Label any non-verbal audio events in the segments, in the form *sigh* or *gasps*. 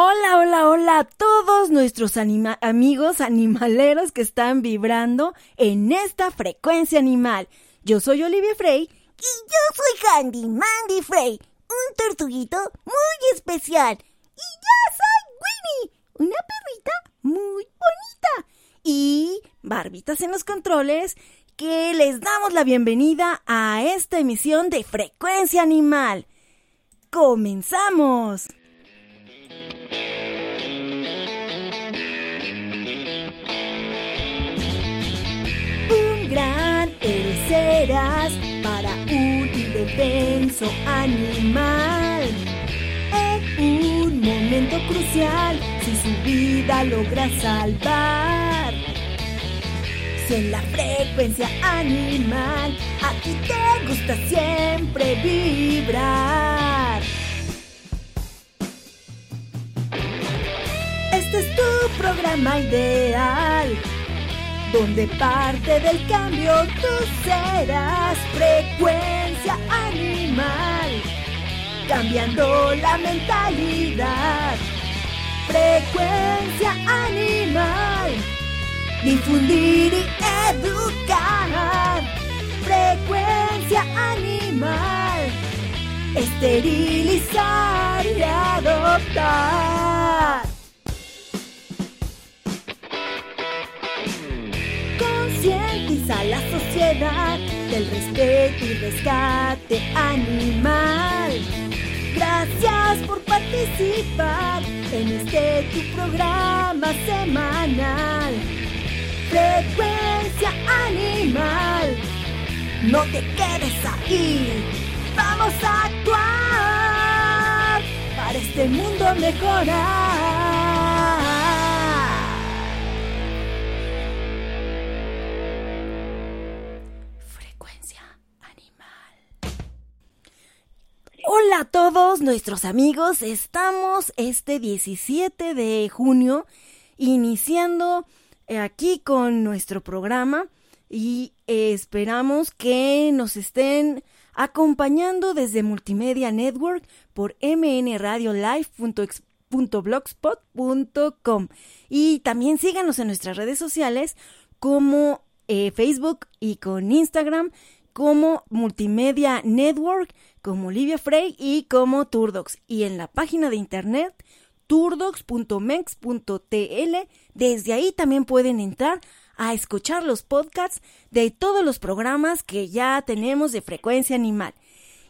Hola, hola, hola a todos nuestros amigos animaleros que están vibrando en esta frecuencia animal. Yo soy Olivia Frey. Y yo soy Handy Mandy Frey, un tortuguito muy especial. Y yo soy Winnie, una perrita muy bonita. Y Barbitas en los controles, que les damos la bienvenida a esta emisión de Frecuencia Animal. ¡Comenzamos! Un gran serás para un indefenso animal. En un momento crucial, si su vida logra salvar. Si en la frecuencia animal a ti te gusta siempre vibrar. Este es tu programa ideal, donde parte del cambio tú serás frecuencia animal, cambiando la mentalidad. Frecuencia animal, difundir y educar. Frecuencia animal, esterilizar y adoptar. Del respeto y rescate animal. Gracias por participar en este tu programa semanal. Frecuencia animal. No te quedes ahí. Vamos a actuar para este mundo mejorar. Hola a todos nuestros amigos, estamos este 17 de junio iniciando eh, aquí con nuestro programa y esperamos que nos estén acompañando desde Multimedia Network por mnradiolive.blogspot.com y también síganos en nuestras redes sociales como eh, Facebook y con Instagram como Multimedia Network como Olivia Frey y como Turdox. Y en la página de internet turdox.mex.tl, desde ahí también pueden entrar a escuchar los podcasts de todos los programas que ya tenemos de frecuencia animal.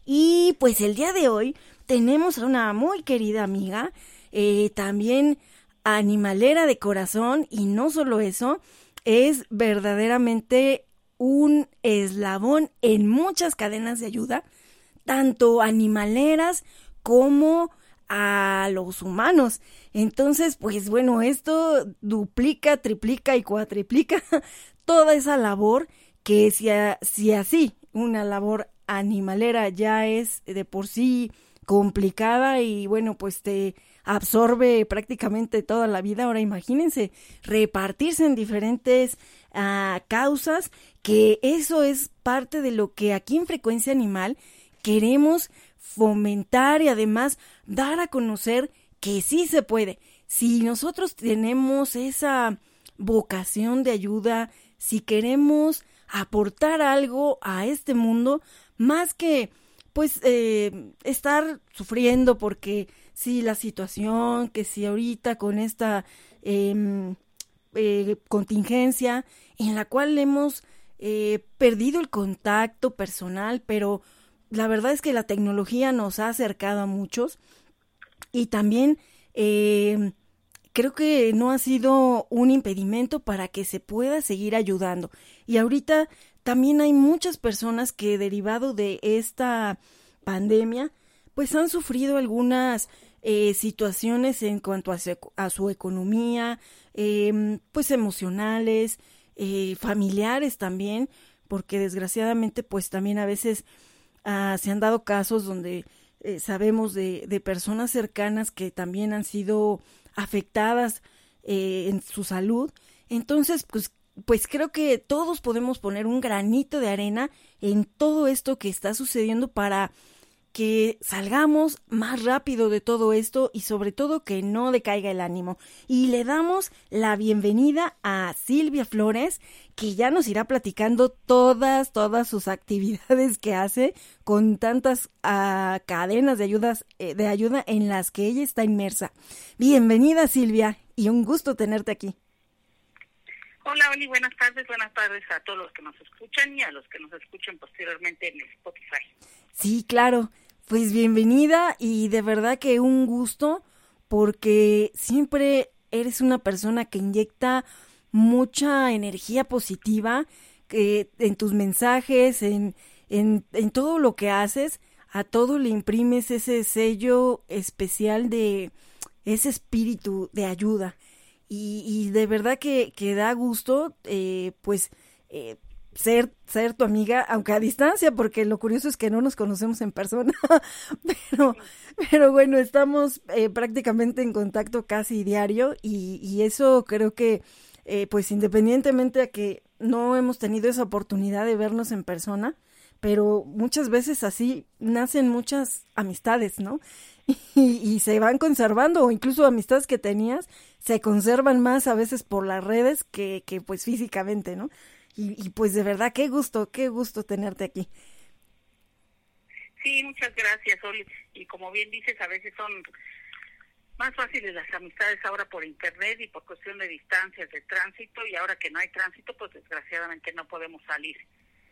Y pues el día de hoy tenemos a una muy querida amiga, eh, también animalera de corazón y no solo eso, es verdaderamente un eslabón en muchas cadenas de ayuda tanto animaleras como a los humanos. Entonces, pues bueno, esto duplica, triplica y cuatriplica *laughs* toda esa labor que si, así una labor animalera ya es de por sí complicada y bueno, pues te absorbe prácticamente toda la vida. Ahora imagínense repartirse en diferentes ah, causas, que eso es parte de lo que aquí en Frecuencia Animal queremos fomentar y además dar a conocer que sí se puede. Si nosotros tenemos esa vocación de ayuda, si queremos aportar algo a este mundo, más que pues eh, estar sufriendo porque si la situación, que si ahorita con esta em, eh, contingencia en la cual hemos eh, perdido el contacto personal, pero la verdad es que la tecnología nos ha acercado a muchos y también eh, creo que no ha sido un impedimento para que se pueda seguir ayudando. Y ahorita también hay muchas personas que derivado de esta pandemia, pues han sufrido algunas eh, situaciones en cuanto a su, economía, em, pues emocionales, eh, familiares también, porque desgraciadamente pues también a veces Ah, se han dado casos donde eh, sabemos de, de, personas cercanas que también han sido afectadas eh, en su salud. Entonces, pues, pues creo que todos podemos poner un granito de arena en todo esto que está sucediendo para que salgamos más rápido de todo esto y sobre todo que no decaiga el ánimo. Y le damos la bienvenida a Silvia Flores, que ya nos irá platicando todas, todas sus actividades que hace con tantas uh, cadenas de, ayudas, eh, de ayuda en las que ella está inmersa. Bienvenida Silvia y un gusto tenerte aquí. Hola, Oli, buenas tardes, buenas tardes a todos los que nos escuchan y a los que nos escuchen posteriormente en Spotify. Sí, claro. Pues bienvenida y de verdad que un gusto porque siempre eres una persona que inyecta mucha energía positiva que en tus mensajes, en, en, en todo lo que haces, a todo le imprimes ese sello especial de ese espíritu de ayuda. Y, y de verdad que, que da gusto, eh, pues, eh, ser, ser tu amiga, aunque a distancia, porque lo curioso es que no nos conocemos en persona, *laughs* pero, pero bueno, estamos eh, prácticamente en contacto casi diario y, y eso creo que, eh, pues independientemente a que no hemos tenido esa oportunidad de vernos en persona, pero muchas veces así nacen muchas amistades, ¿no? *laughs* Y, y, se van conservando, o incluso amistades que tenías se conservan más a veces por las redes que, que pues físicamente, ¿no? Y, pues de verdad, qué gusto, qué gusto tenerte aquí. Sí, muchas gracias, Oli. Y como bien dices, a veces son más fáciles las amistades ahora por internet y por cuestión de distancias, de tránsito, y ahora que no hay tránsito, pues desgraciadamente no podemos salir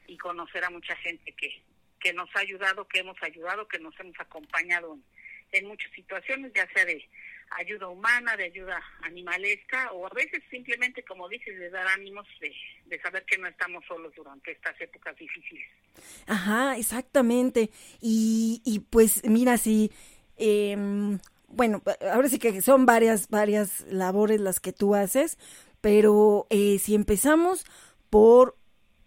y conocer a mucha gente que, que nos ha ayudado, que hemos ayudado, que nos hemos acompañado en, en muchas situaciones, ya sea de ayuda humana, de ayuda animalesca o a veces simplemente, como dices, de dar ánimos de, de saber que no estamos solos durante estas épocas difíciles. Ajá, exactamente. Y, y pues mira, si, eh, bueno, ahora sí que son varias, varias labores las que tú haces, pero eh, si empezamos por,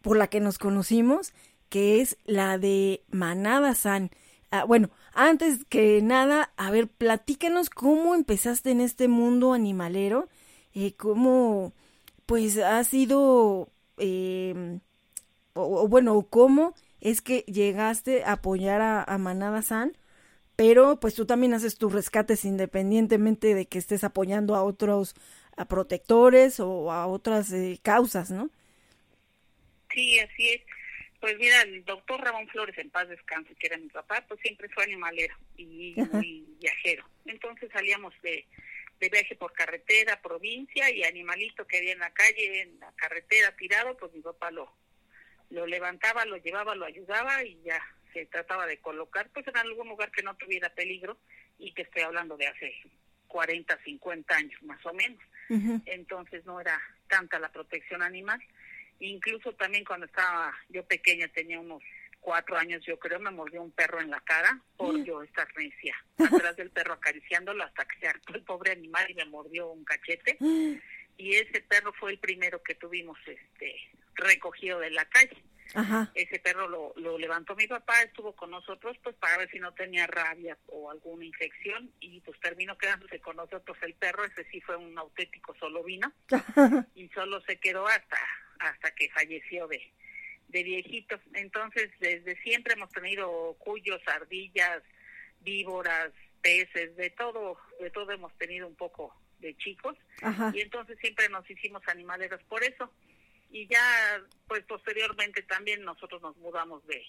por la que nos conocimos, que es la de Manada San. Ah, bueno, antes que nada, a ver, platícanos cómo empezaste en este mundo animalero, eh, cómo, pues, ha sido, eh, o, o, bueno, cómo es que llegaste a apoyar a, a, Manada San, pero pues tú también haces tus rescates independientemente de que estés apoyando a otros a protectores o a otras eh, causas, ¿no? Sí, así es. Pues mira, el doctor Ramón Flores, en paz descanse, que era mi papá, pues siempre fue animalero y, y viajero. Entonces salíamos de, de viaje por carretera, provincia, y animalito que había en la calle, en la carretera tirado, pues mi papá lo, lo levantaba, lo llevaba, lo ayudaba y ya se trataba de colocar pues en algún lugar que no tuviera peligro y que estoy hablando de hace 40, 50 años más o menos. Uh -huh. Entonces no era tanta la protección animal incluso también cuando estaba yo pequeña, tenía unos cuatro años yo creo, me mordió un perro en la cara por mm. yo estar necia, atrás del perro acariciándolo hasta que se hartó el pobre animal y me mordió un cachete. Mm. Y ese perro fue el primero que tuvimos este recogido de la calle. Ajá. Ese perro lo, lo levantó mi papá, estuvo con nosotros pues para ver si no tenía rabia o alguna infección y pues terminó quedándose con nosotros el perro, ese sí fue un auténtico solo vino *laughs* y solo se quedó hasta hasta que falleció de, de viejito. Entonces, desde siempre hemos tenido cuyos, ardillas, víboras, peces, de todo, de todo hemos tenido un poco de chicos. Ajá. Y entonces siempre nos hicimos animaleros por eso. Y ya, pues posteriormente también nosotros nos mudamos de,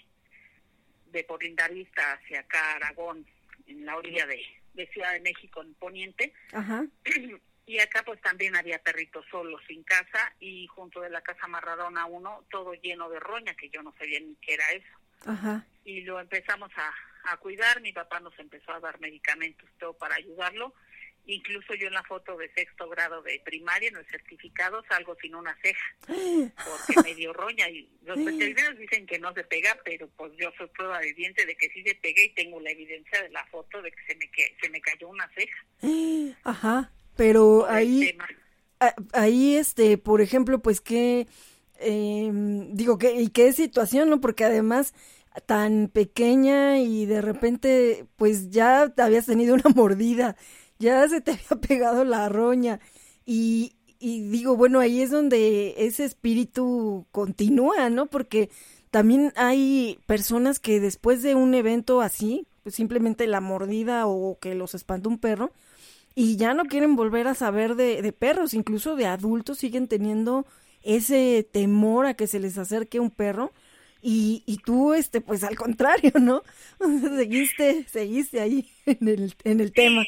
de por Lindavista hacia acá, Aragón, en la orilla de, de Ciudad de México, en Poniente. Ajá. *clears throat* y acá pues también había perritos solos sin casa y junto de la casa amarraron a uno todo lleno de roña que yo no sabía ni qué era eso. Ajá. y lo empezamos a, a cuidar. Mi papá nos empezó a dar medicamentos todo para ayudarlo. Incluso yo en la foto de sexto grado de primaria en el certificado salgo sin una ceja porque me dio roña. Y los veterinarios dicen que no se pega pero pues yo soy prueba viviente de que sí se pega y tengo la evidencia de la foto de que se me que se me cayó una ceja. Ajá pero ahí ahí este por ejemplo pues que eh, digo que y qué situación no porque además tan pequeña y de repente pues ya habías tenido una *laughs* mordida ya se te había pegado la roña. Y, y digo bueno ahí es donde ese espíritu continúa no porque también hay personas que después de un evento así pues, simplemente la mordida o que los espanta un perro y ya no quieren volver a saber de, de perros, incluso de adultos siguen teniendo ese temor a que se les acerque un perro y, y tú, este, pues al contrario, ¿no? *laughs* seguiste, seguiste ahí *laughs* en el, en el tema.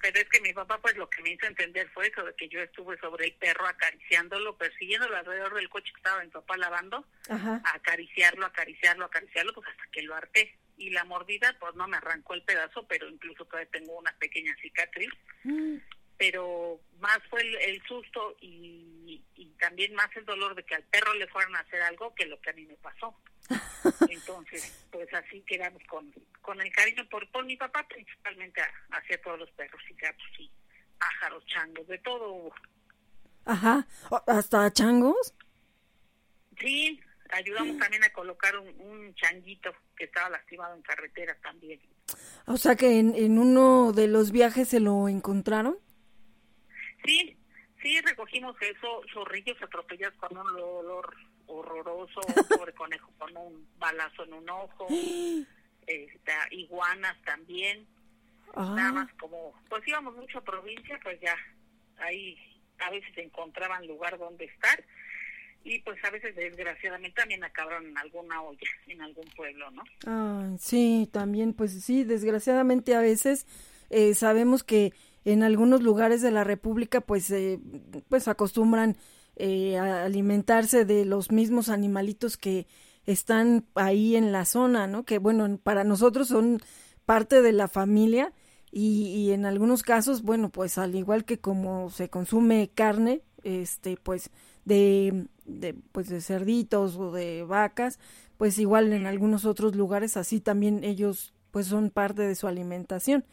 Pero es que mi papá, pues lo que me hizo entender fue eso, de que yo estuve sobre el perro acariciándolo, persiguiéndolo alrededor del coche que estaba mi papá lavando, Ajá. acariciarlo, acariciarlo, acariciarlo, pues hasta que lo harté. Y la mordida, pues no me arrancó el pedazo, pero incluso todavía tengo una pequeña cicatriz. Mm. Pero más fue el, el susto y, y también más el dolor de que al perro le fueran a hacer algo que lo que a mí me pasó. *laughs* Entonces, pues así quedamos con, con el cariño por, por mi papá, principalmente a- hacia todos los perros y gatos y pájaros, changos, de todo. Ajá, hasta changos. Sí, ayudamos también a colocar un, un changuito que estaba lastimado en carretera también. O sea que en, en uno de los viajes se lo encontraron. Sí, sí, recogimos eso, zorrillos atropellados con un olor horroroso, un *laughs* pobre conejo con un balazo en un ojo, este, iguanas también, nada Ah, más como, pues íbamos mucho a provincia, pues ya ahí a veces encontraban lugar donde estar y pues a veces desgraciadamente también acabaron en alguna olla, en algún pueblo, ¿no? ah, sí, también, pues sí, desgraciadamente a veces eh, sabemos que en algunos lugares de la República, pues, eh, pues acostumbran eh, a alimentarse de los mismos animalitos que están ahí en la zona, ¿no? Que bueno, para nosotros son parte de la familia y, y en algunos casos, bueno, pues al igual que como se consume carne, este, pues de, de, pues de cerditos o de vacas, pues igual en algunos otros lugares así también ellos pues son parte de su alimentación.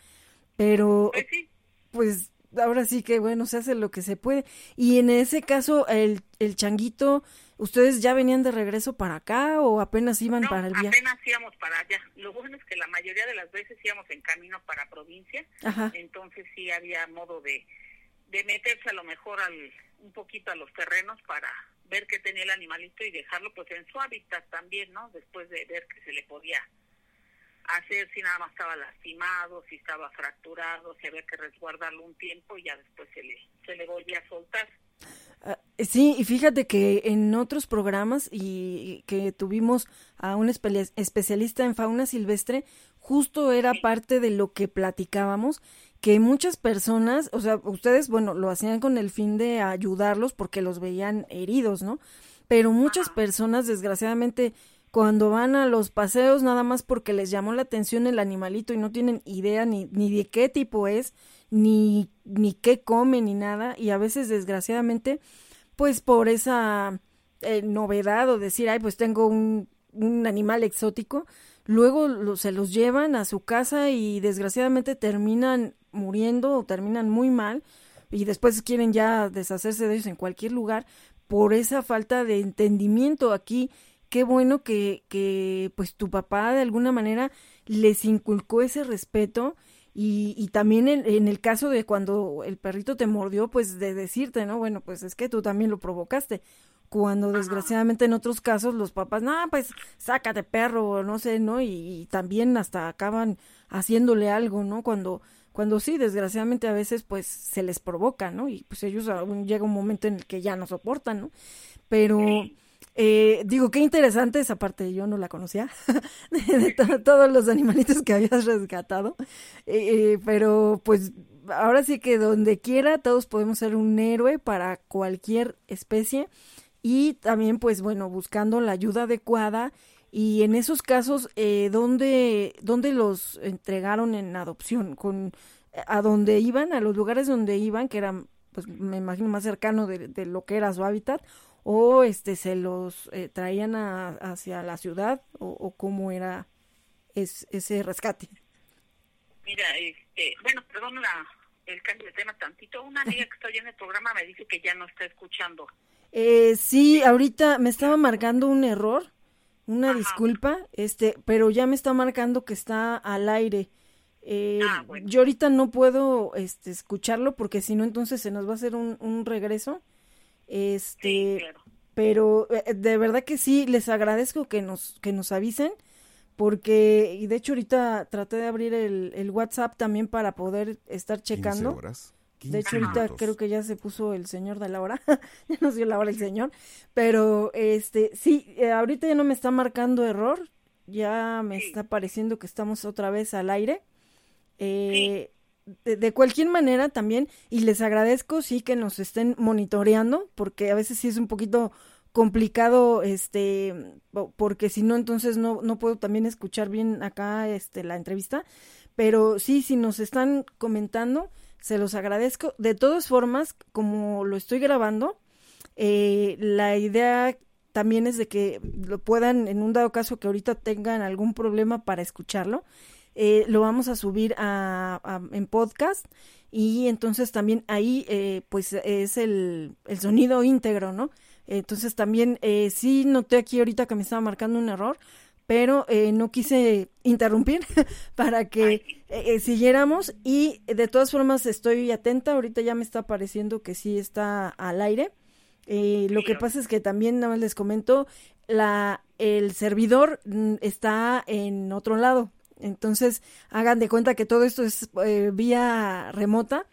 Pero Pues sí, pues ahora sí que bueno, se hace lo que se puede. Y en ese caso, el, el changuito, ¿ustedes ya venían de regreso para acá o apenas iban no, para el viaje? apenas íbamos para allá. Lo bueno es que la mayoría de las veces íbamos en camino para provincia, Ajá. entonces sí había modo de, de meterse a lo mejor al, un poquito a los terrenos para ver qué tenía el animalito y dejarlo pues en su hábitat también, ¿no? Después de ver que se le podía hacer si nada más estaba lastimado, si estaba fracturado, si había que resguardarlo un tiempo y ya después se le, se le volvía a soltar. Ah, Sí, y fíjate que en otros programas y que tuvimos a un espe- especialista en fauna silvestre, justo era parte de lo que platicábamos, que muchas personas, o sea, ustedes, bueno, lo hacían con el fin de ayudarlos porque los veían heridos, ¿no? Pero muchas personas, desgraciadamente, cuando van a los paseos nada más porque les llamó la atención el animalito y no tienen idea ni, ni de qué tipo es, ni, ni qué come, ni nada, y a veces, desgraciadamente, pues por esa eh, novedad o decir, ay, pues tengo un, un animal exótico, luego se los llevan a su casa y desgraciadamente terminan muriendo o terminan muy mal y después quieren ya deshacerse de ellos en cualquier lugar por esa falta de entendimiento aquí. Qué bueno que, que pues tu papá de alguna manera les inculcó ese respeto y, y también en, en el caso de cuando el perrito te mordió, pues de decirte, ¿no? Bueno, pues es que tú también lo provocaste. Cuando desgraciadamente en otros casos los papás, no, pues sácate perro, no sé, ¿no? Y, y también hasta acaban haciéndole algo, ¿no? Cuando, cuando sí, desgraciadamente a veces pues se les provoca, ¿no? Y pues ellos aún llega un momento en el que ya no soportan, ¿no? Pero eh, digo, qué interesante esa parte, yo no la conocía, *laughs* de, de to- todos los animalitos que habías rescatado, Eh, eh, pero pues ahora sí que donde quiera todos podemos ser un héroe para cualquier especie y también pues bueno, buscando la ayuda adecuada y en esos casos, eh, ¿dónde, ¿dónde los entregaron en adopción? ¿Con, ¿A dónde iban? ¿A los lugares donde iban, que eran, pues me imagino, más cercano de, de lo que era su hábitat? ¿O este se los eh, traían a- hacia la ciudad? ¿O, o cómo era es- ese rescate? Mira, este, bueno, perdón la, el cambio de tema tantito. Una amiga *laughs* que está oyendo el programa me dice que ya no está escuchando. Eh, sí, ahorita me estaba marcando un error, una Ajá. disculpa, este, pero ya me está marcando que está al aire. Eh, Ah, bueno. Yo ahorita no puedo, este, escucharlo porque si no entonces se nos va a hacer un, un regreso. Este, Sí, claro. pero eh, de verdad que sí, les agradezco que nos, que nos avisen porque, y de hecho ahorita traté de abrir el, el WhatsApp también para poder estar checando. 15 horas. De hecho, 15 ahorita creo que ya se puso el señor de la hora. *laughs* ya nos dio la hora el señor. Pero, este, sí, eh, ahorita ya no me está marcando error. Ya me Sí. está pareciendo que estamos otra vez al aire. Eh, de, de cualquier manera también, y les agradezco, sí, que nos estén monitoreando, porque a veces sí es un poquito complicado, este, po- porque si no, entonces no, no puedo también escuchar bien acá, este, la entrevista. Pero sí, si nos están comentando, se los agradezco. De todas formas, como lo estoy grabando, eh, la idea también es de que lo puedan, en un dado caso que ahorita tengan algún problema para escucharlo, eh, lo vamos a subir a, en podcast y entonces también ahí eh, pues es el, el sonido íntegro, ¿no? Entonces también eh, sí noté aquí ahorita que me estaba marcando un error, pero eh, no quise interrumpir *laughs* para que eh, eh, siguiéramos y de todas formas estoy atenta, ahorita ya me está pareciendo que sí está al aire. Eh, lo que pasa es que también nada más les comento, la, el servidor mm, está en otro lado. Entonces, hagan de cuenta que todo esto es eh, vía remota.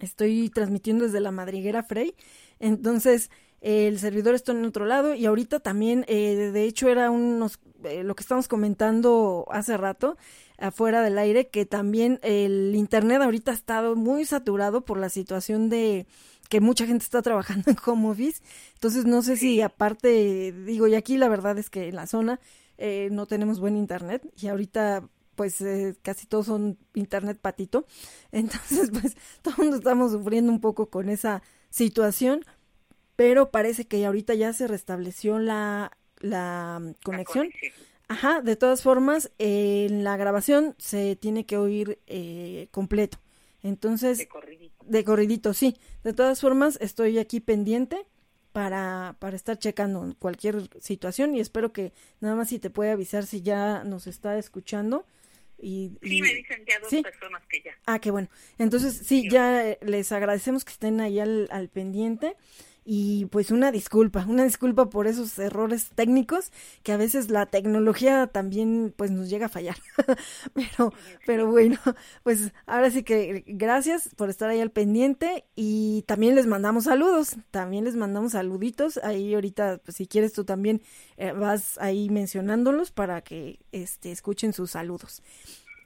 Estoy transmitiendo desde la madriguera Frey. Entonces, el servidor está en otro lado y ahorita también, eh, de hecho, era unos, eh, lo que estamos comentando hace rato, afuera del aire, que también el internet ahorita ha estado muy saturado por la situación de que mucha gente está trabajando *laughs* en home office. Entonces, no sé si aparte, digo, y aquí la verdad es que en la zona eh, no tenemos buen internet y ahorita pues eh, casi todos son internet patito. *laughs* Entonces, pues todo el mundo estamos sufriendo un poco con esa situación, pero parece que ahorita ya se restableció la, la mm, La conexión. Ajá, de todas formas, eh, en la grabación se tiene que oír eh, completo. Entonces, De corridito. de corridito, sí. De todas formas, estoy aquí pendiente para, para estar checando cualquier situación y espero que nada más si te puede avisar si ya nos está escuchando. Y, Sí, y- me dicen ya dos sí. personas que ya. Ah, qué bueno. Entonces, sí, ya eh, les agradecemos que estén ahí al, al pendiente. Y pues una disculpa, una disculpa por esos errores técnicos que a veces la tecnología también pues nos llega a fallar. *laughs* pero, pero bueno, pues ahora sí que gracias por estar ahí al pendiente y también les mandamos saludos, también les mandamos saluditos. Ahí ahorita, pues si quieres tú también eh, vas ahí mencionándolos para que este escuchen sus saludos.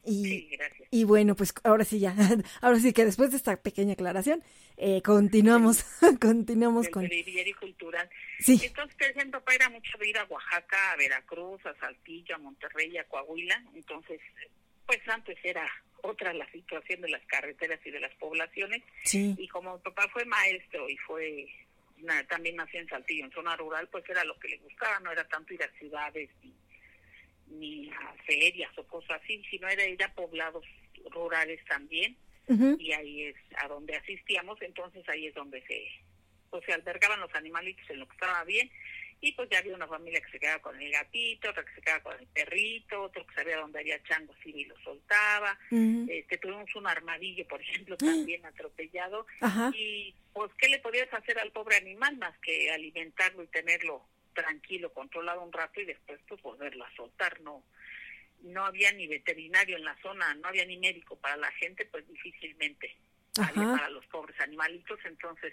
Y, Sí, gracias. y bueno, pues ahora sí ya, *laughs* ahora sí que después de esta pequeña aclaración, eh, continuamos, *laughs* continuamos Del con... breviario cultural. Sí, Entonces, por ejemplo, papá era mucho de ir a Oaxaca, a Veracruz, a Saltillo, a Monterrey, a Coahuila. Entonces, pues antes era otra la situación de las carreteras y de las poblaciones. sí, Y como mi papá fue maestro y fue na- también nació en Saltillo, en zona rural, pues era lo que le gustaba, no era tanto ir a ciudades ni, ni a ferias o cosas así, sino era ir a poblados rurales también y ahí es a donde asistíamos, entonces ahí es donde se pues se albergaban los animalitos en lo que estaba bien y pues ya había una familia que se quedaba con el gatito, otra que se quedaba con el perrito, otro que sabía dónde había changos y lo soltaba, este tuvimos un armadillo por ejemplo también *gasps* atropellado y pues qué le podías hacer al pobre animal más que alimentarlo y tenerlo tranquilo, controlado un rato y después pues volverlo a soltar, no no había ni veterinario en la zona, no había ni médico para la gente, pues difícilmente. Había para los pobres animalitos, entonces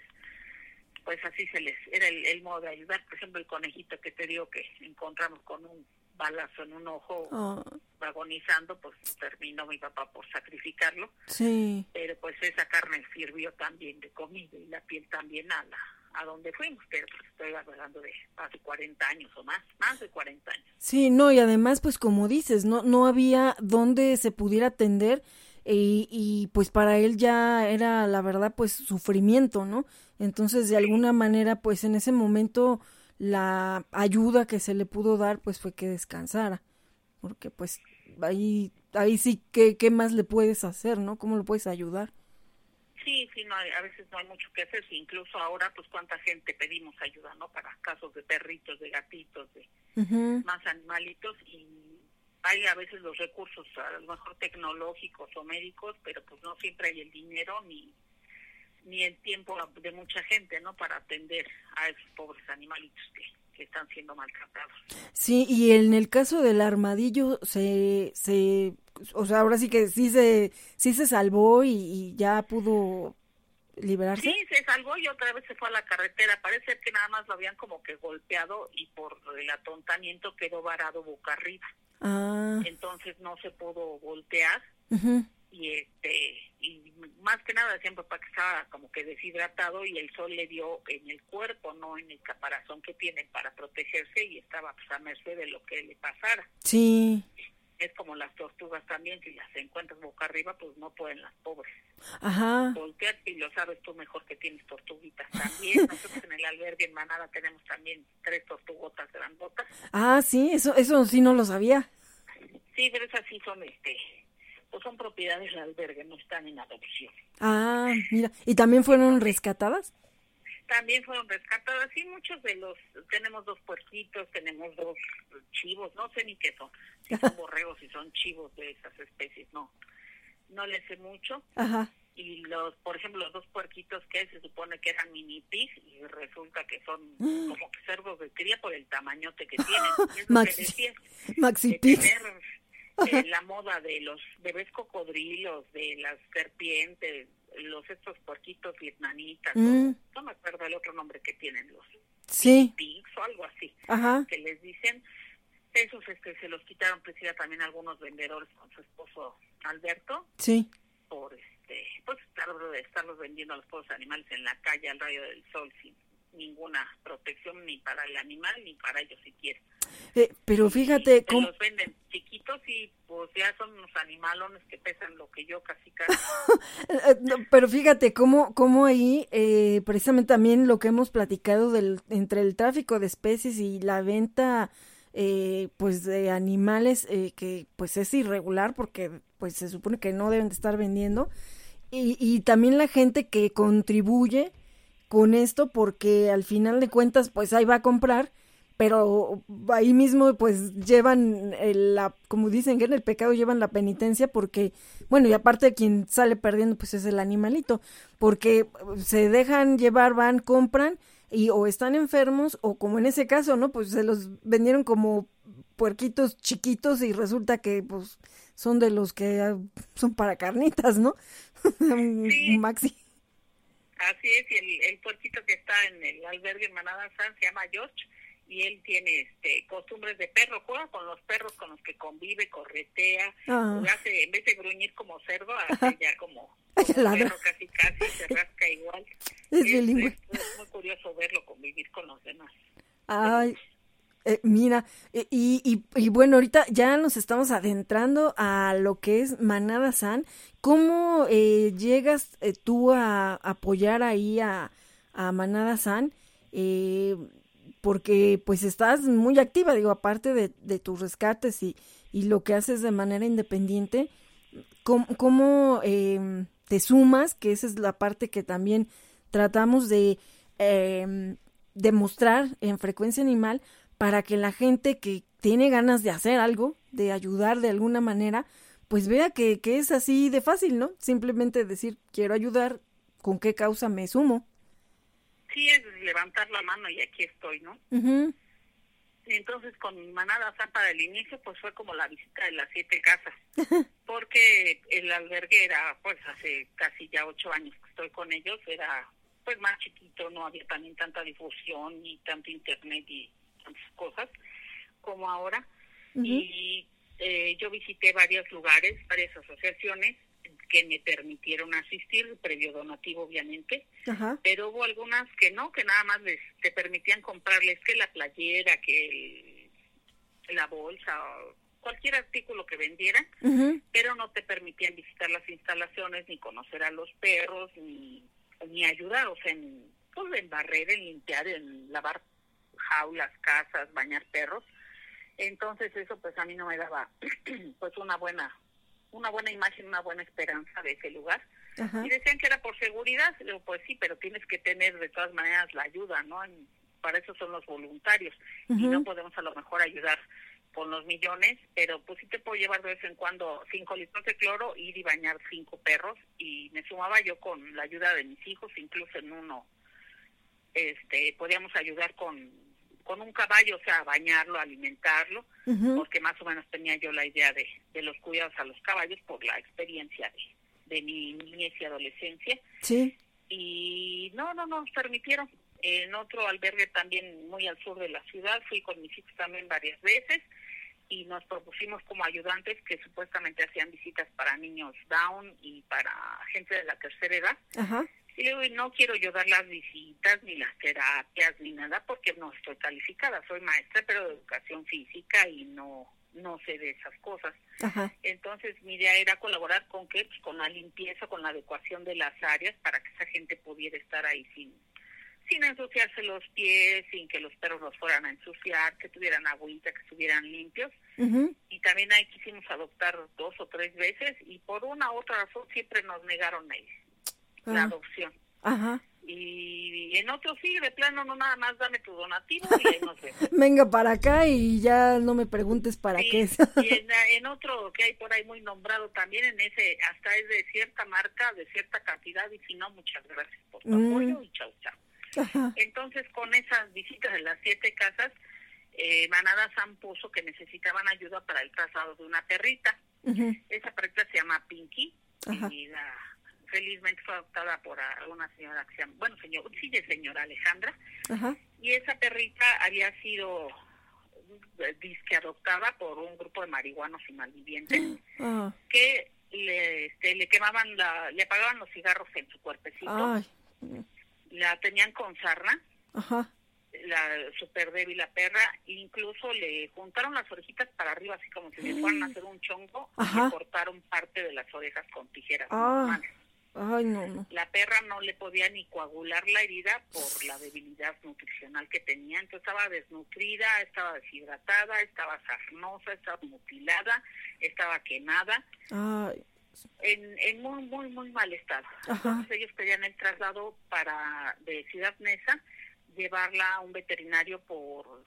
pues así se les era el, el modo de ayudar, por ejemplo el conejito que te digo que encontramos con un balazo en un ojo oh, agonizando, pues terminó mi papá por sacrificarlo. Sí, pero pues esa carne sirvió también de comida y la piel también a la a donde fuimos, pero pues estoy hablando de hace 40 años o más, más de 40 años. sí, no, y además, pues como dices, no, no había donde se pudiera atender y, y pues para él ya era, la verdad, pues sufrimiento, ¿no? Entonces, de alguna manera, pues en ese momento la ayuda que se le pudo dar, pues fue que descansara, porque pues ahí, ahí sí, ¿qué, qué más le puedes hacer, ¿no? ¿Cómo lo puedes ayudar? Sí, sí, no hay- a veces no hay mucho que hacer, incluso ahora pues cuánta gente pedimos ayuda, ¿no? Para casos de perritos, de gatitos, de más animalitos y hay a veces los recursos, a lo mejor tecnológicos o médicos, pero pues no siempre hay el dinero ni ni el tiempo de mucha gente, ¿no? Para atender a esos pobres animalitos que que están siendo maltratados. Sí, y en el caso del armadillo se, se, o sea, ahora sí que sí se, sí se salvó y, y ya pudo liberarse. Sí, se salvó y otra vez se fue a la carretera. Parece que nada más lo habían como que golpeado y por el atontamiento quedó varado boca arriba. Ah, Entonces no se pudo voltear ujú. Y este y más que nada decían papá que estaba como que deshidratado y el sol le dio en el cuerpo, no en el caparazón que tienen para protegerse y estaba pues a merced de lo que le pasara. sí, Es como las tortugas también, si las encuentras boca arriba, pues no pueden las pobres ajá, voltear y lo sabes tú mejor que tienes tortuguitas también. *laughs* Nosotros en el albergue en Manada tenemos también tres tortugotas grandotas. ah, sí, eso, eso sí no lo sabía. Sí, pero esas sí son, este, pues son propiedades del albergue, no están en adopción. Ah, mira, ¿y también fueron rescatadas? También fueron rescatadas, sí, muchos de los, tenemos dos puerquitos, tenemos dos chivos, no sé ni qué son, si son *laughs* borregos, si son chivos de esas especies, no, no les sé mucho. Ajá, Y los, por ejemplo, los dos puerquitos que se supone que eran mini pig y resulta que son *gasps* como cerdos de cría por el tamañote que tienen. Lo que Maxi- Maxi de Pig. tener eh, la moda de los bebés cocodrilos, de las serpientes, los estos puerquitos vietnamitas, Mm. o- no me acuerdo el otro nombre que tienen los Sí, pigs o algo así, ajá, que les dicen, esos este, se los quitaron precisamente también algunos vendedores con su esposo Alberto, sí. por este, pues estar, estarlos vendiendo a los pobres animales en la calle al rayo del sol sin ninguna protección ni para el animal ni para ellos siquiera. Eh, pero fíjate cómo... los venden chiquitos y pues ya son unos animalones que pesan lo que yo casi casi. *laughs* Eh, no, Pero fíjate cómo, cómo ahí, eh, precisamente también lo que hemos platicado del, entre el tráfico de especies y la venta, eh, pues de animales, eh, que pues es irregular porque pues se supone que no deben de estar vendiendo. Y, y también la gente que contribuye con esto porque al final de cuentas pues ahí va a comprar pero ahí mismo pues llevan el, la como dicen que en el pecado llevan la penitencia porque bueno y aparte quien sale perdiendo pues es el animalito porque se dejan llevar van compran y o están enfermos o como en ese caso no pues se los vendieron como puerquitos chiquitos y resulta que pues son de los que ah, son para carnitas no *laughs* Sí. maxi Así es, y el, el puerquito que está en el albergue en Manada San se llama George y él tiene este costumbres de perro, juega con los perros con los que convive, corretea, Ah. hace, en vez de gruñir como cerdo, *laughs* hace ya como, *laughs* perro casi casi, se rasca igual. Es es- es muy curioso verlo convivir con los demás. Ay, eh, mira, eh, y, y, bueno, ahorita ya nos estamos adentrando a lo que es Manada San. ¿Cómo eh, llegas eh, tú a apoyar ahí a, Manada San? Porque pues estás muy activa, digo, aparte de, tus rescates y, y lo que haces de manera independiente, ¿cómo, eh, te sumas? Que esa es la parte que también tratamos de eh, demostrar en frecuencia animal para que la gente que tiene ganas de hacer algo, de ayudar de alguna manera, pues vea que, que es así de fácil, ¿no? Simplemente decir, quiero ayudar, ¿con qué causa me sumo? Sí, es levantar la mano y aquí estoy, ¿no? Y entonces con Manada para el inicio pues fue como la visita de las siete casas, *laughs* porque el albergue era pues hace casi ya ocho años que estoy con ellos, era pues más chiquito, no había también tanta difusión ni tanto internet y tantas cosas como ahora. Y eh, yo visité varios lugares, varias asociaciones que me permitieron asistir, previo donativo obviamente, pero hubo algunas que no, que nada más les te permitían comprarles que la playera, que el- la bolsa, o cualquier artículo que vendieran, pero no te permitían visitar las instalaciones, ni conocer a los perros, ni, ni ayudar, o sea, en, pues, en barrer, en limpiar, en lavar jaulas, casas, bañar perros. Entonces eso pues a mí no me daba *clears throat* pues una buena una buena imagen, una buena esperanza de ese lugar. Ajá. Y decían que era por seguridad, digo, pues sí, pero tienes que tener de todas maneras la ayuda, ¿no? En- para eso son los voluntarios. Y no podemos a lo mejor ayudar con los millones, pero pues sí te puedo llevar de vez en cuando cinco litros de cloro, ir y bañar cinco perros. Y me sumaba yo con la ayuda de mis hijos, incluso en uno, este, podíamos ayudar con con un caballo, o sea, bañarlo, alimentarlo, porque más o menos tenía yo la idea de, de los cuidados a los caballos por la experiencia de, de mi niñez y adolescencia. Sí. Y no, no nos permitieron. En otro albergue también muy al sur de la ciudad, fui con mis hijos también varias veces y nos propusimos como ayudantes que supuestamente hacían visitas para niños down y para gente de la tercera edad. Ajá. Y le digo, "Y no quiero yo dar las visitas, ni las terapias, ni nada, porque no estoy calificada. Soy maestra, pero de educación física y no no sé de esas cosas. Ajá. Entonces, mi idea era colaborar con qué? Pues con la limpieza, con la adecuación de las áreas para que esa gente pudiera estar ahí sin sin ensuciarse los pies, sin que los perros los fueran a ensuciar, que tuvieran agüita, que estuvieran limpios. Y también ahí quisimos adoptar dos o tres veces y por una u otra razón siempre nos negaron el, la Ah. adopción. Ajá. Y en otro sí, de plano, no nada más dame tu donativo y ahí nos vemos. *laughs* Venga para acá y ya no me preguntes para Sí, qué es. y en, *laughs* en otro que hay por ahí muy nombrado también, en ese, hasta es de cierta marca, de cierta cantidad, y si no, muchas gracias por tu Mm. apoyo y chau, chau. Ajá. Entonces, con esas visitas de las siete casas, eh, Manada San puso que necesitaban ayuda para el traslado de una perrita. Ujú. Esa perrita se llama Pinky Ajá. y la- felizmente fue adoptada por una señora que se llama, bueno, señor, sí, de señora Alejandra. Ajá. Y esa perrita había sido eh, disque adoptada por un grupo de marihuanos y malvivientes *gasps* que le, este, le quemaban, la, le apagaban los cigarros en su cuerpecito, Ay. la tenían con sarna, Ajá. la súper débil la perra, e incluso le juntaron las orejitas para arriba, así como si le fueran a *gasps* hacer un chongo, y le cortaron parte de las orejas con tijeras. Ah. normales. Ay, no, no. La perra no le podía ni coagular la herida por la debilidad nutricional que tenía, entonces estaba desnutrida, estaba deshidratada, estaba sarnosa, estaba mutilada, estaba quemada, Ay. en, en muy, muy, muy mal estado. Ajá. Entonces ellos pedían el traslado para de Ciudad Neza, llevarla a un veterinario por,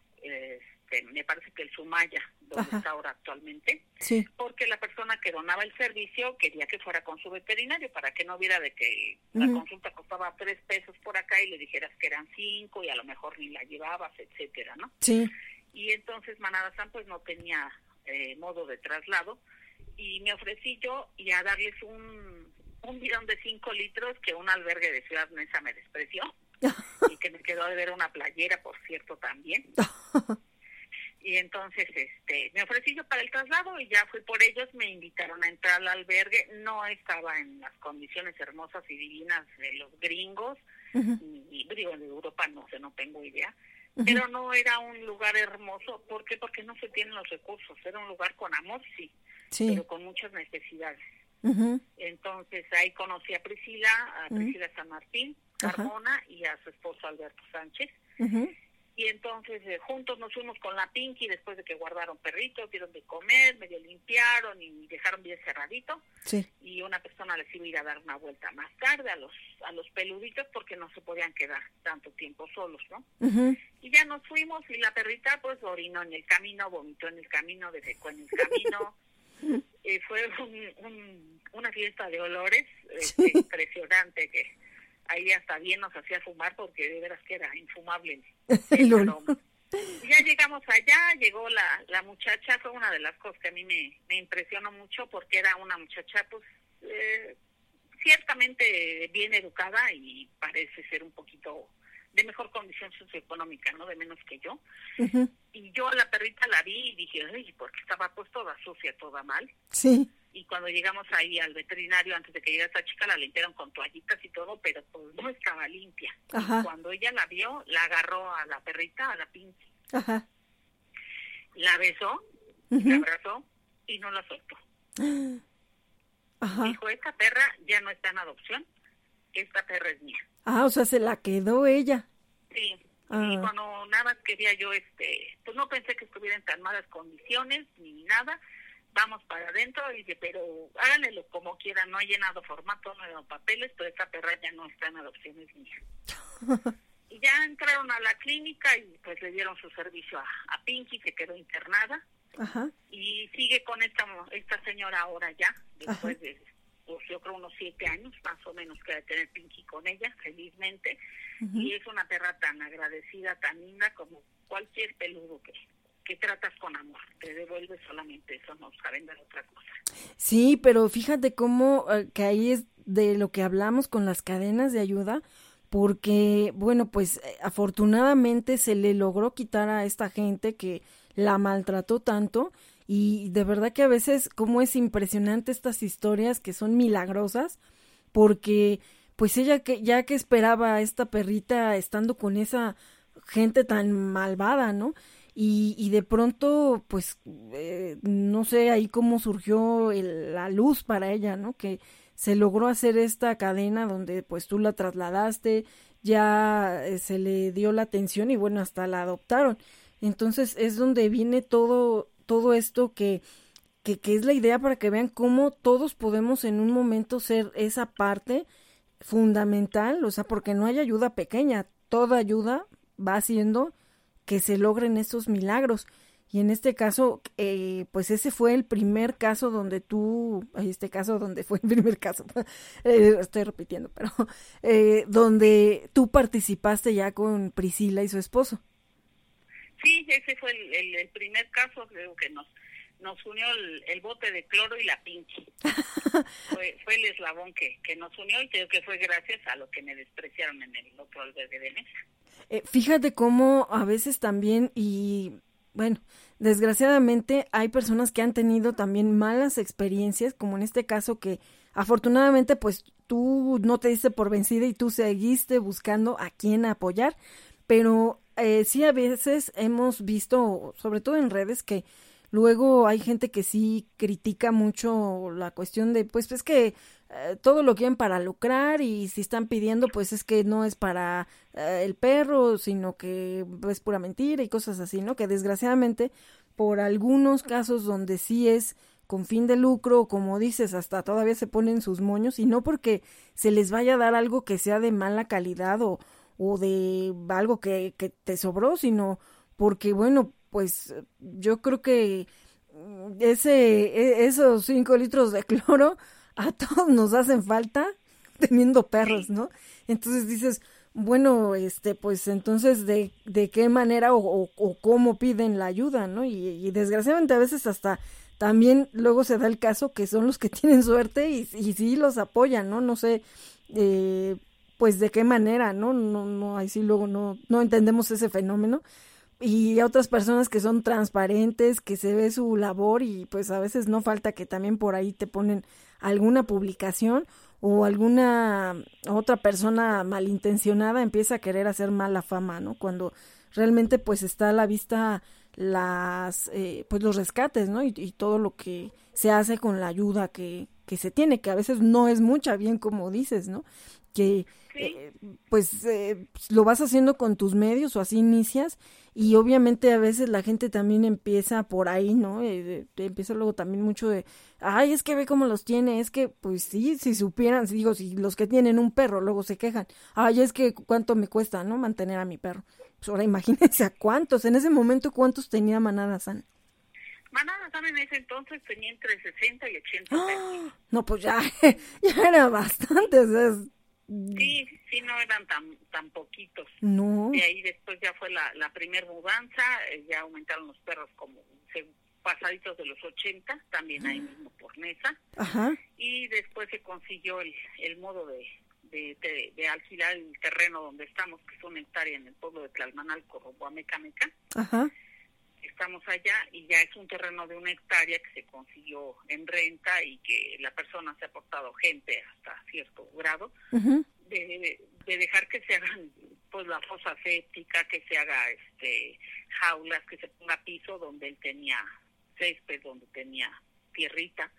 este, me parece que el Sumaya, donde Ajá. está ahora actualmente, Sí. porque la persona que donaba el servicio quería que fuera con su veterinario para que no viera de que la consulta costaba tres pesos por acá y le dijeras que eran cinco y a lo mejor ni la llevabas, etcétera, ¿no? Sí. Y entonces Manada San pues no tenía eh, modo de traslado y me ofrecí yo y a darles un, un bidón de cinco litros que un albergue de Ciudad Neza me despreció *laughs* y que me quedó de ver una playera, por cierto, también. *laughs* Y entonces este me ofrecí yo para el traslado y ya fui por ellos, me invitaron a entrar al albergue, no estaba en las condiciones hermosas y divinas de los gringos, ni digo de Europa no sé, no tengo idea, pero no era un lugar hermoso, ¿por qué? Porque no se tienen los recursos, era un lugar con amor, sí, Sí. pero con muchas necesidades. Entonces ahí conocí a Priscila, a. Priscila San Martín. Carmona y a su esposo Alberto Sánchez. Y entonces eh, juntos nos fuimos con la Pinky después de que guardaron perritos, dieron de comer, medio limpiaron y dejaron bien cerradito. Sí. Y una persona les iba a ir a dar una vuelta más tarde a los a los peluditos porque no se podían quedar tanto tiempo solos, ¿no? Y ya nos fuimos y la perrita pues orinó en el camino, vomitó en el camino, defecó en el camino. *laughs* Eh, fue un- un- una fiesta de olores este, impresionante que ahí hasta bien nos hacía fumar porque de veras que era infumable. *laughs* Ya llegamos allá, llegó la, la muchacha, fue una de las cosas que a mí me, me impresionó mucho porque era una muchacha pues eh, ciertamente bien educada y parece ser un poquito de mejor condición socioeconómica, ¿no? De menos que yo. Y yo a la perrita la vi y dije, ay, porque estaba pues toda sucia, toda mal. Sí. Y cuando llegamos ahí al veterinario, antes de que llegara esta chica, la limpiaron con toallitas y todo, pero pues no estaba limpia. Ajá. Y cuando ella la vio, la agarró a la perrita, a la Pinky, Ajá. la besó, la abrazó y no la soltó. *gasps* Ajá. Dijo, esta perra ya no está en adopción, esta perra es mía. Ah, o sea, se la quedó ella. Sí. Ah. Y cuando nada más quería yo, este, pues no pensé que estuviera en tan malas condiciones ni nada. Vamos para adentro y dije, pero háganlo como quieran, no he llenado formato, no he dado papeles, pero esta perra ya no está en adopción, es mía. *laughs* y ya entraron a la clínica y pues le dieron su servicio a, a Pinky, se quedó internada Ajá. y sigue con esta esta señora ahora ya, después de, pues yo creo unos siete años más o menos que de tener Pinky con ella, felizmente. Y es una perra tan agradecida, tan linda como cualquier peludo que, que tratas con amor, te devuelve solamente eso, no saben dar otra cosa. Sí, pero fíjate cómo eh, que ahí es de lo que hablamos con las cadenas de ayuda, porque, bueno, pues eh, afortunadamente se le logró quitar a esta gente que la maltrató tanto y de verdad que a veces como es impresionante estas historias que son milagrosas, porque pues ella que ya que esperaba a esta perrita estando con esa gente tan malvada, ¿no? Y, y de pronto, pues, eh, no sé ahí cómo surgió la luz para ella, ¿no? Que se logró hacer esta cadena donde pues tú la trasladaste, ya eh, se le dio la atención y bueno, hasta la adoptaron. Entonces es donde viene todo, todo esto que, que, es la idea para que vean cómo todos podemos en un momento ser esa parte fundamental, o sea, porque no hay ayuda pequeña, toda ayuda va haciendo que se logren estos milagros. Y en este caso, eh, pues ese fue el primer caso donde tú, este caso donde fue el primer caso, *laughs* eh, estoy repitiendo, pero eh, donde tú participaste ya con Priscila y su esposo. Sí, ese fue el, el, primer caso, creo que nos nos unió el, bote de cloro y la pinche. *laughs* fue, fue el eslabón que, que nos unió y creo que fue gracias a lo que me despreciaron en el otro albergue de mesa. fíjate cómo a veces también, y bueno, desgraciadamente hay personas que han tenido también malas experiencias, como en este caso que afortunadamente pues tú no te diste por vencida y tú seguiste buscando a quién apoyar, pero eh, sí a veces hemos visto, sobre todo en redes, que luego hay gente que sí critica mucho la cuestión de, pues es que eh, todo lo quieren para lucrar y si están pidiendo pues es que no es para eh, el perro, sino que es pura mentira y cosas así, ¿no? Que desgraciadamente por algunos casos donde sí es con fin de lucro, como dices, hasta todavía se ponen sus moños y no porque se les vaya a dar algo que sea de mala calidad o, o de algo que, que te sobró, sino porque, bueno, pues yo creo que ese, e, esos cinco litros de *laughs* cloro a todos nos hacen falta *laughs* teniendo perros, ¿no? Entonces dices, bueno, este, pues entonces de, de qué manera o, o, cómo piden la ayuda, ¿no? Y, desgraciadamente a veces hasta también luego se da el caso que son los que *laughs* tienen suerte y, y sí los apoyan, ¿no? No sé, eh, pues de qué manera, ¿no? No, no, ahí sí luego no, no entendemos ese fenómeno. Y otras personas que son transparentes, que se ve su labor y pues a veces no falta que también por ahí te ponen alguna publicación o alguna otra persona malintencionada empieza a querer hacer mala fama, ¿no? Cuando realmente pues está a la vista las eh, pues los rescates, ¿no? Y, y, todo lo que se hace con la ayuda que, que se tiene, que a veces no es mucha, bien como dices, ¿no? Que eh, pues eh, lo vas haciendo con tus medios o así inicias y obviamente a veces la gente también empieza por ahí, ¿no? Eh, empieza luego también mucho de, ay, es que ve cómo los tiene, es que, pues sí, si supieran, digo, si los que tienen un perro luego se quejan, ay, es que cuánto me cuesta, ¿no? Mantener a mi perro. Pues ahora imagínense a cuántos, en ese momento, ¿cuántos tenía Manada San? Manada San en ese entonces tenía entre 60 y 80 ¡Ah! No, pues ya, *laughs* ya era bastante, o sea, Sí, sí, no eran tan tan poquitos. No. Y ahí después ya fue la, la primer mudanza, eh, ya aumentaron los perros como pasaditos de los 80, también ahí mismo por mesa. Ajá. Y después se consiguió el, el modo de, de, de, alquilar el terreno donde estamos, que es una hectárea en el pueblo de Tlalmanalco, rumbo a Mecameca. Ajá estamos allá y ya es un terreno de una hectárea que se consiguió en renta y que la persona se ha portado gente hasta cierto grado de, de, dejar que se hagan pues la fosa séptica, que se haga este jaulas, que se ponga piso donde él tenía césped, donde tenía tierrita.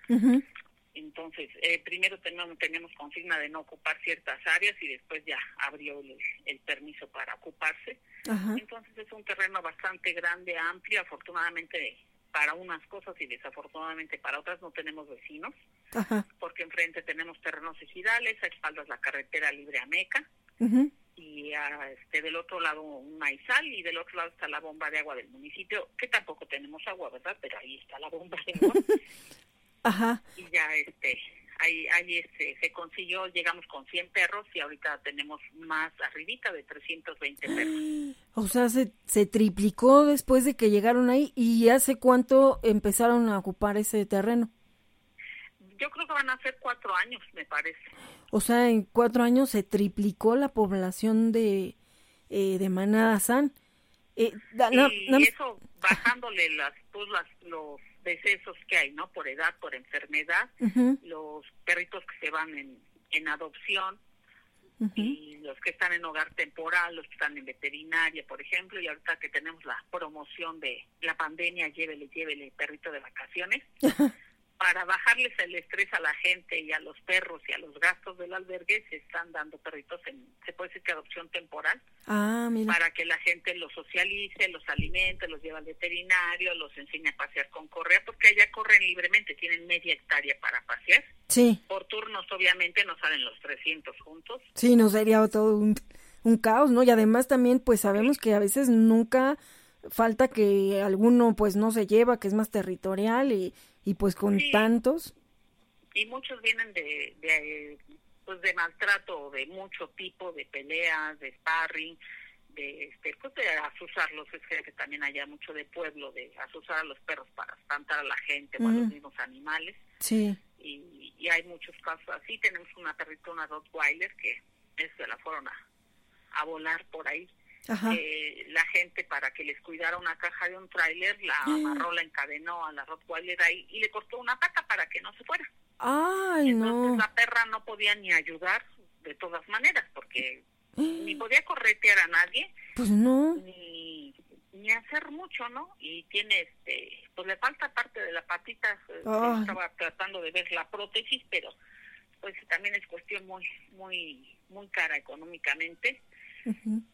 Entonces, eh, primero teníamos, teníamos consigna de no ocupar ciertas áreas y después ya abrió el, permiso para ocuparse. Entonces es un terreno bastante grande, amplio, afortunadamente para unas cosas y desafortunadamente para otras no tenemos vecinos, porque enfrente tenemos terrenos ejidales, a espaldas la carretera libre a Meca, y este, del otro lado un maizal y del otro lado está la bomba de agua del municipio, que tampoco tenemos agua, ¿verdad? Pero ahí está la bomba de agua. *laughs* Ajá. Y ya este ahí, ahí este, se consiguió, llegamos con 100 perros y ahorita tenemos más arribita de 320 perros. *gasps* O sea, se, se triplicó después de que llegaron ahí y hace cuánto empezaron a ocupar ese terreno. Yo creo que van a ser cuatro años, me parece. O sea, en cuatro años se triplicó la población de, eh, de Manada San. Eh, y eso bajándole las, pues, las, los decesos que hay, ¿no? Por edad, por enfermedad, los perritos que se van en, en adopción y los que están en hogar temporal, los que están en veterinaria, por ejemplo, y ahorita que tenemos la promoción de la pandemia, llévele, llévele perrito de vacaciones *laughs* para bajarles el estrés a la gente y a los perros y a los gastos del albergue, se están dando perritos en, se puede decir que adopción temporal, ah, para que la gente los socialice, los alimente, los lleva al veterinario, los enseñe a pasear con correa, porque allá corren libremente, tienen media hectárea para pasear. Sí. Por turnos, obviamente, no salen los 300 juntos. Sí, nos sería todo un, un caos, ¿no? Y además también, pues sabemos que a veces nunca falta que alguno pues no se lleva, que es más territorial y y pues con tantos. Y muchos vienen de, de pues de maltrato de mucho tipo de peleas de sparring de este pues de asusarlos es que también haya mucho de pueblo de asusar a los perros para espantar a la gente o a los mismos animales. Sí. Y, y, hay muchos casos así. Tenemos una perrita una Rottweiler que es, se la fueron a, a volar por ahí eh, la gente para que les cuidara una caja de un tráiler, la amarró, la encadenó a la Rottweiler ahí y le cortó una pata para que no se fuera. Ay, Entonces la perra no podía ni ayudar de todas maneras porque ni podía corretear a nadie. Pues no. Ni, ni hacer mucho, ¿no? Y tiene, este, pues le falta parte de la patita. Estaba tratando de ver la prótesis, pero pues también es cuestión muy, muy, muy cara económicamente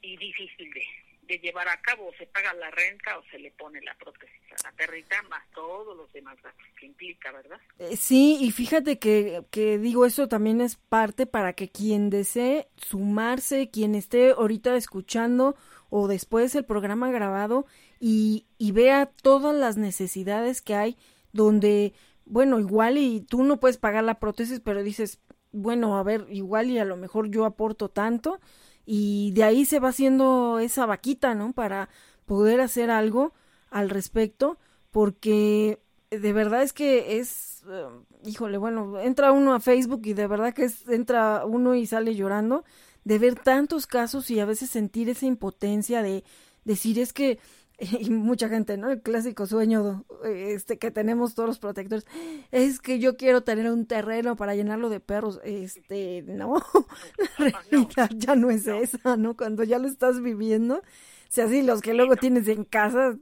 y difícil de, de llevar a cabo, se paga la renta o se le pone la prótesis a la perrita, más todos los demás gastos que implica, ¿verdad? Eh, sí, y fíjate que, que digo, eso también es parte para que quien desee sumarse, quien esté ahorita escuchando o después el programa grabado y, y vea todas las necesidades que hay donde, bueno, igual y tú no puedes pagar la prótesis, pero dices, bueno, a ver, igual y a lo mejor yo aporto tanto y de ahí se va haciendo esa vaquita, ¿no? Para poder hacer algo al respecto, porque de verdad es que es, eh, híjole, bueno, entra uno a Facebook y de verdad que es, entra uno y sale llorando de ver tantos casos y a veces sentir esa impotencia de decir es que *laughs* y mucha gente, ¿no? El clásico sueño este que tenemos todos los protectores es que yo quiero tener un terreno para llenarlo de perros. Este, no, *laughs* la realidad ya no es esa, ¿no? Cuando ya lo estás viviendo, sea, así los que luego tienes en casa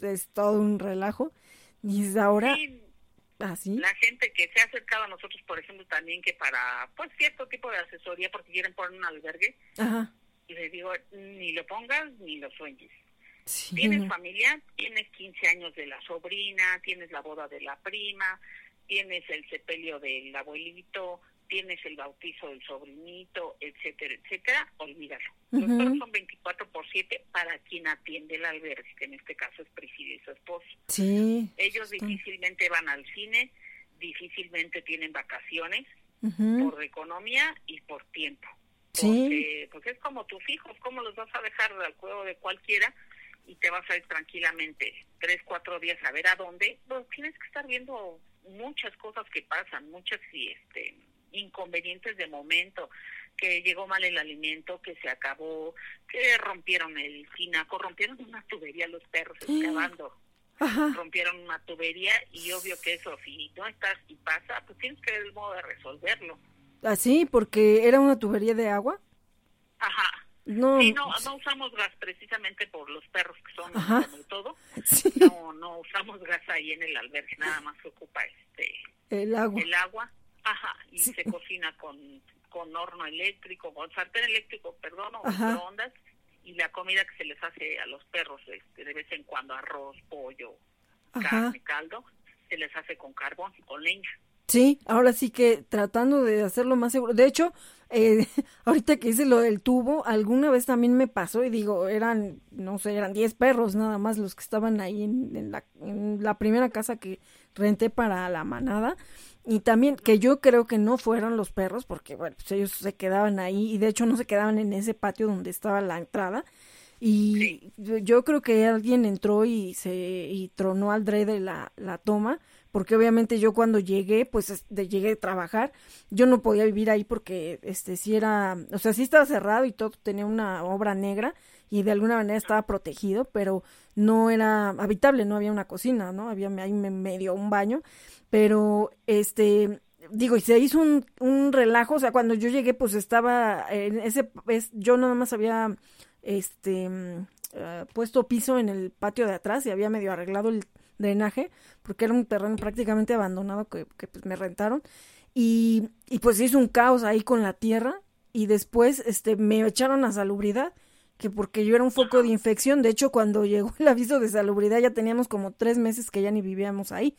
es todo un relajo. Y es ahora así. La gente que se ha acercado a nosotros, por ejemplo, también que para pues cierto tipo de asesoría porque quieren poner un albergue. Ajá. Y les digo, ni lo pongas ni lo sueñes Tienes familia, tienes 15 años de la sobrina, tienes la boda de la prima, tienes el sepelio del abuelito, tienes el bautizo del sobrinito, etcétera, etcétera, olvídalo. Los perros son 24 por 7 para quien atiende el albergue, que en este caso es Priscila y su esposo. Sí. Ellos difícilmente van al cine, difícilmente tienen vacaciones por economía y por tiempo. Porque, Porque es como tus hijos, ¿cómo los vas a dejar al juego de cualquiera? Y te vas a ir tranquilamente tres, cuatro días a ver a dónde, pues tienes que estar viendo muchas cosas que pasan, muchas este, inconvenientes de momento, que llegó mal el alimento, que se acabó, que rompieron el finaco, rompieron una tubería los perros excavando. rompieron una tubería y obvio que eso si no estás y pasa, pues tienes que ver el modo de resolverlo. ¿Así? ¿Ah, ¿Porque era una tubería de agua? Ajá, no, sí, no, no usamos gas precisamente por los perros que son como todo. *laughs* No, no usamos gas ahí en el albergue, nada más se ocupa este el agua. El agua, ajá, y se cocina con, con horno eléctrico, con sartén eléctrico, perdón, o microondas, y la comida que se les hace a los perros este, de vez en cuando, arroz, pollo, carne, caldo, se les hace con carbón, con leña. Sí, ahora sí que tratando de hacerlo más seguro. De hecho, eh, *laughs* ahorita que hice lo del tubo, alguna vez también me pasó y digo, eran, no sé, eran 10 perros nada más los que estaban ahí en, la, en la primera casa que renté para la manada. Y también que yo creo que no fueron los perros, porque bueno, pues ellos se quedaban ahí y de hecho no se quedaban en ese patio donde estaba la entrada. Y yo creo que alguien entró y se y tronó al de la, la toma, porque obviamente yo cuando llegué, pues llegué a trabajar, yo no podía vivir ahí porque este sí era, o sea, sí estaba cerrado y todo tenía una obra negra y de alguna manera estaba protegido, pero no era habitable, no había una cocina, ¿no? Había ahí medio un baño, pero este digo, y se hizo un, un relajo, o sea, cuando yo llegué, pues estaba en ese, es, yo nada más había, este, uh, puesto piso en el patio de atrás y había medio arreglado el drenaje, porque era un terreno prácticamente abandonado que, que pues, me rentaron, y, y pues hizo un caos ahí con la tierra, y después, este, me echaron a salubridad, que porque yo era un foco de infección, de hecho, cuando *laughs* llegó el aviso de salubridad ya teníamos como tres meses que ya ni vivíamos ahí,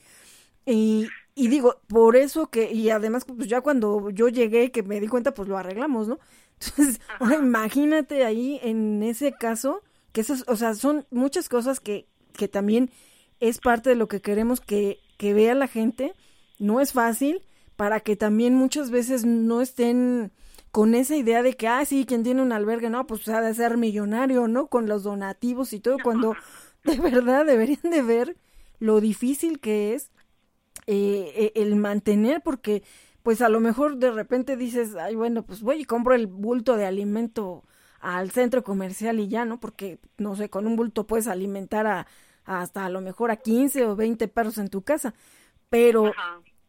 y, y digo, por eso que, y además, pues ya cuando yo llegué, que me di cuenta, pues lo arreglamos, ¿no? *laughs* Entonces, ahora imagínate ahí en ese caso, que eso, o sea, son muchas cosas que, que también es parte de lo que queremos que, que vea la gente. No es fácil para que también muchas veces no estén con esa idea de que, ah, sí, quien tiene un albergue, no, pues ha de ser millonario, ¿no? Con los donativos y todo, cuando *laughs* de verdad deberían de ver lo difícil que es eh, e, el mantener, porque pues a lo mejor de repente dices, ay, bueno, pues voy y compro el bulto de alimento al centro comercial y ya, ¿no? Porque, no sé, con un bulto puedes alimentar a, hasta a lo mejor a 15 o 20 perros en tu casa. Pero,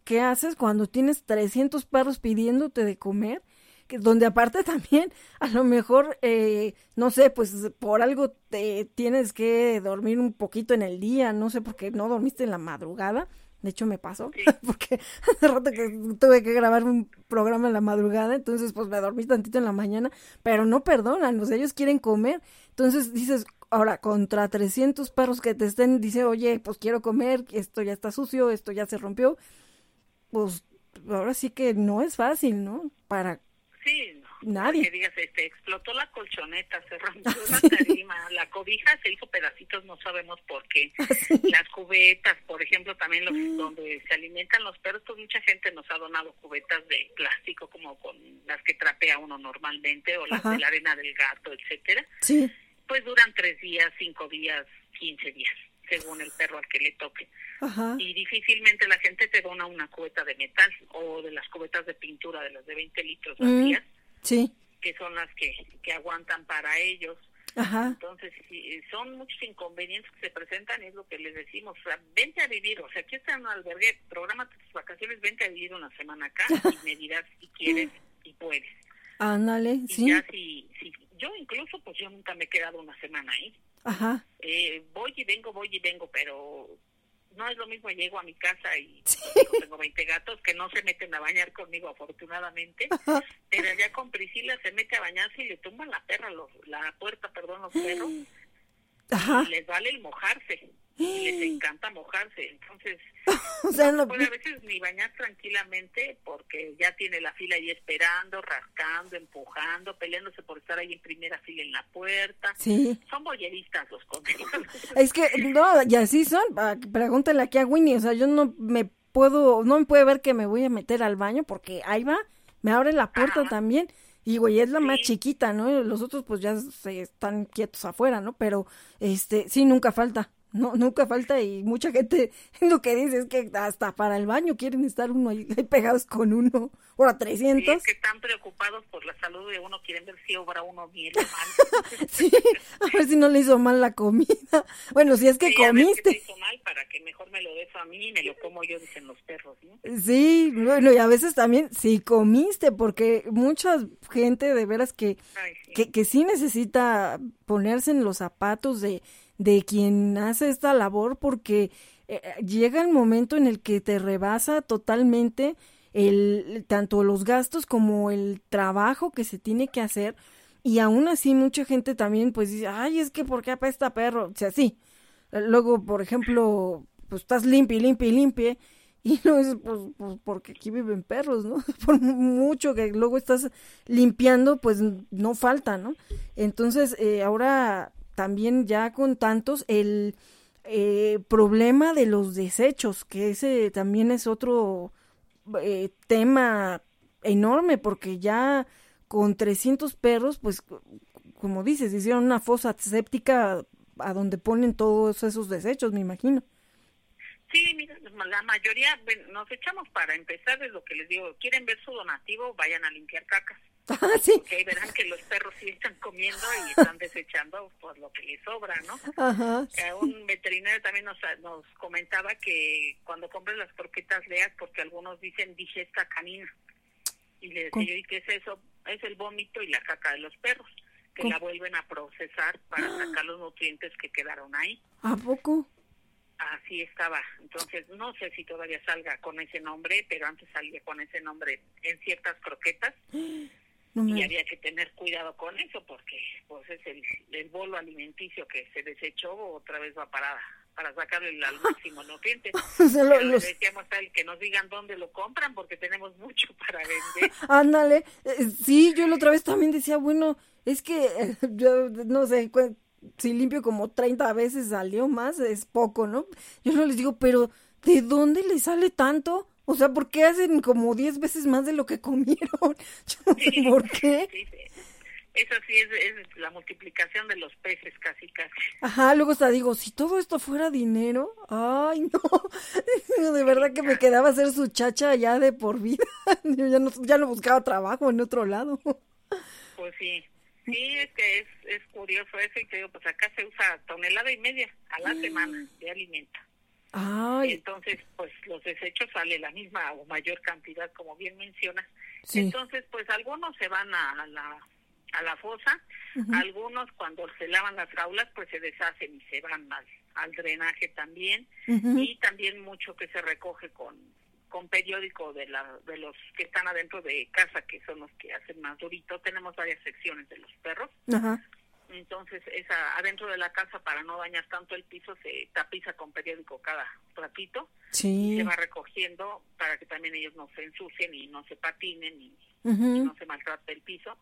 ¿qué haces cuando tienes 300 perros pidiéndote de comer? Que, donde aparte *laughs* también, a lo mejor, eh, no sé, pues por algo te tienes que dormir un poquito en el día, no sé, porque no dormiste en la madrugada de hecho, me pasó, *laughs* porque hace rato que tuve que grabar un programa en la madrugada, entonces pues me dormí tantito en la mañana, pero no perdonan, o sea, ellos quieren comer. Entonces dices, ahora, contra 300 perros que te estén, dice, oye, pues quiero comer, esto ya está sucio, esto ya se rompió, pues ahora sí que no es fácil, ¿no? Para Sí, Nadie. Que digas, este, explotó la colchoneta, se rompió *laughs* la tarima, la cobija se hizo pedacitos, no sabemos por qué. *laughs* Ah, las cubetas, por ejemplo, también los, mm. donde se alimentan los perros, pues mucha gente nos ha donado cubetas de plástico, como con las que trapea uno normalmente, o las de la arena del gato, etcétera. Sí. Pues duran tres días, cinco días, quince días según el perro al que le toque. Y difícilmente la gente te dona una cubeta de metal o de las cubetas de pintura, de las de 20 litros mm, vacías, sí. que son las que, que aguantan para ellos. Entonces, son muchos inconvenientes que se presentan, es lo que les decimos. vente a vivir, o sea, aquí está en un albergue, programa tus vacaciones, vente a vivir una semana acá *laughs* y me dirás si quieres y puedes. Ándale, sí. Ya si, si, yo incluso, pues yo nunca me he quedado una semana ahí. Ajá. Eh, voy y vengo, voy y vengo, pero no es lo mismo llego a mi casa y *laughs* tengo 20 gatos que no se meten a bañar conmigo afortunadamente, pero allá con Priscila se mete a bañarse y le tumban la perra, la puerta, perdón, los perros, y les vale el mojarse les *gasps* encanta mojarse. Entonces, *laughs* o sea, no puede a veces ni bañar tranquilamente porque ya tiene la fila ahí esperando, rascando, empujando, peleándose por estar ahí en primera fila en la puerta. Sí. Son boyeristas los conejos. *laughs* Es que, no, y así son. Ah, pregúntale aquí a Winnie, o sea, yo no me puedo, no me puede ver que me voy a meter al baño porque ahí va, me abre la puerta también. Y güey, es la más chiquita, ¿no? Los otros pues ya se están quietos afuera, ¿no? Pero este, sí, nunca falta. No, nunca falta y mucha gente *laughs* lo que dice es que hasta para el baño quieren estar uno ahí, pegados con uno, o a 300. Sí, es que están preocupados por la salud de uno, quieren ver si obra uno bien o mal. *laughs* sí, a ver si no le hizo mal la comida. Bueno, si es que comiste. A ver hizo mal para que mejor me lo des a mí y me lo como yo, dicen los perros, ¿no? Sí, bueno, y a veces también si comiste, porque mucha gente de veras que, que, que sí necesita ponerse en los zapatos de de quien hace esta labor porque eh, llega el momento en el que te rebasa totalmente el tanto los gastos como el trabajo que se tiene que hacer y aún así mucha gente también pues dice, ay, es que ¿por qué apesta perro? O sea, sí. Luego, por ejemplo, pues estás limpio, limpio, limpio y *laughs* no es pues, pues, porque aquí viven perros, ¿no? *laughs* Por mucho que luego estás limpiando, pues no falta, ¿no? Entonces, eh, ahora también ya con tantos el eh, problema de los desechos, que ese también es otro eh, tema enorme, porque ya con 300 perros, pues como dices, hicieron una fosa séptica a donde ponen todos esos desechos, me imagino. Sí, mira, la mayoría nos echamos para empezar, es lo que les digo, quieren ver su donativo, vayan a limpiar cacas. *laughs* Ah, sí. Porque verán que los perros sí están comiendo y están desechando por lo que les sobra, ¿no? Ajá. Un veterinario también nos, nos comentaba que cuando compres las croquetas leas porque algunos dicen digesta canina. Y le decía yo, ¿y qué es eso? Es el vómito y la caca de los perros, que la vuelven a procesar para sacar los nutrientes que quedaron ahí. ¿A poco? Así estaba. Entonces, no sé si todavía salga con ese nombre, pero antes salía con ese nombre en ciertas croquetas. *gasps* y había que tener cuidado con eso porque pues es el, el bolo alimenticio que se desechó otra vez va para para sacarle el, al máximo nutriente. *laughs* lo, los... decíamos a él que nos digan dónde lo compran porque tenemos mucho *laughs* para vender. *laughs* Ándale, eh, sí, yo la otra vez también decía, bueno, es que eh, yo no sé, si limpio como 30 veces salió más, es poco, ¿no? Yo no les digo, pero ¿de dónde le sale tanto? O sea, ¿por qué hacen como 10 veces más de lo que comieron? *laughs* Yo no sé por qué. Eso sí es, la multiplicación de los peces, casi, casi. Ajá, luego hasta digo, si todo esto fuera dinero, ay, no, *laughs* de verdad que me quedaba hacer su chacha ya de por vida. *laughs* Yo ya no, ya no buscaba trabajo en otro lado. Pues sí, sí, es que es, es curioso eso y te digo, pues acá se usa tonelada y media a la semana de alimento. Ay. Entonces, pues los desechos sale la misma o mayor cantidad, como bien mencionas. Entonces, pues algunos se van a, la a la fosa, algunos cuando se lavan las jaulas, pues se deshacen y se van al, al drenaje también, y también mucho que se recoge con con periódico de la de los que están adentro de casa que son los que hacen más durito. Tenemos varias secciones de los perros entonces esa adentro de la casa para no dañar tanto el piso se tapiza con periódico cada ratito sí. y se va recogiendo para que también ellos no se ensucien y no se patinen y, no se maltrate el piso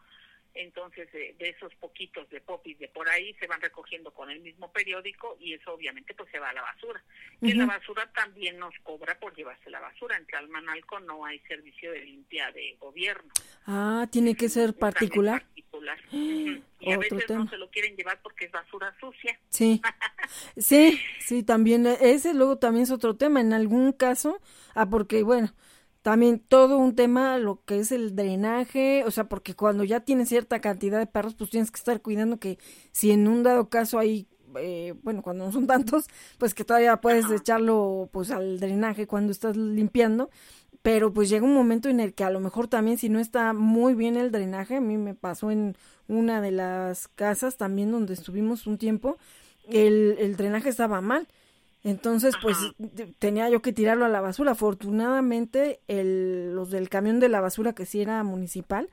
entonces de, esos poquitos de popis de por ahí se van recogiendo con el mismo periódico y eso obviamente pues se va a la basura. Y la basura también nos cobra por llevarse la basura. En Tlalmanalco no hay servicio de limpia de gobierno. Ah tiene que ser particular. particular. *gasps* Y a veces no se lo quieren llevar porque es basura sucia. Sí. *laughs* Sí sí también ese luego también es otro tema. En algún caso ah porque bueno también todo un tema, lo que es el drenaje, o sea, porque cuando ya tienes cierta cantidad de perros, pues tienes que estar cuidando que si en un dado caso hay, eh, bueno, cuando no son tantos, pues que todavía puedes echarlo pues al drenaje cuando estás limpiando, pero pues llega un momento en el que a lo mejor también si no está muy bien el drenaje, a mí me pasó en una de las casas también donde estuvimos un tiempo, el, el drenaje estaba mal entonces, pues tenía yo que tirarlo a la basura. Afortunadamente, el, los del camión de la basura, que sí era municipal,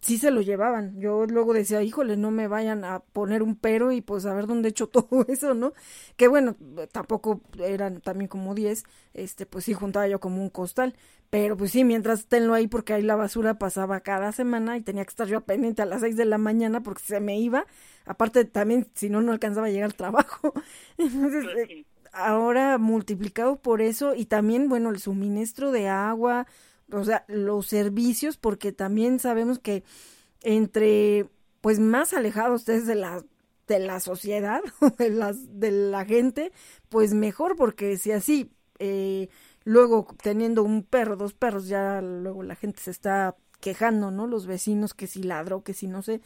sí se lo llevaban. Yo luego decía, híjole, no me vayan a poner un pero y pues a ver dónde he hecho *laughs* todo eso, ¿no? Que bueno, tampoco eran también como 10, este, pues sí juntaba yo como un costal. Pero pues sí, mientras tenlo ahí porque ahí la basura pasaba cada semana y tenía que estar yo pendiente a las 6 de la mañana porque se me iba. Aparte también, si no, no alcanzaba a llegar al trabajo. *laughs* Entonces, pues eh, ahora multiplicado por eso y también, bueno, el suministro de agua, o sea, los servicios, porque también sabemos que entre, pues, más alejados ustedes de la de la sociedad, *laughs* de, las, de la gente, pues mejor, porque si así, eh, luego teniendo un perro, dos perros, ya luego la gente se está quejando, ¿no? Los vecinos que si ladro, que si no sé.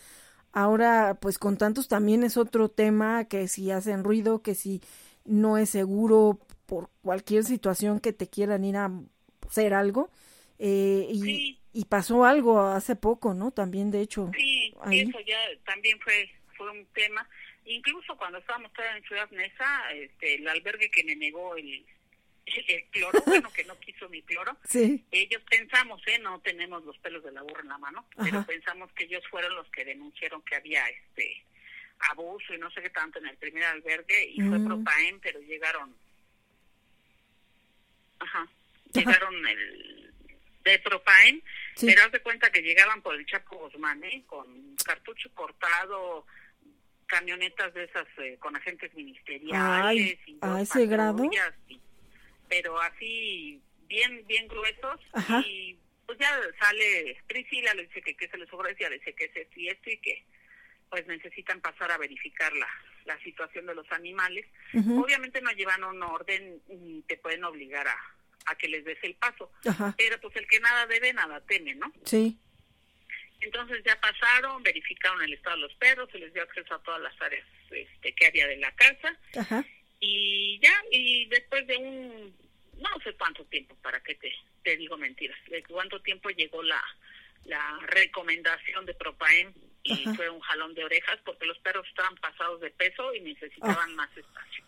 Ahora, pues con tantos también es otro tema, que si hacen ruido, que si no es seguro por cualquier situación que te quieran ir a hacer algo. Eh, y, y pasó algo hace poco, ¿no? También, de hecho. Sí, eso ya también fue, fue un tema. Incluso cuando estábamos todavía en Ciudad Neza, este, el albergue que me negó el, el cloro, *laughs* bueno, que no quiso mi cloro, sí. ellos pensamos, ¿eh? No tenemos los pelos de la burra en la mano, pero pensamos que ellos fueron los que denunciaron que había este abuso y no sé qué tanto en el primer albergue y fue mm. Propaem, pero llegaron, ajá, llegaron el de Propaem, pero haz de cuenta que llegaban por el Chapo Guzmán, ¿eh? con cartucho cortado, camionetas de esas eh, con agentes ministeriales y a ese grado pero así bien bien gruesos y pues ya sale Priscila le dice que, que se les ofrecía, dice que es esto y esto y que pues necesitan pasar a verificar la, la situación de los animales. Obviamente no llevan un orden ni te pueden obligar a, a que les des el paso. Pero pues el que nada debe, nada teme, ¿no? Sí. Entonces ya pasaron, verificaron el estado de los perros, se les dio acceso a todas las áreas este, que había de la casa. Ajá. Y ya, y después de un, no sé cuánto tiempo, para que te, te digo mentiras, de cuánto tiempo llegó la, la recomendación de Propaem y fue un jalón de orejas porque los perros estaban pasados de peso y necesitaban ah. más espacio.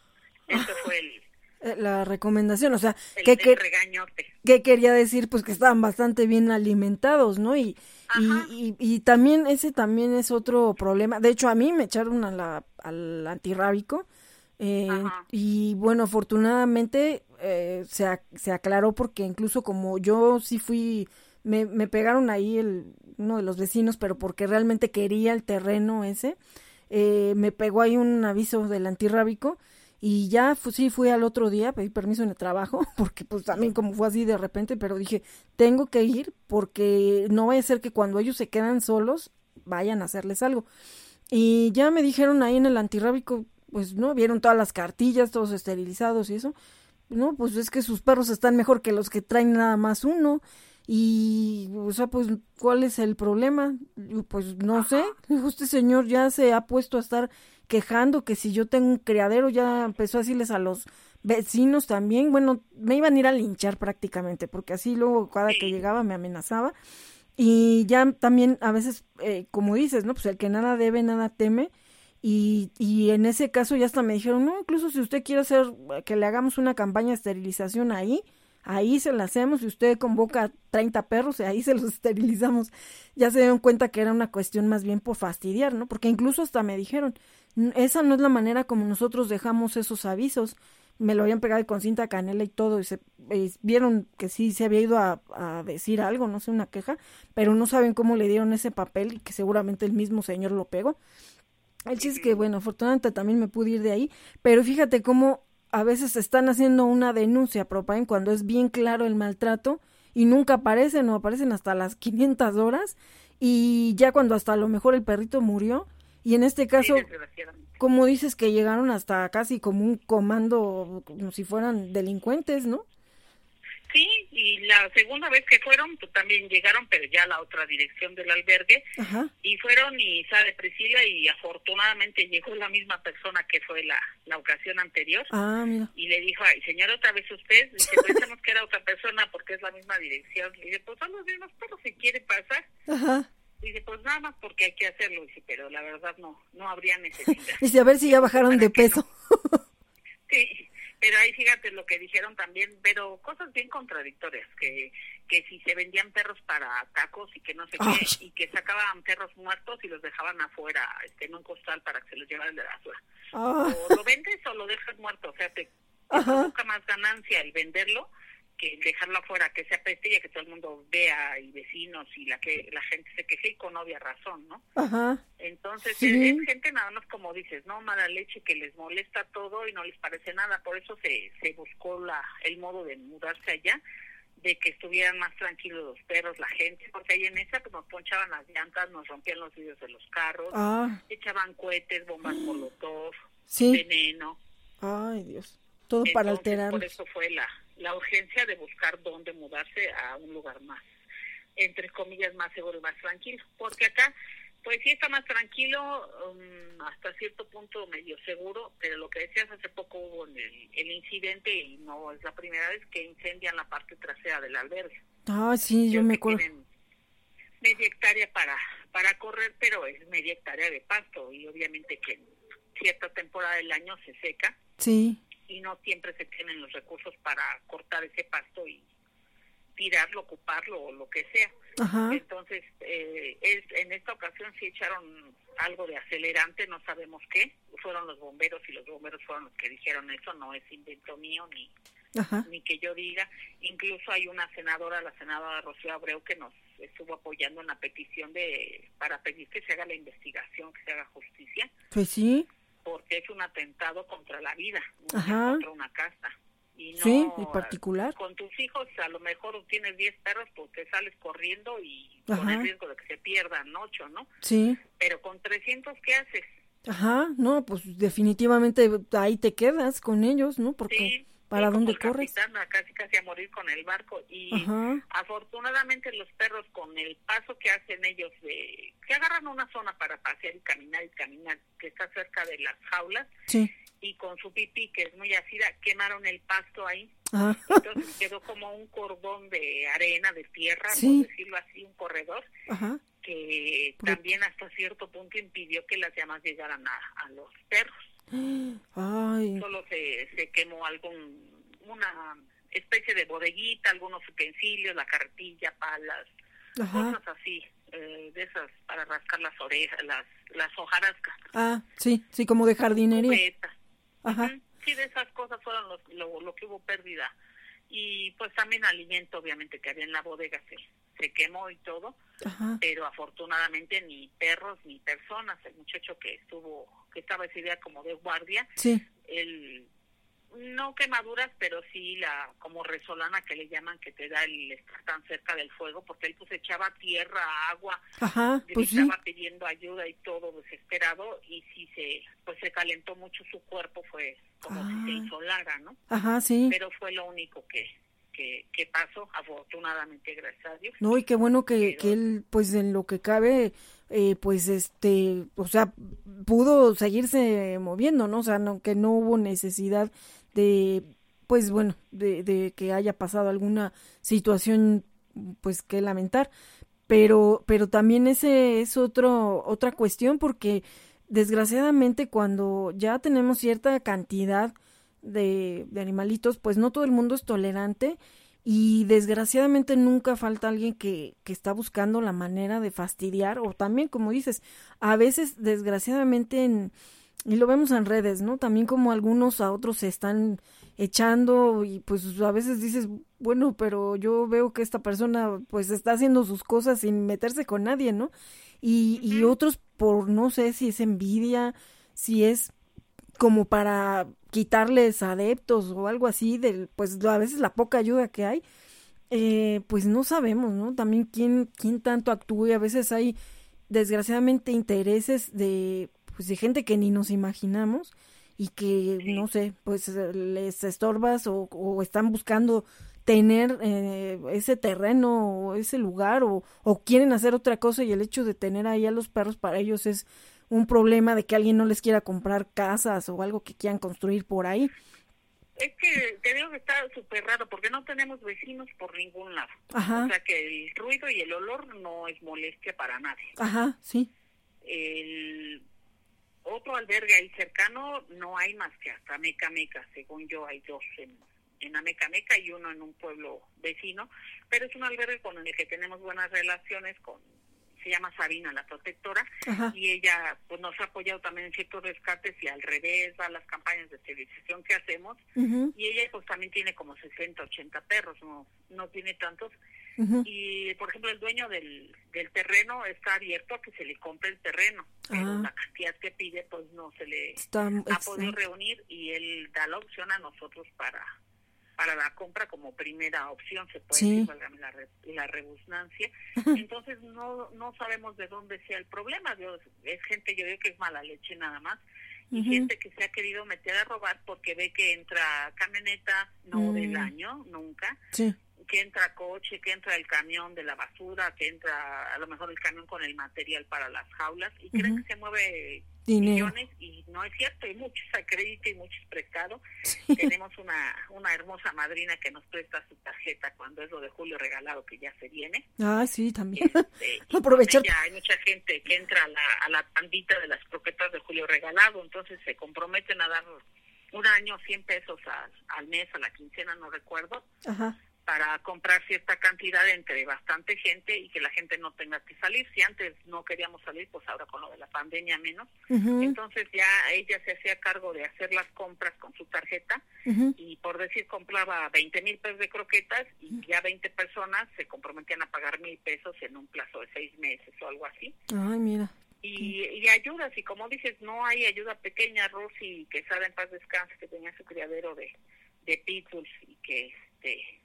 Ese fue el, eh, la recomendación, o sea, ¿qué, que, regañote. ¿qué quería decir? Pues que estaban bastante bien alimentados, ¿no? Y, y, y, también ese también es otro problema. De hecho, a mí me echaron a la, al antirrábico eh, y bueno, afortunadamente eh, se, se aclaró porque incluso como yo sí fui, me, me pegaron ahí el, uno de los vecinos, pero porque realmente quería el terreno ese, eh, me pegó ahí un aviso del antirrábico y ya sí fui al otro día, pedí permiso en el trabajo, *laughs* porque pues también como fue así de repente, pero dije, tengo que ir porque no vaya a ser que cuando ellos se quedan solos vayan a hacerles algo. Y ya me dijeron ahí en el antirrábico, pues no, vieron todas las cartillas, todos esterilizados y eso. No, pues es que sus perros están mejor que los que traen nada más uno. Y, o sea, pues, ¿cuál es el problema? Pues no sé. *laughs* Este señor ya se ha puesto a estar quejando que si yo tengo un criadero ya empezó a decirles a los vecinos también, bueno, me iban a ir a linchar prácticamente, porque así luego cada que llegaba me amenazaba. Y ya también a veces, eh, como dices, ¿no? Pues el que nada debe, nada teme. Y, y en ese caso ya hasta me dijeron, no, incluso si usted quiere hacer, que le hagamos una campaña de esterilización ahí, ahí se la hacemos y usted convoca 30 perros ahí se los esterilizamos. Ya se dieron cuenta que era una cuestión más bien por fastidiar, ¿no? Porque incluso hasta me dijeron, esa no es la manera como nosotros dejamos esos avisos. Me lo habían pegado con cinta canela y todo, y se vieron que sí se había ido a, a, decir algo, no sé, una queja, pero no saben cómo le dieron ese papel y que seguramente el mismo señor lo pegó. El chiste es que, bueno, afortunadamente también me pude ir de ahí, pero fíjate cómo a veces están haciendo una denuncia propaen cuando es bien claro el maltrato y nunca aparecen o aparecen hasta las 500 horas y ya cuando hasta a lo mejor el perrito murió, y en este caso, como dices que llegaron hasta casi como un comando, como si fueran delincuentes, ¿no? Sí, y la segunda vez que fueron, pues también llegaron, pero ya a la otra dirección del albergue, y fueron y sale Priscila y afortunadamente llegó la misma persona que fue la, la ocasión anterior, ah, y le dijo, ay señor, otra vez usted, dice, pensamos que era otra persona porque es la misma dirección, y dice, pues son los mismos pero si quiere pasar. Ajá. Dice, pues nada más porque hay que hacerlo. Dice, pero la verdad no, no habría necesidad. *laughs* Dice, a ver si ya bajaron de peso. *laughs* sí, pero ahí fíjate lo que dijeron también, pero cosas bien contradictorias, que, que si se vendían perros para tacos y que no sé qué, y que sacaban perros muertos y los dejaban afuera este, en un costal para que se los llevaran de la basura. Ah. O lo vendes o lo dejas muerto, o sea, te, te más ganancia el venderlo que dejarlo afuera, que se apeste y que todo el mundo vea y vecinos y la que la gente se queje y con obvia razón, ¿no? Ajá. Entonces es, gente nada más como dices, ¿no? Mala leche que les molesta todo y no les parece nada, por eso se, se buscó la el modo de mudarse allá, de que estuvieran más tranquilos los perros, la gente, porque ahí en esa pues, nos ponchaban las llantas, nos rompían los vidrios de los carros, ah. echaban cohetes, bombas molotov, sí. veneno. Ay, Dios. Todo para alterar. Por eso fue la la urgencia de buscar dónde mudarse a un lugar más, entre comillas, más seguro y más tranquilo. Porque acá, pues sí está más tranquilo, um, hasta cierto punto medio seguro, pero lo que decías hace poco hubo el, el, incidente y no es la primera vez que incendian la parte trasera del albergue. Ah, sí, yo, me acuerdo. Media hectárea para, para correr, pero es media hectárea de pasto y obviamente que en cierta temporada del año se seca. Sí y no siempre se tienen los recursos para cortar ese pasto y tirarlo, ocuparlo o lo que sea. Entonces, eh, es, en esta ocasión sí echaron algo de acelerante, no sabemos qué, fueron los bomberos y los bomberos fueron los que dijeron eso, no es invento mío ni, ni que yo diga. Incluso hay una senadora, la senadora Rocío Abreu, que nos estuvo apoyando en la petición de para pedir que se haga la investigación, que se haga justicia. Pues sí porque es un atentado contra la vida, contra una casa. Y no, Sí, y particular. Con tus hijos, a lo mejor tienes 10 perros, pues te sales corriendo y con Ajá. el riesgo de que se pierdan 8, ¿no? Sí. Pero con 300, ¿qué haces? Ajá, no, pues definitivamente ahí te quedas con ellos, ¿no? Porque Sí, ¿para sí, dónde corres? capitán, a casi casi a morir con el barco y Ajá. afortunadamente los perros con el paso que hacen ellos de que agarran una zona para pasear y caminar y caminar que está cerca de las jaulas Sí. y con su pipí que es muy ácida quemaron el pasto ahí Ajá. entonces quedó como un cordón de arena de tierra Sí. por decirlo así un corredor Ajá. que también hasta cierto punto impidió que las llamas llegaran a, a los perros Ay, solo se, se quemó algún una especie de bodeguita, algunos utensilios, la carretilla, palas, ajá. cosas así, eh, de esas para rascar las orejas, las, las hojarascas, Ah, sí, sí, como de jardinería. Ajá. Sí, de esas cosas fueron los- lo, lo que hubo pérdida. Y pues también alimento, obviamente, que había en la bodega se, se quemó y todo, Ajá. pero afortunadamente ni perros ni personas. El muchacho que estuvo, que estaba ese día como de guardia, Sí. el no quemaduras, pero sí la como resolana que le llaman que te da el estar tan cerca del fuego, porque él pues echaba tierra, agua, Ajá, pues sí. estaba pidiendo ayuda y todo desesperado y si se pues se calentó mucho su cuerpo fue como si se Ah. insolara, ¿no? Ajá, sí. Pero fue lo único que que, que pasó, afortunadamente, gracias a Dios. No, y qué bueno que, Pero- que él, pues en lo que cabe, eh, pues este, o sea, pudo seguirse moviendo, ¿no? O sea, no, que no hubo necesidad de, pues bueno, de, de que haya pasado alguna situación, pues que lamentar. Pero, pero también ese es otro, otra cuestión porque desgraciadamente cuando ya tenemos cierta cantidad de, de animalitos, pues no todo el mundo es tolerante y desgraciadamente nunca falta alguien que, que está buscando la manera de fastidiar o también como dices, a veces desgraciadamente en, y lo vemos en redes, ¿no? También como algunos a otros se están echando y pues a veces dices, bueno, pero yo veo que esta persona pues está haciendo sus cosas sin meterse con nadie, ¿no? Y, y otros por no sé si es envidia, si es como para quitarles adeptos o algo así, del, pues a veces la poca ayuda que hay, eh, pues no sabemos, ¿no? También quién, quién tanto actúa, a veces hay desgraciadamente intereses de, pues de gente que ni nos imaginamos y que, no sé, pues eh, les estorbas o, o están buscando tener eh, ese terreno o ese lugar o, o quieren hacer otra cosa y el hecho de tener ahí a los perros para ellos es un problema de que alguien no les quiera comprar casas o algo que quieran construir por ahí. Es que te digo que está súper raro porque no tenemos vecinos por ningún lado. Ajá. O sea que el ruido y el olor no es molestia para nadie. Ajá, sí. El otro albergue ahí cercano no hay más que hasta Meca Meca, según yo hay dos en, en Ameca Meca y uno en un pueblo vecino, pero es un albergue con el que tenemos buenas relaciones con se llama Sabina la protectora Ajá. y ella pues nos ha apoyado también en ciertos rescates y al revés a las campañas de esterilización que hacemos y ella pues también tiene como 60, 80 perros, no no tiene tantos y por ejemplo el dueño del, del terreno está abierto a que se le compre el terreno pero Ah. la cantidad que pide pues no se le Está, ha podido reunir y él da la opción a nosotros para para la compra como primera opción se puede Sí. decir la, la rebusnancia. Entonces no no sabemos de dónde sea el problema. Yo- es gente yo digo que es mala leche nada más. Y gente que se ha querido meter a robar porque ve que entra camioneta no Mm. del año nunca. Sí, que entra coche, que entra el camión de la basura, que entra a lo mejor el camión con el material para las jaulas y creen Ujú. que se mueve dinero. millones y no es cierto, hay muchos a crédito y muchos prestados. Sí. *laughs* Tenemos una, una hermosa madrina que nos presta su tarjeta cuando es lo de Julio regalado que ya se viene. Ah, sí, también. Este, *laughs* Aprovechar. ella hay mucha gente que entra a la, a la pandita de las croquetas de Julio regalado, entonces se comprometen a dar un año 100 pesos al, al mes, a la quincena, no recuerdo, Ajá. Para comprar cierta cantidad entre bastante gente y que la gente no tenga que salir. Si antes no queríamos salir, pues ahora con lo de la pandemia menos. Entonces ya ella se hacía cargo de hacer las compras con su tarjeta y por decir compraba 20 mil pesos de croquetas y ya 20 personas se comprometían a pagar mil pesos en un plazo de seis meses o algo así. Ay, mira. Y, y ayudas, y como dices, no hay ayuda pequeña, Rosy Quesada en paz descanse, que tenía su criadero de, de pitbulls y que este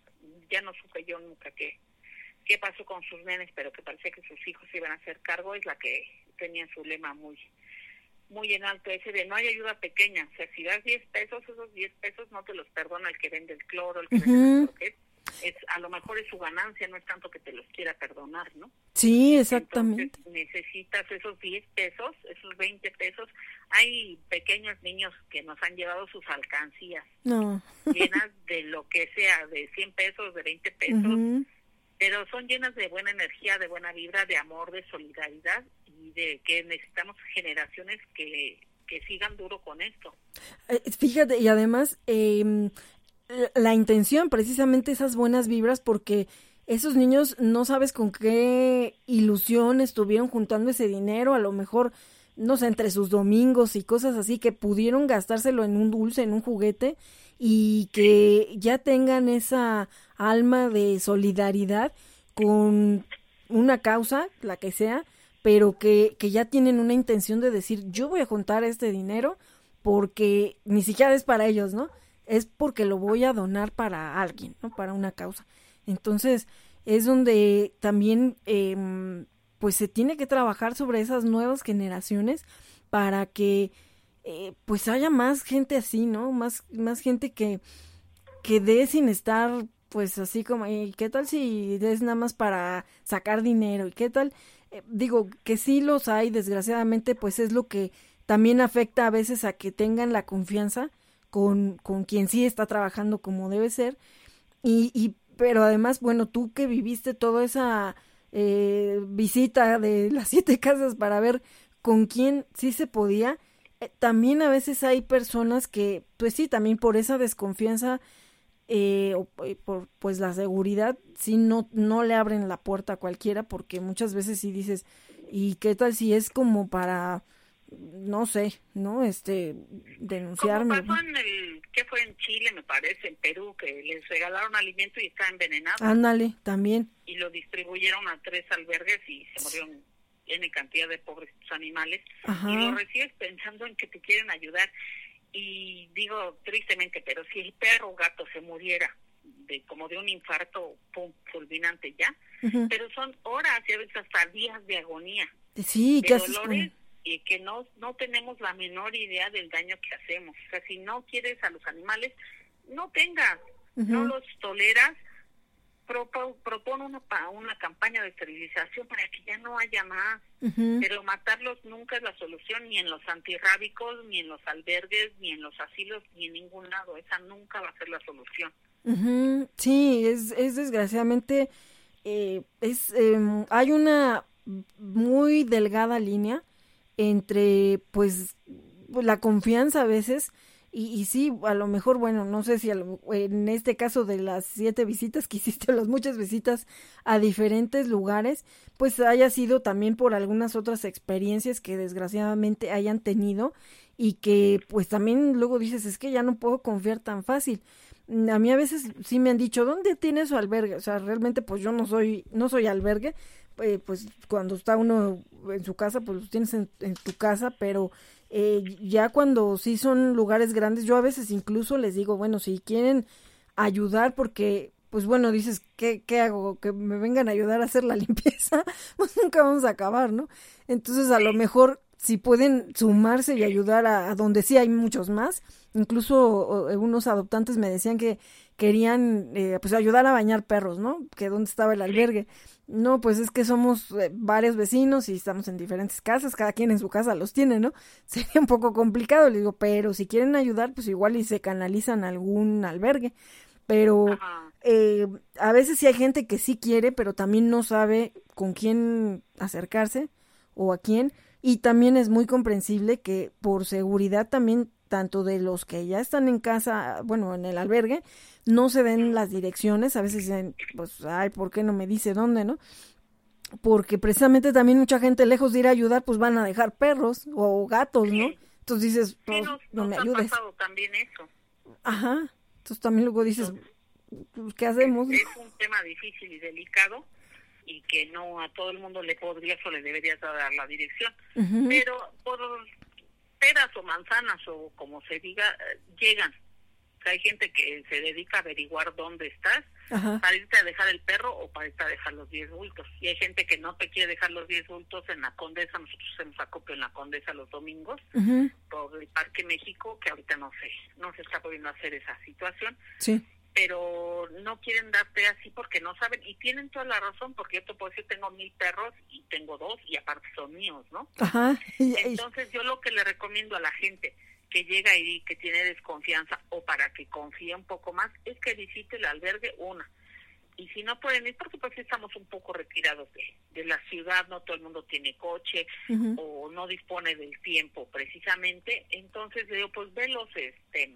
ya no supe yo nunca qué qué pasó con sus nenes, pero que parecía que sus hijos iban a hacer cargo, es la que tenía su lema muy muy en alto ese de no hay ayuda pequeña, o sea, si das 10 pesos, esos 10 pesos no te los perdona el que vende el cloro, el que vende el es, a lo mejor es su ganancia, no es tanto que te los quiera perdonar, ¿no? Sí, exactamente. necesitas esos 10 pesos, esos 20 pesos. Hay pequeños niños que nos han llevado sus alcancías no. llenas de lo que sea, de 100 pesos, de 20 pesos, pero son llenas de buena energía, de buena vibra, de amor, de solidaridad y de que necesitamos generaciones que, que sigan duro con esto. Eh, fíjate, y además, eh, la intención, precisamente esas buenas vibras, porque esos niños no sabes con qué ilusión estuvieron juntando ese dinero, a lo mejor, no sé, entre sus domingos y cosas así, que pudieron gastárselo en un dulce, en un juguete, y que ya tengan esa alma de solidaridad con una causa, la que sea, pero que, que ya tienen una intención de decir, yo voy a juntar este dinero porque ni siquiera es para ellos, ¿no? Es porque lo voy a donar para alguien, ¿no? Para una causa. Entonces, es donde también, eh, pues se tiene que trabajar sobre esas nuevas generaciones para que, eh, pues haya más gente así, ¿no? Más, más gente que, que dé sin estar, pues así como, ¿y qué tal si es nada más para sacar dinero? ¿Y qué tal? Eh, digo, que sí los hay, desgraciadamente, pues es lo que también afecta a veces a que tengan la confianza con, con quien sí está trabajando como debe ser. Y, y pero además, bueno, tú que viviste toda esa eh, visita de las *laughs* siete casas para ver con quién sí se podía, eh, también a veces hay personas que, pues sí, también por esa desconfianza eh, o por pues la seguridad, sí no, no le abren la puerta a cualquiera porque muchas veces sí dices, ¿y qué tal si es como para no sé, ¿no? Este, denunciarme. Como pasó en el, ¿qué fue en Chile, me parece, en Perú, que les regalaron alimento y está envenenado. Ándale, también. Y lo distribuyeron a tres albergues y se murieron N cantidad de pobres animales. Y lo recibes pensando en que te quieren ayudar. Y digo tristemente, pero si el perro o gato se muriera de como de un infarto pum, fulminante ya, pero son horas y a veces hasta días de agonía. Sí, de dolores y que no, no tenemos la menor idea del daño que hacemos. O sea, si no quieres a los animales, no tengas, no los toleras, propone una, una campaña de esterilización para que ya no haya más. Pero matarlos nunca es la solución, ni en los antirrábicos, ni en los albergues, ni en los asilos, ni en ningún lado. Esa nunca va a ser la solución. Sí, es, es desgraciadamente, eh, es, em, hay una muy delgada línea entre pues la confianza a veces y, sí, a lo mejor, bueno, no sé si en este caso de las siete visitas que *laughs* hiciste, las muchas visitas a diferentes lugares, pues haya sido también por algunas otras experiencias que desgraciadamente hayan tenido y que pues también luego dices, es que ya no puedo confiar tan fácil. A mí a veces sí me han dicho, ¿dónde tiene su albergue? O sea, realmente pues yo no soy, no soy albergue, eh, pues cuando está uno en su casa, pues los tienes en, tu casa, pero eh, ya cuando sí son lugares grandes, yo a veces incluso les digo, bueno, si quieren ayudar, porque, pues bueno, dices, ¿qué, qué hago? Que me vengan a ayudar a hacer la *laughs* limpieza, *laughs* pues nunca vamos a acabar, ¿no? Entonces, a lo mejor, si pueden sumarse y ayudar a, donde sí hay muchos más, incluso unos adoptantes me decían que querían, eh, pues, ayudar a bañar perros, ¿no? Que dónde estaba el albergue. No, pues es que somos eh, varios vecinos y estamos en diferentes casas, cada quien en su casa los tiene, ¿no? *laughs* Sería un poco complicado, le digo, pero si quieren ayudar, pues igual y se canalizan a algún albergue. Pero eh, a veces sí hay gente que sí quiere, pero también no sabe con quién acercarse o a quién. Y también es muy comprensible que por seguridad también tanto de los que ya están en casa, bueno, en el albergue, no se ven las direcciones, a veces dicen, pues, ay, ¿por qué no me dice dónde, no? Porque precisamente también mucha gente lejos de ir a ayudar, pues van a dejar perros o gatos, ¿no? Entonces dices, pues, no, me ayudes. Ha también eso. Ajá, entonces también luego dices, pues, ¿qué hacemos? Es un tema difícil y delicado y que no a todo el mundo le podrías o le deberías dar la dirección. Pero por peras o manzanas o como se diga, llegan O sea, hay gente que se dedica a averiguar dónde estás Ajá. para irte a dejar el perro o para irte a dejar los 10 bultos. Y hay gente que no te quiere dejar los 10 bultos en la Condesa. Nosotros hacemos acopio en la Condesa los domingos por el Parque México, que ahorita no sé, no se está pudiendo hacer esa situación. Sí. Pero no quieren darte así porque no saben. Y tienen toda la razón, porque yo te puedo decir, tengo mil perros y tengo dos y aparte son míos, ¿no? Ajá. *laughs* Y- y- Entonces yo lo que le recomiendo a la gente que llega ahí, que tiene desconfianza o para que confíe un poco más, es que visite el albergue una. Y si no pueden ir, porque pues estamos un poco retirados de, de la ciudad, no todo el mundo tiene coche o no dispone del tiempo precisamente, entonces le digo, pues ve los, este,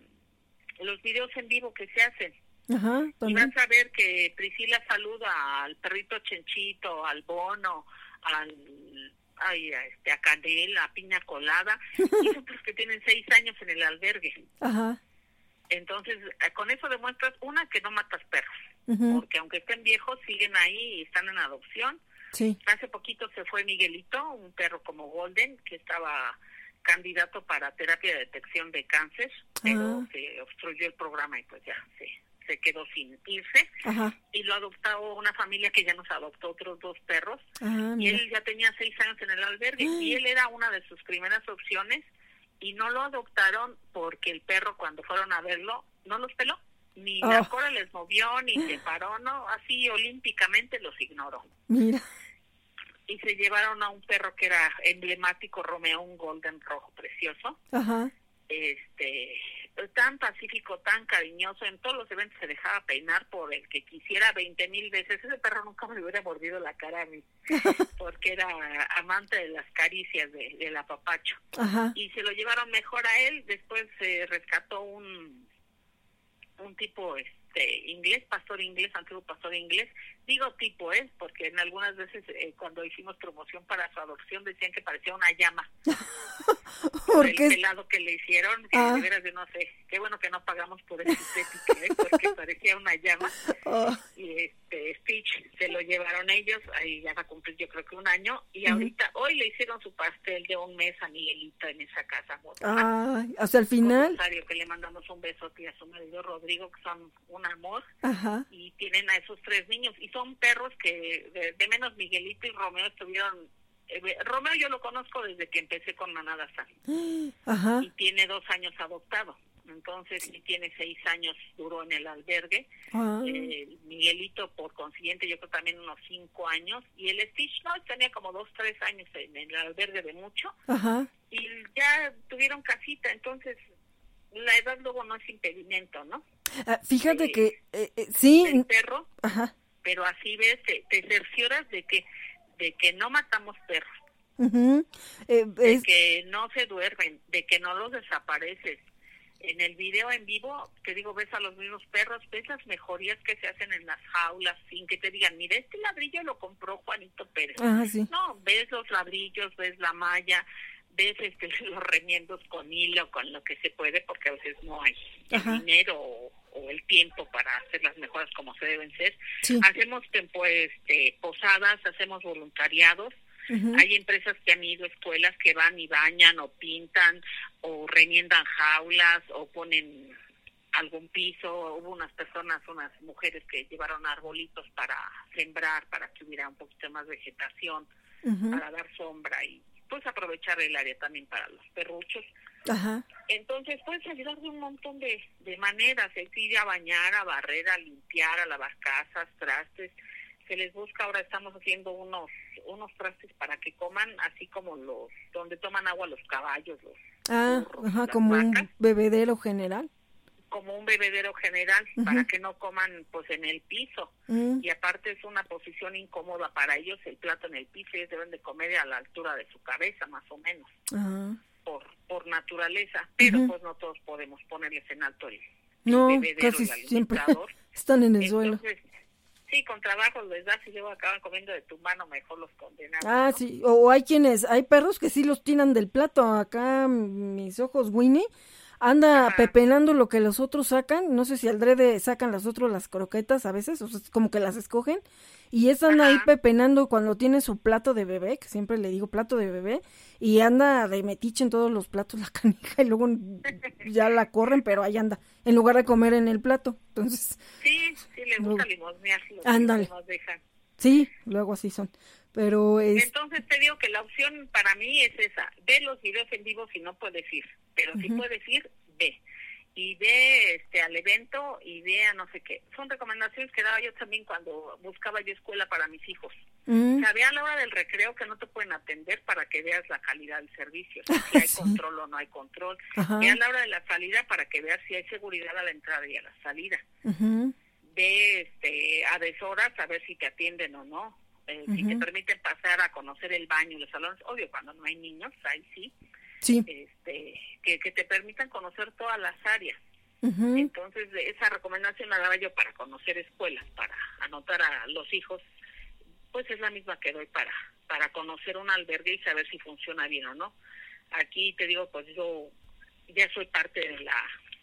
los videos en vivo que se hacen. Ajá. Y vas a ver que Priscila saluda al perrito Chenchito, al Bono, al ay, a, este, a Canela, a Piña Colada, los *laughs* que tienen seis años en el albergue. Ajá. Entonces, eh, con eso demuestras, una, que no matas perros, porque aunque estén viejos, siguen ahí y están en adopción. Sí. Hace poquito se fue Miguelito, un perro como Golden, que estaba candidato para terapia de detección de cáncer, pero Ah. se obstruyó el programa y pues ya se, se quedó sin irse. Ajá. y lo adoptó una familia que ya nos adoptó otros dos perros. Ah, y él ya tenía seis años en el albergue. Y él era una de sus primeras opciones. Y no lo adoptaron porque el perro cuando fueron a verlo no los peló. Ni la Oh. cola les movió ni se paró no. Así olímpicamente los ignoró. Mira. y se llevaron a un perro que era emblemático Romeo un golden rojo precioso. Ajá. este tan pacífico, tan cariñoso, en todos los eventos se dejaba peinar por el que quisiera veinte mil veces. Ese perro nunca me hubiera mordido la cara a mí, *laughs* porque era amante de las caricias de, del apapacho. Ajá. Y se lo llevaron mejor a él, después se rescató un, un tipo este inglés, pastor inglés, antiguo pastor inglés. Digo tipo, ¿eh? Porque en algunas veces eh, cuando hicimos promoción para su adopción decían que parecía una llama *laughs* por el pelado que le hicieron, que Ah. de veras yo no sé, qué bueno que no pagamos por esa estética, ¿eh? porque parecía una llama, *laughs* oh, y este Stitch se lo llevaron ellos, ahí ya va a cumplir yo creo que un año, y ahorita, hoy le hicieron su pastel de un mes a Miguelito en esa casa, ay, hasta el final. Que le mandamos un besote a su marido Rodrigo, que son un amor, Ajá. y tienen a esos tres niños, y son perros que de, de menos Miguelito y Romeo estuvieron, eh, Romeo yo lo conozco desde que empecé con Manada San *gasps* Ajá. y tiene dos años adoptado. Entonces, y tiene seis años, duró en el albergue. Ah, Eh, Miguelito, por consiguiente, yo creo también unos cinco años. Y el Stitch, no, tenía como dos, tres años en el albergue de mucho. Ajá. Y ya tuvieron casita, entonces la edad luego no es impedimento, ¿no? Ah, fíjate Sí. que eh, eh, sí. El perro, Ajá. pero así ves, te, te cercioras de que, de que no matamos perros. Eh, de es- que no se duermen, de que no los desapareces. En el video en vivo, te digo, ves a los mismos perros, ves las mejorías que se hacen en las jaulas, sin que te digan, mira, este ladrillo lo compró Juanito Pérez. Ajá, sí. No, ves los ladrillos, ves la malla, ves este, *laughs* los remiendos con hilo, con lo que se puede, porque a veces no hay Ajá. el dinero o, o el tiempo para hacer las mejoras como se deben ser. Sí. Hacemos tempo- este, posadas, hacemos voluntariados. Hay empresas que han ido a escuelas que van y bañan o pintan o remiendan jaulas o ponen algún piso. Hubo unas personas, unas mujeres que llevaron arbolitos para sembrar, para que hubiera un poquito más vegetación, para dar sombra y pues aprovechar el área también para los perruchos. Ajá. Entonces puedes ayudar de un montón de, de maneras, es ir a bañar, a barrer, a limpiar, a lavar casas, trastes. Se les busca, ahora estamos haciendo unos unos trastes para que coman, así como los donde toman agua los caballos, los Ah, burros, ajá, como un bebedero general. como un bebedero general, para que no coman pues en el piso. Mm, Y aparte es una posición incómoda para ellos, el plato en el piso, ellos deben de comer a la altura de su cabeza, más o menos. Por por naturaleza, pero pues no todos podemos ponerles en alto el, No, bebedero casi y el siempre *laughs* están en el suelo. Sí, con trabajo les das y luego acaban comiendo de tu mano, mejor los condenamos. Ah, ¿no? sí, o hay quienes, hay perros que sí los tiran del plato. Acá mis ojos Winnie, anda pepenando lo que los otros sacan, no sé si al drede sacan las otros las croquetas a veces, o sea, como que las escogen, y esa anda ahí pepenando cuando tiene su plato de bebé, que siempre le digo plato de bebé, y anda de metiche en todos los platos la *laughs* canija y luego ya la corren, pero ahí anda, en lugar de comer en el plato. Entonces, sí, sí le gusta limosnear, ándale. Sí, luego así son. Pero es... Entonces te digo que la opción para mí es esa, ve los videos en vivo si no puedes ir, pero si puedes ir, ve. Y ve este, al evento y ve a no sé qué. Son recomendaciones que daba yo también cuando buscaba yo escuela para mis hijos. Mm. O ve a la hora del recreo que no te pueden atender para que veas la calidad del servicio, si hay control o no hay control. Ve a la hora de la salida para que veas si hay seguridad a la entrada y a la salida. Ve este, a deshoras a ver si te atienden o no eh, si te permiten pasar a conocer el baño y los salones, obvio cuando no hay niños, ahí sí, sí. Este, que, que te permitan conocer todas las áreas. Entonces, esa recomendación la daba yo para conocer escuelas, para anotar a los hijos, pues es la misma que doy para, para conocer un albergue y saber si funciona bien o no. Aquí te digo, pues yo ya soy parte de la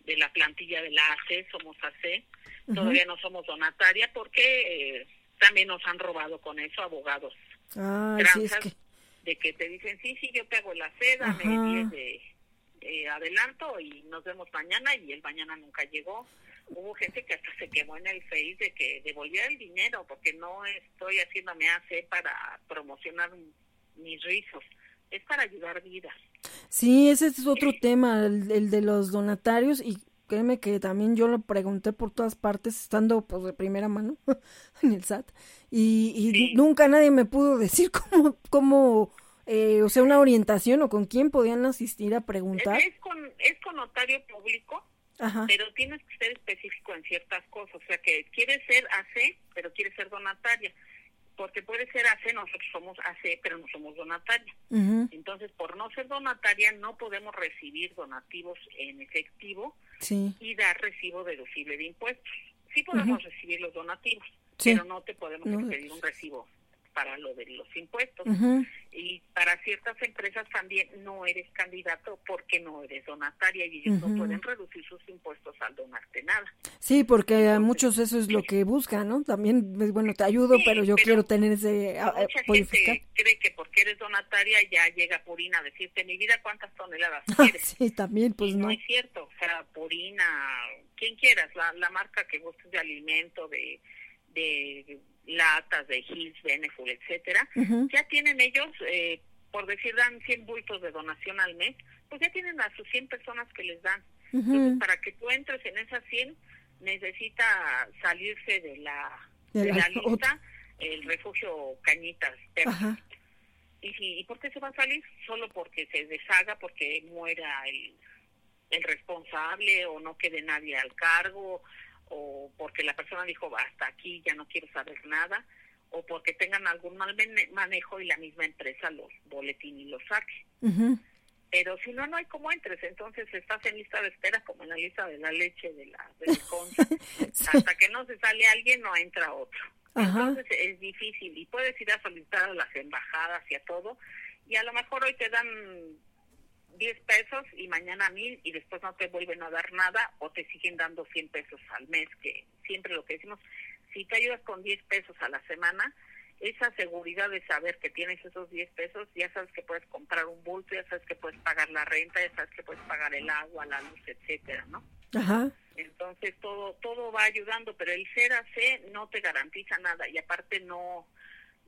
de la plantilla de la AC, somos AC, todavía no somos donataria porque eh, también nos han robado con eso abogados. Ah, sí, es que... De que te dicen, sí, sí, yo te hago la seda, me de, de adelanto y nos vemos mañana y el mañana nunca llegó. Hubo gente que hasta se quemó en el Face de que devolviera el dinero porque no estoy haciéndome AC para promocionar mis rizos, es para ayudar vidas. Sí, ese es otro tema, el, de los donatarios y créeme que también yo lo pregunté por todas partes, estando pues de primera mano *laughs* en el SAT, y, nunca nadie me pudo decir *laughs* cómo, cómo eh, o sea, una orientación o con quién podían asistir a preguntar. Es, con, es con notario público, pero tienes que ser específico en ciertas cosas, o sea, que quieres ser AC, pero quieres ser donataria porque puede ser AC, nosotros somos AC, pero no somos donataria. Entonces, por no ser donataria, no podemos recibir donativos en efectivo y dar recibo deducible de impuestos. Sí podemos recibir los donativos, pero no te podemos pedir un recibo para lo de los impuestos. Y para ciertas empresas también no eres candidato porque no eres donataria y ellos no pueden reducir sus impuestos al donarte nada. Sí, porque a muchos eso es lo que buscan, ¿no? También, pues, bueno, te ayudo, pero yo quiero tener ese... Mucha gente cree que porque eres donataria ya llega Purina a decirte, mi vida, ¿cuántas toneladas *laughs* quieres? sí, también, pues no. No es cierto, o sea, Purina, quien quieras, la, la marca que gustes de alimento, de de latas de Hills, Beneful, etcétera, ya tienen ellos, eh, por decir, dan 100 bultos de donación al mes, pues ya tienen a sus 100 personas que les dan. Entonces, para que tú entres en esas 100, necesita salirse de la, de, la, lista el refugio Cañitas. ¿Y, ¿Y por qué se va a salir? Solo porque se deshaga, porque muera el, el responsable o no quede nadie al cargo o porque la persona dijo hasta aquí ya no quiero saber nada o porque tengan algún mal manejo y la misma empresa los boletín y los saque. Pero si no, no hay cómo entres. Entonces estás en lista de espera como en la lista de la leche de la del *laughs* Hasta que no se sale alguien, no entra otro. Entonces es difícil y puedes ir a solicitar a las embajadas y a todo. Y a lo mejor hoy te dan 10 pesos y mañana mil y después no te vuelven a dar nada o te siguen dando 100 pesos al mes, que siempre lo que decimos, si te ayudas con 10 pesos a la semana, esa seguridad de saber que tienes esos 10 pesos, ya sabes que puedes comprar un bulto, ya sabes que puedes pagar la renta, ya sabes que puedes pagar el agua, la luz, etcétera, ¿no? Ajá. Entonces todo todo va ayudando, pero el ser AC no te garantiza nada y aparte no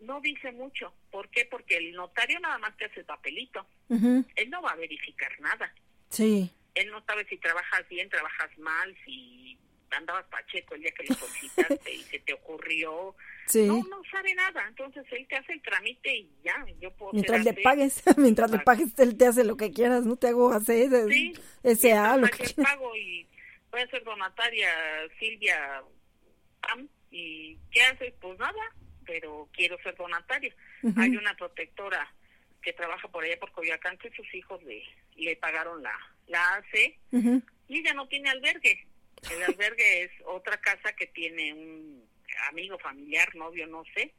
no dice mucho. ¿Por qué? Porque el notario nada más te hace el papelito. Él no va a verificar nada. Sí. Él no sabe si trabajas bien, trabajas mal, si andabas pacheco el día que lo solicitaste y se te ocurrió. Sí. No, no sabe nada. Entonces él te hace el trámite y ya. Yo puedo mientras le pagues, *laughs* mientras le pagues, él te hace lo que quieras. No te hago hacer sí. Lo que quieras. pago y voy a ser donataria Silvia Pam. ¿Y qué haces? Pues nada pero quiero ser donataria. Hay una protectora que trabaja por allá por Coyoacán que sus hijos le, le pagaron la, la AC y ella no tiene albergue. El albergue es otra casa que tiene un amigo, familiar, novio, no sé,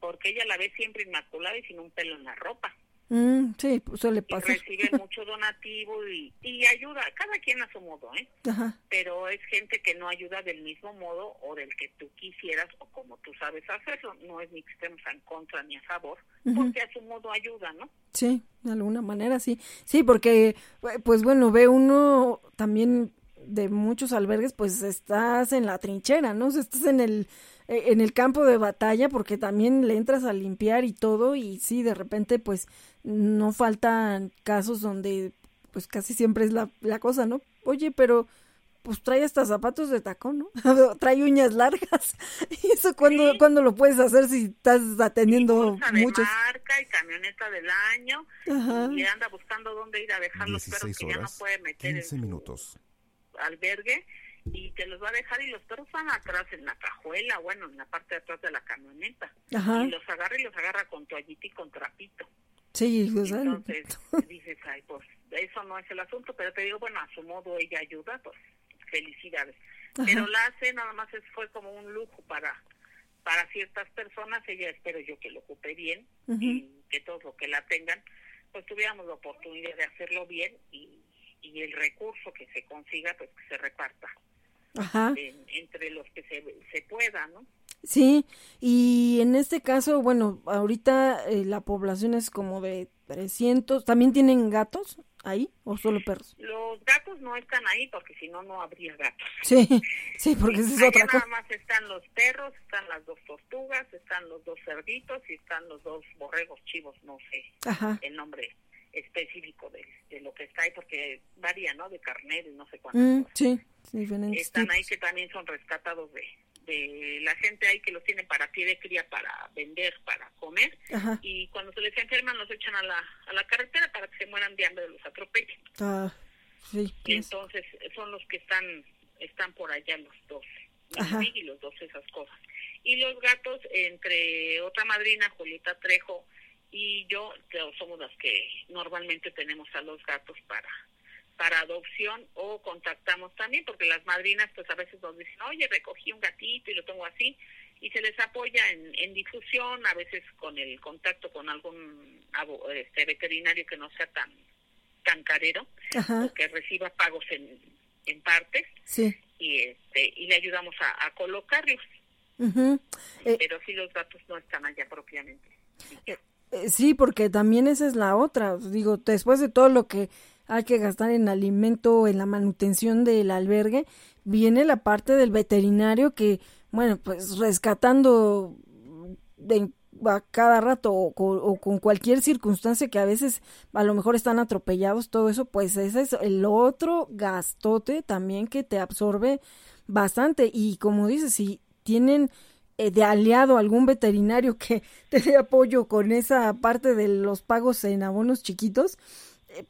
porque ella la ve siempre inmaculada y sin un pelo en la ropa. Mm, sí, pues suele pasar. recibe *laughs* mucho donativo y, y ayuda, cada quien a su modo, ¿eh? Ajá. Pero es gente que no ayuda del mismo modo o del que tú quisieras o como tú sabes hacerlo. No es ni que estemos en contra ni a favor, porque a su modo ayuda, ¿no? Sí, de alguna manera sí. Sí, porque, pues bueno, ve uno también de muchos albergues, pues estás en la trinchera, ¿no? O sea, estás en el eh, en el campo de batalla porque también le entras a limpiar y todo y sí, de repente pues no faltan casos donde pues casi siempre es la, la cosa, ¿no? Oye, pero pues trae hasta zapatos de tacón, ¿no? *laughs* trae uñas largas. *laughs* ¿Y eso cuando cuando lo puedes hacer si estás atendiendo y muchos? marca y camioneta del año y anda buscando dónde ir a dejar los perros que ya no puede meter 15 en minutos. albergue y te los va a dejar y los perros van atrás en la cajuela, bueno, en la parte de atrás de la camioneta. Ajá. Y los agarra y los agarra con toallita y con trapito. Sí, o sea, Entonces *laughs* dices, ay, pues eso no es el asunto, pero te digo, bueno, a su modo ella ayuda, pues felicidades. Pero la hace nada más es, fue como un lujo para para ciertas personas, ella espero yo que lo ocupe bien y que todos los que la tengan, pues tuviéramos la oportunidad de hacerlo bien y, y el recurso que se consiga, pues que se reparta Ajá. en- entre los que se, se pueda, ¿no? Sí, y en este caso, bueno, ahorita eh, la población es como de 300. ¿También tienen gatos ahí o solo perros? Los gatos no están ahí porque si no, no habría gatos. Sí, *laughs* sí, porque esa es otra nada cosa. más están los perros, están las dos tortugas, están los dos cerditos y están los dos borregos chivos, no sé Ajá. el nombre específico de, de lo que está ahí porque varía, ¿no? De carnero y no sé cuántas Mm, cosas. sí, diferentes Están ahí tipos. que también son rescatados de, de la gente ahí que los tiene para pie de cría, para vender, para comer Ajá. y cuando se les enferman los echan a la, a la carretera para que se mueran de hambre, los atropellen. Ah, sí. Y es- entonces son los que están están por allá los dos. Minimig y los dos esas cosas y los gatos entre otra madrina Julieta Trejo y yo somos las que normalmente tenemos a los gatos para para adopción o contactamos también porque las madrinas pues a veces nos dicen oye recogí un gatito y lo tengo así y se les apoya en, en difusión a veces con el contacto con algún este veterinario que no sea tan tan carero Ajá, o que reciba pagos en, en partes sí. y este y le ayudamos a, a colocarlos. Eh, pero sí los gatos no están allá propiamente Eh, Sí, porque también esa es la otra. Digo, después de todo lo que hay que gastar en alimento, en la manutención del albergue, viene la parte del veterinario que, bueno, pues rescatando de, a cada rato o, o con cualquier circunstancia que a veces a lo mejor están atropellados, todo eso, pues ese es el otro gastote también que te absorbe bastante. Y como dices, si tienen eh, de aliado algún veterinario que *laughs* te dé apoyo con esa parte de los pagos en abonos chiquitos,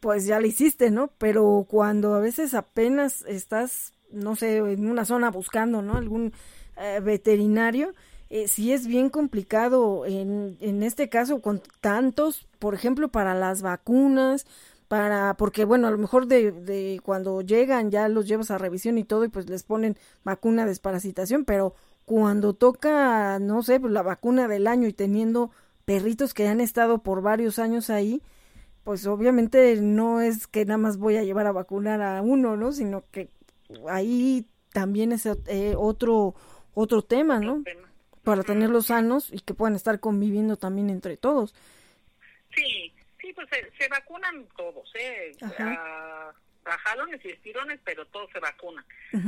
pues ya lo hiciste, ¿no? Pero cuando a veces apenas estás, no sé, en una zona buscando, ¿no? Algún eh, veterinario, eh, sí es bien complicado en, en este caso con tantos, por ejemplo, para las vacunas, para, porque bueno, a lo mejor de, de cuando llegan ya los llevas a revisión y todo y pues les ponen vacuna de desparasitación, pero cuando toca, no sé, pues la vacuna del año y teniendo perritos que han estado por varios años ahí, pues obviamente no es que nada más voy a llevar a vacunar a uno, ¿no? Sino que ahí también es eh, otro otro tema, ¿no? Tema. Para tenerlos sanos y que puedan estar conviviendo también entre todos. sí sí pues se, se vacunan todos eh Ajá. a, a jalones y estirones pero todos se vacunan.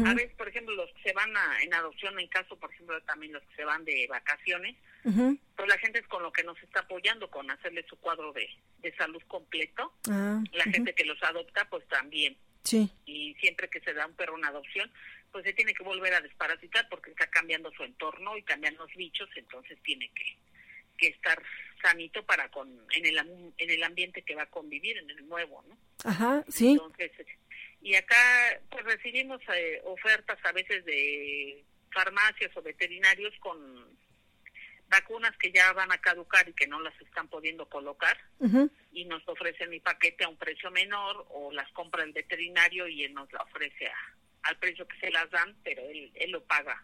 A veces por ejemplo los que se van a, en adopción en caso por ejemplo también los que se van de vacaciones Ujú. pues la gente es con lo que nos está apoyando con hacerle su cuadro de, de salud completo. Ah, la gente que los adopta pues también. Sí, y siempre que se da un perro en adopción, pues se tiene que volver a desparasitar porque está cambiando su entorno y cambian los bichos, entonces tiene que, que estar sanito para con en el en el ambiente que va a convivir en el nuevo, ¿no? ajá, sí, Entonces, y acá pues recibimos eh, ofertas a veces de farmacias o veterinarios con vacunas que ya van a caducar y que no las están pudiendo colocar y nos ofrecen mi paquete a un precio menor o las compra el veterinario y él nos la ofrece a- al precio que se las dan, pero él, él lo paga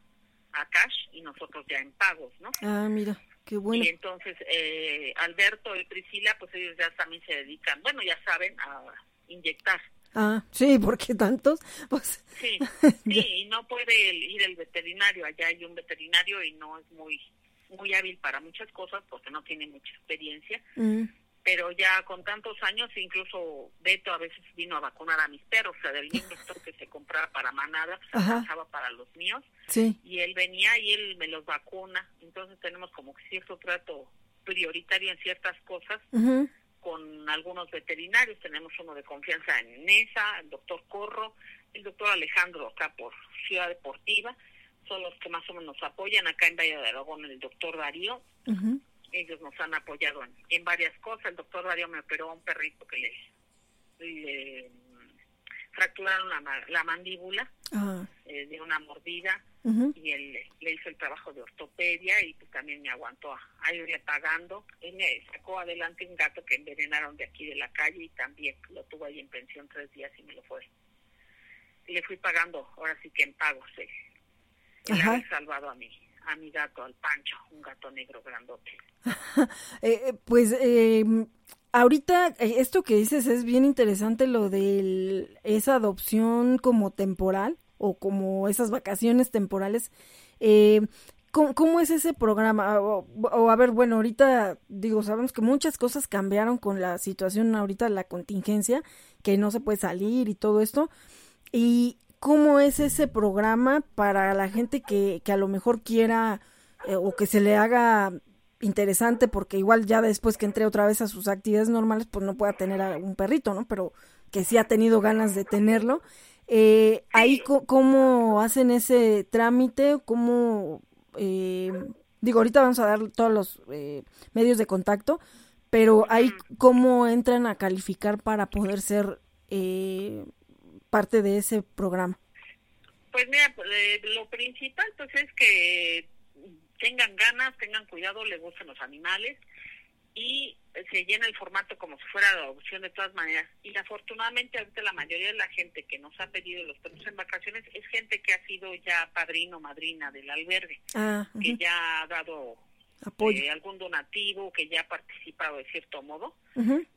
a cash y nosotros ya en pagos, ¿no? ah, mira, qué bueno. Y entonces eh, Alberto y Priscila, pues ellos ya también se dedican, bueno, ya saben, a inyectar. Ah, sí, *laughs* porque tantos, pues... Sí, *laughs* sí, y no puede ir el veterinario, allá hay un veterinario y no es muy muy hábil para muchas cosas porque no tiene mucha experiencia. Mm. Pero ya con tantos años, incluso Beto a veces vino a vacunar a mis perros, o sea, del mismo *laughs* doctor que se compraba para manada, pues alcanzaba para los míos. Sí. y él venía y él me los vacuna. Entonces tenemos como que cierto trato prioritario en ciertas cosas con algunos veterinarios. Tenemos uno de confianza en Nesa, el doctor Corro, el doctor Alejandro acá por Ciudad Deportiva. Son los que más o menos nos apoyan. Acá en Valle de Aragón el doctor Darío. Ujú. Ellos nos han apoyado en, en varias cosas. El doctor Darío me operó a un perrito que le, le fracturaron la, la mandíbula Ah, eh, de una mordida y él le- hizo el trabajo de ortopedia y pues también me aguantó a, a irle pagando. Él me sacó adelante un gato que envenenaron de aquí de la calle y también lo tuvo ahí en pensión tres días y me lo fue. Y le fui pagando, ahora sí que en pagos, eh, Ajá. haber salvado a mi, a mi gato, al Pancho, un gato negro grandote. *laughs* Eh, eh, pues eh, ahorita eh, esto que dices es bien interesante lo de esa adopción como temporal o como esas vacaciones temporales. Eh, ¿cómo, cómo es ese programa? O, o, a ver, bueno, ahorita digo, sabemos que muchas cosas cambiaron con la situación ahorita la contingencia, que no se puede salir y todo esto. ¿Y cómo es ese programa para la gente que, que a lo mejor quiera eh, o que se le haga interesante porque igual ya después que entre otra vez a sus actividades normales pues no pueda tener a un perrito, ¿no? Pero que sí ha tenido ganas de tenerlo. Eh, ahí cómo hacen ese trámite, cómo eh, digo ahorita vamos a dar todos los eh, medios de contacto, pero ahí cómo entran a calificar para poder ser eh, parte de ese programa. Pues mira, pues, eh, lo principal pues es que tengan ganas, tengan cuidado, les gusten los animales y se llena el formato como si fuera de adopción de todas maneras. Y afortunadamente ahorita la mayoría de la gente que nos ha pedido los perros en vacaciones es gente que ha sido ya padrino, madrina del albergue, Ah, que ya ha dado apoyo. eh, algún donativo, que ya ha participado de cierto modo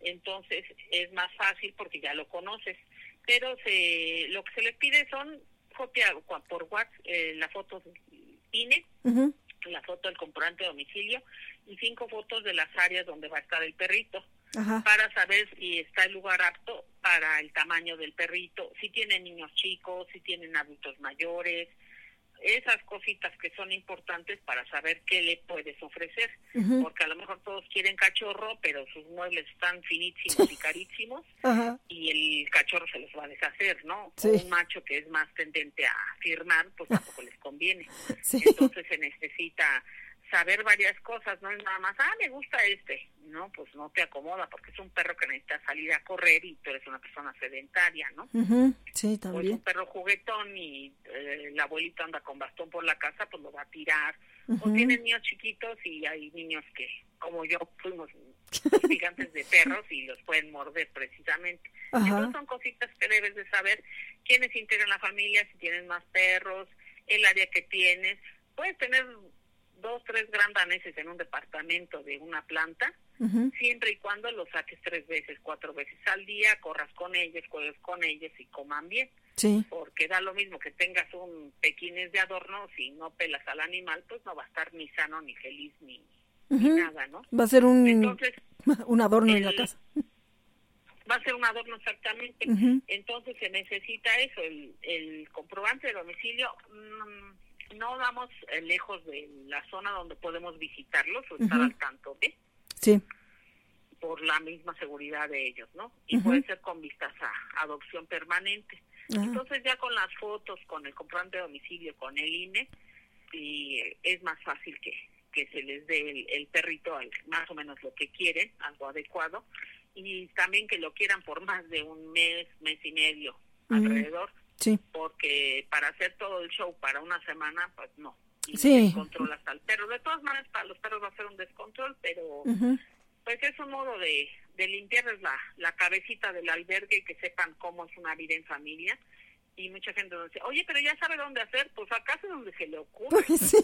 entonces es más fácil porque ya lo conoces. Pero se, lo que se les pide son copia por WhatsApp, eh, la foto del INE, la foto del comprobante de domicilio y cinco fotos de las áreas donde va a estar el perrito Ajá. para saber si está el lugar apto para el tamaño del perrito, si tienen niños chicos, si tienen adultos mayores, esas cositas que son importantes para saber qué le puedes ofrecer, porque a lo mejor todos quieren cachorro, pero sus muebles están finísimos y *laughs* carísimos y el cachorro se los va a deshacer, ¿no? Sí. Un macho que es más tendente a firmar, pues tampoco les conviene. *laughs* Sí. Entonces se necesita saber varias cosas, no es nada más, ah, me gusta este. No, pues no te acomoda porque es un perro que necesita salir a correr y tú eres una persona sedentaria, ¿no? Ujú, Sí, O es también. un perro juguetón y eh, el abuelito anda con bastón por la casa, pues lo va a tirar. O tienen niños chiquitos y hay niños que, como yo, fuimos gigantes de perros y los pueden morder precisamente. Ajá. Entonces son cositas que debes de saber quiénes integran la familia, si tienes más perros, el área que tienes. Puedes tener dos, tres grandaneses en un departamento de una planta, siempre y cuando los saques tres veces, cuatro veces al día, corras con ellos, juegues con ellos y coman bien. Sí. Porque da lo mismo que tengas un pequines de adorno, si no pelas al animal, pues no va a estar ni sano, ni feliz, ni, nada, ¿no? Va a ser un, Entonces, *laughs* un adorno en la casa. va a ser un adorno exactamente. Entonces se necesita eso, el, el comprobante de domicilio. mm, no damos eh, lejos de la zona donde podemos visitarlos o estar al tanto de, Sí. por la misma seguridad de ellos, ¿no? Y puede ser con vistas a adopción permanente. Entonces ya con las fotos, con el comprobante de domicilio, con el INE, y eh, es más fácil que, que se les dé el, el perrito al- más o menos lo que quieren, algo adecuado, y también que lo quieran por más de un mes, mes y medio alrededor, Sí. porque para hacer todo el show para una semana, pues no. Y Sí. descontrolas al perro. De todas maneras, para los perros va a ser un descontrol, pero Ujú. pues es un modo de, de limpiarles la, la cabecita del albergue y que sepan cómo es una vida en familia y mucha gente nos dice, oye, pero ya sabe dónde hacer, pues acaso donde se le ocurre. Pues *laughs* sí,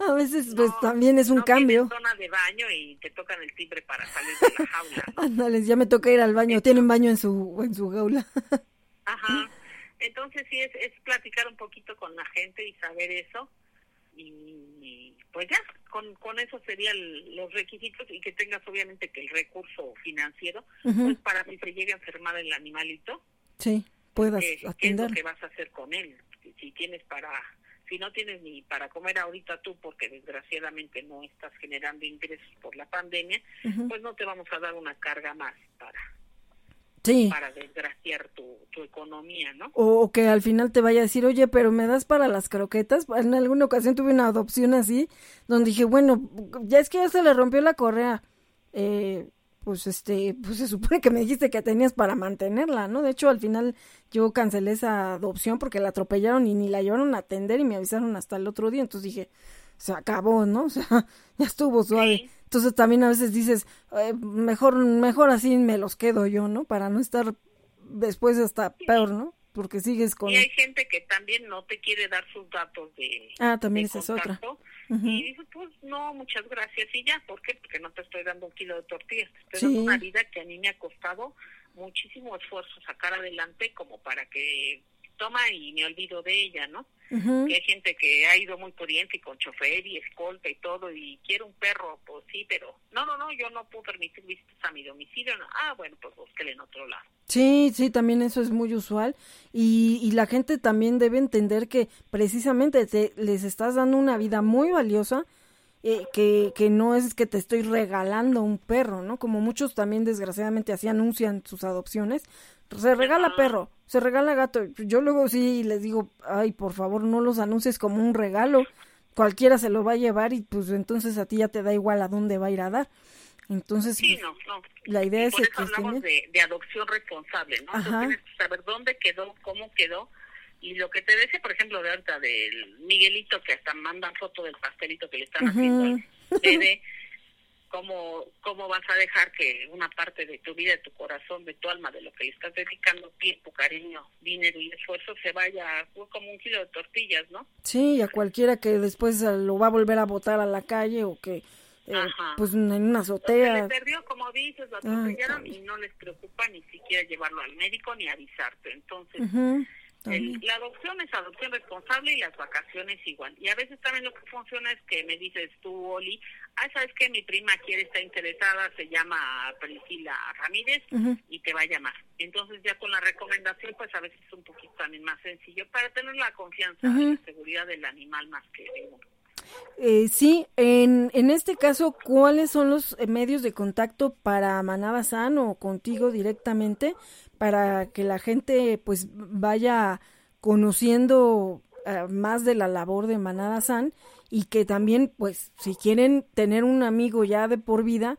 a veces pues No, también es un no cambio. zona de baño y te tocan el timbre para salir de la jaula. ¿no? *laughs* Ándales, ya me toca ir al baño. Tienen baño en su en su jaula. Ajá. Entonces sí es, es platicar un poquito con la gente y saber eso. Y pues ya, con, con eso serían los requisitos y que tengas obviamente que el recurso financiero, pues para si se llega a enfermar el animalito, Sí, puedas que, qué es lo que vas a hacer con él. Si, tienes para, si no tienes ni para comer ahorita tú, porque desgraciadamente no estás generando ingresos por la pandemia, pues no te vamos a dar una carga más para, Sí. para desgraciar tu, tu economía, ¿no? O, o que al final te vaya a decir, oye, pero me das para las croquetas. En alguna ocasión tuve una adopción así, donde dije, bueno, ya es que ya se le rompió la correa. Eh, pues este, pues se supone que me dijiste que tenías para mantenerla, ¿no? De hecho, al final yo cancelé esa adopción porque la atropellaron y ni la llevaron a atender y me avisaron hasta el otro día. Entonces dije, se acabó, ¿no? *laughs* O sea, ya estuvo suave. Sí. Entonces también a veces dices, eh, mejor, mejor así me los quedo yo, ¿no? Para no estar después hasta peor, ¿no? Porque sigues con... Y hay gente que también no te quiere dar sus datos de, Ah, también esa es otra. Y dices, pues no, muchas gracias. Y ya, ¿por qué? Porque no te estoy dando un kilo de tortillas, te estoy Sí. dando una vida que a mí me ha costado muchísimo esfuerzo sacar adelante como para que toma y me olvido de ella, ¿no? Que hay gente que ha ido muy corriente y con chofer y escolta y todo y quiere un perro, pues sí, pero no, no, no, yo no puedo permitir visitas a mi domicilio. No. Ah, bueno, pues búsquele en otro lado. Sí, sí, también eso es muy usual y, y la gente también debe entender que precisamente te, les estás dando una vida muy valiosa, eh, que, que no es que te estoy regalando un perro, ¿no? Como muchos también desgraciadamente así anuncian sus adopciones, se regala perro, se regala gato. Yo luego sí les digo, ay, por favor, no los anuncies como un regalo, cualquiera se lo va a llevar y pues entonces a ti ya te da igual a dónde va a ir a dar. Entonces, Sí, pues, no, no. la idea Y es por eso que hablamos de, de adopción responsable, ¿no? Ajá. tienes que saber dónde quedó, cómo quedó. Y lo que te decía, por ejemplo, de ahorita del Miguelito, que hasta mandan foto del pastelito que le están haciendo al *laughs* bebé, cómo, cómo vas a dejar que una parte de tu vida, de tu corazón, de tu alma, de lo que le estás dedicando, tiempo, cariño, dinero y esfuerzo, se vaya como un kilo de tortillas, ¿no? Sí, y a cualquiera que después eh, lo va a volver a botar a la calle o que, eh, Ajá. pues en una Se le azotea. perdió, como dices, lo atropellaron y no les preocupa ni siquiera llevarlo al médico ni avisarte. Entonces, El- también. la adopción es adopción responsable y las vacaciones igual. Y a veces también lo que funciona es que me dices tú, Oli, ah, sabes que mi prima quiere estar interesada, se llama Priscila Ramírez y te va a llamar. Entonces ya con la recomendación, pues a veces es un poquito también más sencillo para tener la confianza y la seguridad del animal más que de uno. Eh, sí, en, en este caso, ¿cuáles son los eh, medios de contacto para Manada San o contigo directamente para que la gente pues vaya conociendo eh, más de la labor de Manada San y que también pues si quieren tener un amigo ya de por vida,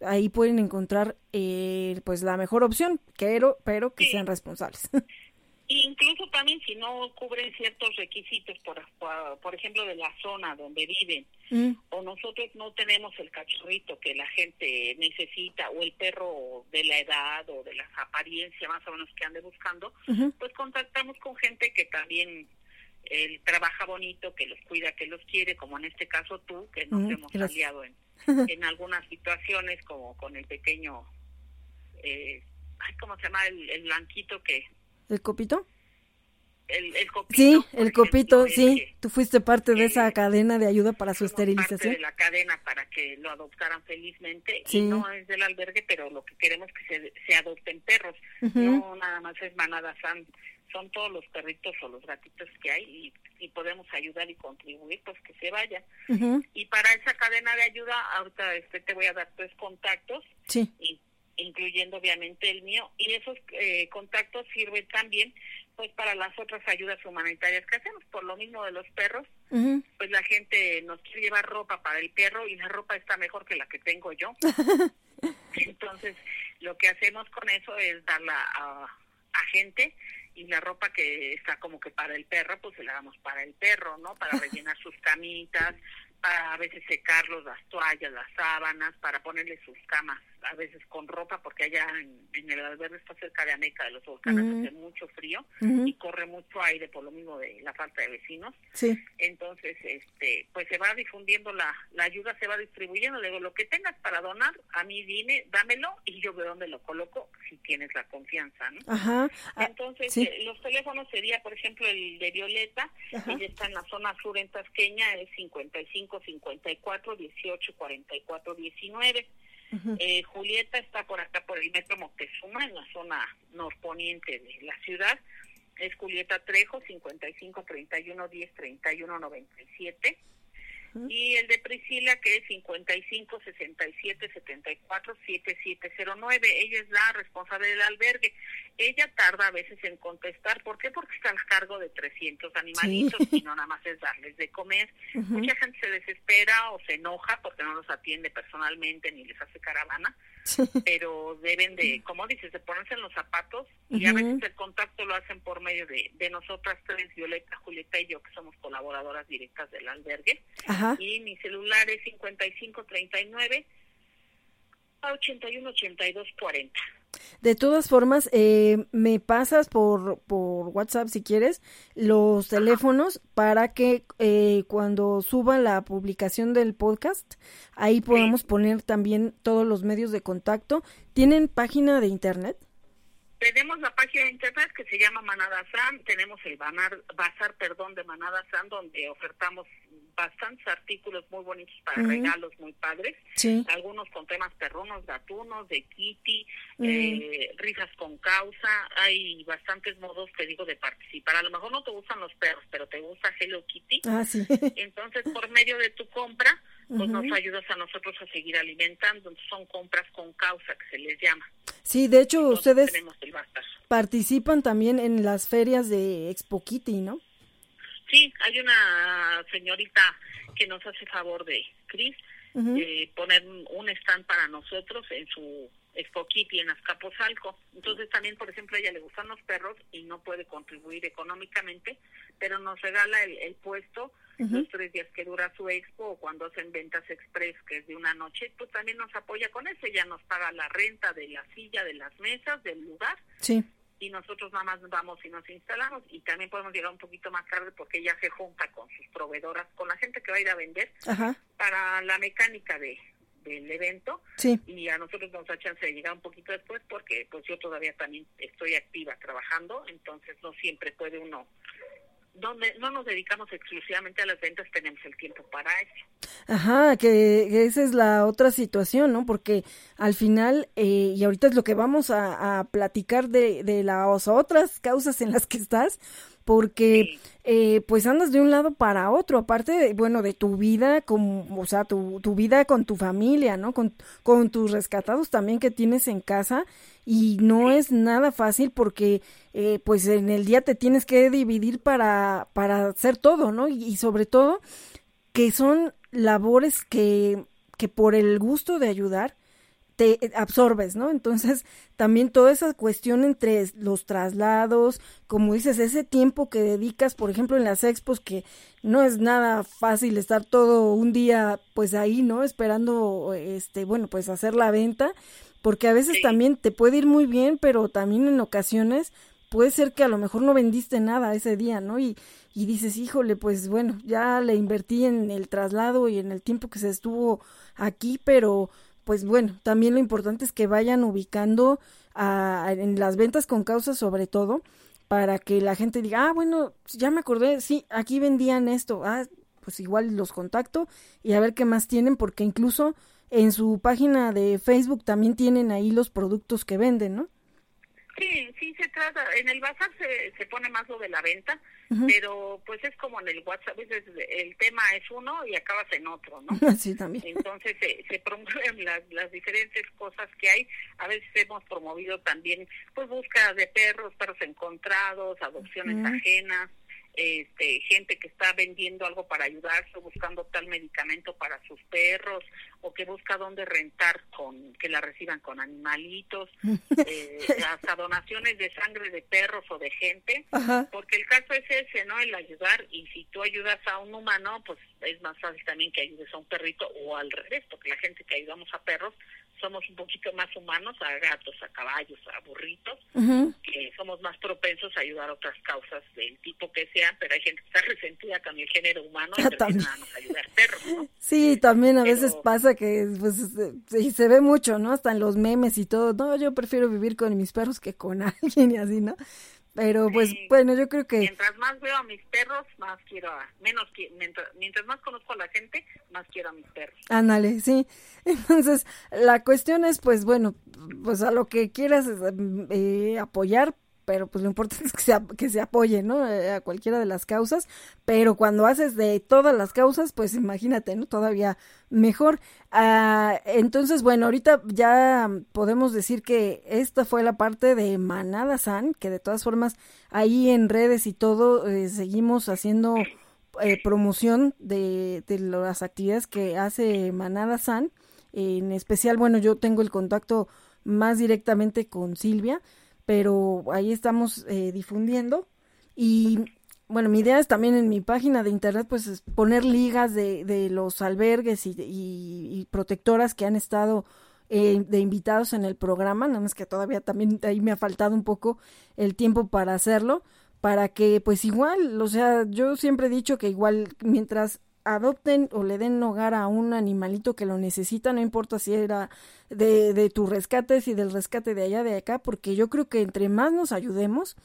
ahí pueden encontrar eh, pues la mejor opción, pero, pero que sean responsables. *laughs* Incluso también si no cubren ciertos requisitos, por, por, ejemplo, de la zona donde viven, Mm, o nosotros no tenemos el cachorrito que la gente necesita o el perro de la edad o de la apariencia más o menos que ande buscando, pues contactamos con gente que también él trabaja bonito, que los cuida, que los quiere, como en este caso tú, que nos Mm, hemos gracias. aliado en, *laughs* en algunas situaciones, como con el pequeño, eh, ay, ¿cómo se llama? El, el blanquito que, ¿El copito? el, el copito. Sí, el copito, sí. Tú fuiste parte de esa cadena de ayuda para su somos parte esterilización. de la cadena para que lo adoptaran felizmente Sí. y no es del albergue pero lo que queremos es que se, se adopten perros no nada más es manada san son todos los perritos o los gatitos que hay y, y podemos ayudar y contribuir pues que se vayan y para esa cadena de ayuda ahorita este te voy a dar tres contactos Sí. y- incluyendo obviamente el mío y esos eh, contactos sirven también pues para las otras ayudas humanitarias que hacemos por lo mismo de los perros pues la gente nos quiere llevar ropa para el perro y la ropa está mejor que la que tengo yo. *laughs* Entonces, lo que hacemos con eso es darla a, a gente y la ropa que está como que para el perro, pues se la damos para el perro, ¿no? Para *laughs* rellenar sus camitas, a veces secarlos, las toallas, las sábanas, para ponerle sus camas, a veces con ropa, porque allá en, el albergue está cerca de Ameca de los volcanes, hace mucho frío y corre mucho aire por lo mismo de la falta de vecinos. Sí. Entonces, este, pues se va difundiendo la, la ayuda, se va distribuyendo. Le digo, lo que tengas para donar, a mí dime, dámelo y yo veo dónde lo coloco si tienes la confianza, ¿no? Ajá. Ah, Entonces, eh, los teléfonos sería, por ejemplo, el de Violeta, ella está en la zona sur en Tasqueña, es 55 54 18 44 19. Eh, Julieta está por acá por el metro Moctezuma en la zona norponiente de la ciudad. Es Julieta Trejo 55 31 10 31 97 y el de Priscila que es 55 67 74 7709. Ella es la responsable del albergue. Ella tarda a veces en contestar. ¿Por qué? Porque está al cargo de 300 animalitos y no nada más es darles de comer. Mucha gente se desespera o se enoja porque no los atiende personalmente ni les hace caravana. *laughs* Pero deben de, como dices, de ponerse en los zapatos y a veces el contacto lo hacen por medio de, de nosotras tres, Violeta, Julieta y yo, que somos colaboradoras directas del albergue. Y mi celular es 5539 a 81 82 40. De todas formas, eh, me pasas por, por WhatsApp si quieres los teléfonos para que eh, cuando suba la publicación del podcast, ahí podamos poner también todos los medios de contacto. ¿Tienen página de internet? Tenemos la página de internet que se llama Manada San, tenemos el banar, bazar, perdón, de Manada San, donde ofertamos bastantes artículos muy bonitos para regalos muy padres, algunos con temas perrunos, gatunos, de kitty, eh, risas con causa, hay bastantes modos, te digo, de participar. A lo mejor no te gustan los perros, pero te gusta Hello Kitty. Ah, sí. Entonces, por medio de tu compra, pues nos ayudas a nosotros a seguir alimentando. son compras con causa que se les llama. Sí, de hecho, ustedes participan también en las ferias de Expo Kitty, ¿no? Sí, hay una señorita que nos hace favor de Cris de poner un stand para nosotros en su Kitty en Azcapotzalco. Entonces también, por ejemplo, a ella le gustan los perros y no puede contribuir económicamente, pero nos regala el, puesto los tres días que dura su expo o cuando hacen ventas express, que es de una noche, pues también nos apoya con eso. Ella nos paga la renta de la silla, de las mesas, del lugar. Sí y nosotros nada más vamos y nos instalamos y también podemos llegar un poquito más tarde porque ella se junta con sus proveedoras, con la gente que va a ir a vender para la mecánica de del evento y a nosotros nos da chance de llegar un poquito después porque pues yo todavía también estoy activa trabajando, entonces no siempre puede uno donde no nos dedicamos exclusivamente a las ventas, tenemos el tiempo para eso. Ajá, que, esa es la otra situación, ¿no? Porque al final, eh, y ahorita es lo que vamos a, platicar de, de las otras causas en las que estás, porque eh, pues andas de un lado para otro, aparte de, bueno, de tu vida, como, o sea, tu, tu vida con tu familia, ¿no? Con, con tus rescatados también que tienes en casa y no es nada fácil porque eh, pues en el día te tienes que dividir para, para hacer todo, ¿no? Y, y sobre todo que son labores que, que por el gusto de ayudar, te absorbes, ¿no? Entonces, también toda esa cuestión entre los traslados, como dices, ese tiempo que dedicas, por ejemplo, en las expos, que no es nada fácil estar todo un día, pues ahí, ¿no? Esperando, este, bueno, pues hacer la venta, porque a veces también te puede ir muy bien, pero también en ocasiones puede ser que a lo mejor no vendiste nada ese día, ¿no? Y, y dices, híjole, pues bueno, ya le invertí en el traslado y en el tiempo que se estuvo aquí, pero pues bueno, también lo importante es que vayan ubicando a, en las ventas con causa sobre todo, para que la gente diga, ah, bueno, ya me acordé, sí, aquí vendían esto, ah, pues igual los contacto y a ver qué más tienen, porque incluso en su página de Facebook también tienen ahí los productos que venden, ¿no? Sí, sí se trata, en el bazar se, se pone más lo de la venta, pero pues es como en el WhatsApp, el tema es uno y acabas en otro, ¿no? *laughs* Sí, también. Entonces se, se promueven *laughs* las, las diferentes cosas que hay, a veces hemos promovido también pues búsquedas de perros, perros encontrados, adopciones ajenas, este, gente que está vendiendo algo para ayudarse, buscando tal medicamento para sus perros, o que busca dónde rentar con que la reciban con animalitos, *laughs* eh, hasta donaciones de sangre de perros o de gente, porque el caso es ese, ¿no? El ayudar, y si tú ayudas a un humano, pues es más fácil también que ayudes a un perrito, o al revés, porque la gente que ayudamos a perros somos un poquito más humanos a gatos, a caballos, a burritos, que somos más propensos a ayudar a otras causas del tipo que sean, pero hay gente que está resentida con el género humano y *laughs* termina a ayudar perros, ¿no? Sí, también a veces pasa que pues se, se ve mucho, ¿no? Hasta en los memes y todo, no, yo prefiero vivir con mis perros que con *laughs* alguien y así, ¿no? Pero pues bueno, yo creo que... Mientras más veo a mis perros, más quiero a... Menos mientras, mientras más conozco a la gente, más quiero a mis perros. Ándale, sí. *laughs* Entonces, la cuestión es pues bueno, pues a lo que quieras eh, apoyar, pero pues lo importante *laughs* es que se, que se apoye, ¿no? Eh, a cualquiera de las causas, pero cuando haces de todas las causas, pues imagínate, ¿no? Todavía mejor. Ah, entonces, bueno, ahorita ya podemos decir que esta fue la parte de Manada San, que de todas formas ahí en redes y todo eh, seguimos haciendo eh, promoción de, de las actividades que hace Manada San. En especial, bueno, yo tengo el contacto más directamente con Silvia pero ahí estamos eh, difundiendo. Y bueno, mi idea es también en mi página de internet, pues poner ligas de, de los albergues y, y, protectoras que han estado eh, de invitados en el programa, nada más que todavía también ahí me ha faltado un poco el tiempo para hacerlo, para que pues igual, o sea, yo siempre he dicho que igual mientras adopten o le den hogar a un animalito que lo necesita, no importa si era de, de tu rescate, si del rescate de allá, de acá, porque yo creo que entre más nos ayudemos,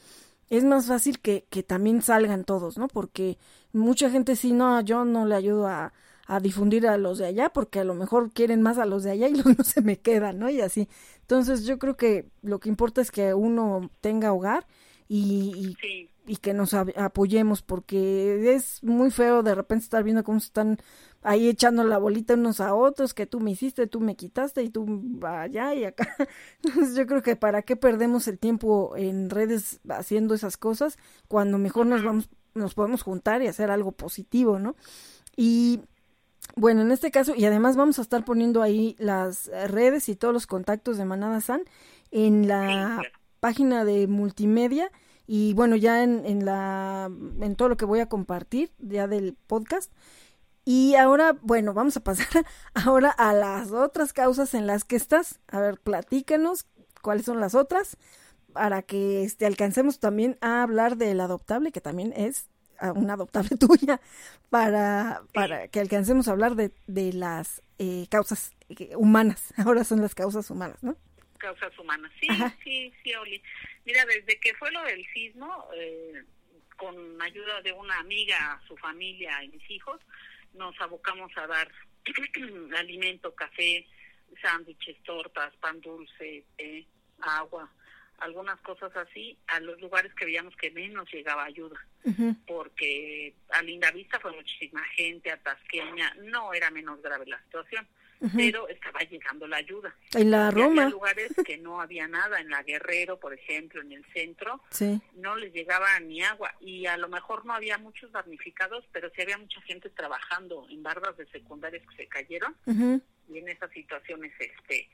es más fácil que, que también salgan todos, ¿no? Porque mucha gente sí, no, yo no le ayudo a, a difundir a los de allá porque a lo mejor quieren más a los de allá y *laughs* los no se me quedan, ¿no? Y así. Entonces yo creo que lo que importa es que uno tenga hogar y, y, que nos apoyemos porque es muy feo de repente estar viendo cómo están ahí echando la bolita unos a otros, que tú me hiciste, tú me quitaste y tú allá y acá. *laughs* Entonces yo creo que para qué perdemos el tiempo en redes haciendo esas cosas cuando mejor nos vamos nos podemos juntar y hacer algo positivo, ¿no? Y bueno, en este caso, y además vamos a estar poniendo ahí las redes y todos los contactos de Manada San en la página de multimedia y bueno, ya en, en, la, en todo lo que voy a compartir ya del podcast. Y ahora, bueno, vamos a pasar *laughs* ahora a las otras causas en las que estás. A ver, platícanos cuáles son las otras para que este, alcancemos también a hablar del adoptable, que también es ah, una adoptable *laughs* tuya, para, para que alcancemos a hablar de, de las eh, causas eh, humanas. *laughs* Ahora son las causas humanas, ¿no? Causas humanas. Sí, sí, sí, Oli. Mira, desde que fue lo del sismo, eh, con ayuda de una amiga, su familia y mis hijos, nos abocamos a dar *clears throat* alimento, café, sándwiches, tortas, pan dulce, agua, algunas cosas así, a los lugares que veíamos que menos llegaba ayuda. Porque a Linda Vista fue muchísima gente, a Tasqueña, no era menos grave la situación pero estaba llegando la ayuda. En la Roma. Había lugares que no había nada, en la Guerrero, por ejemplo, en el centro, no les llegaba ni agua y a lo mejor no había muchos damnificados, pero sí había mucha gente trabajando en bardas de secundarias que se cayeron y en esas situaciones este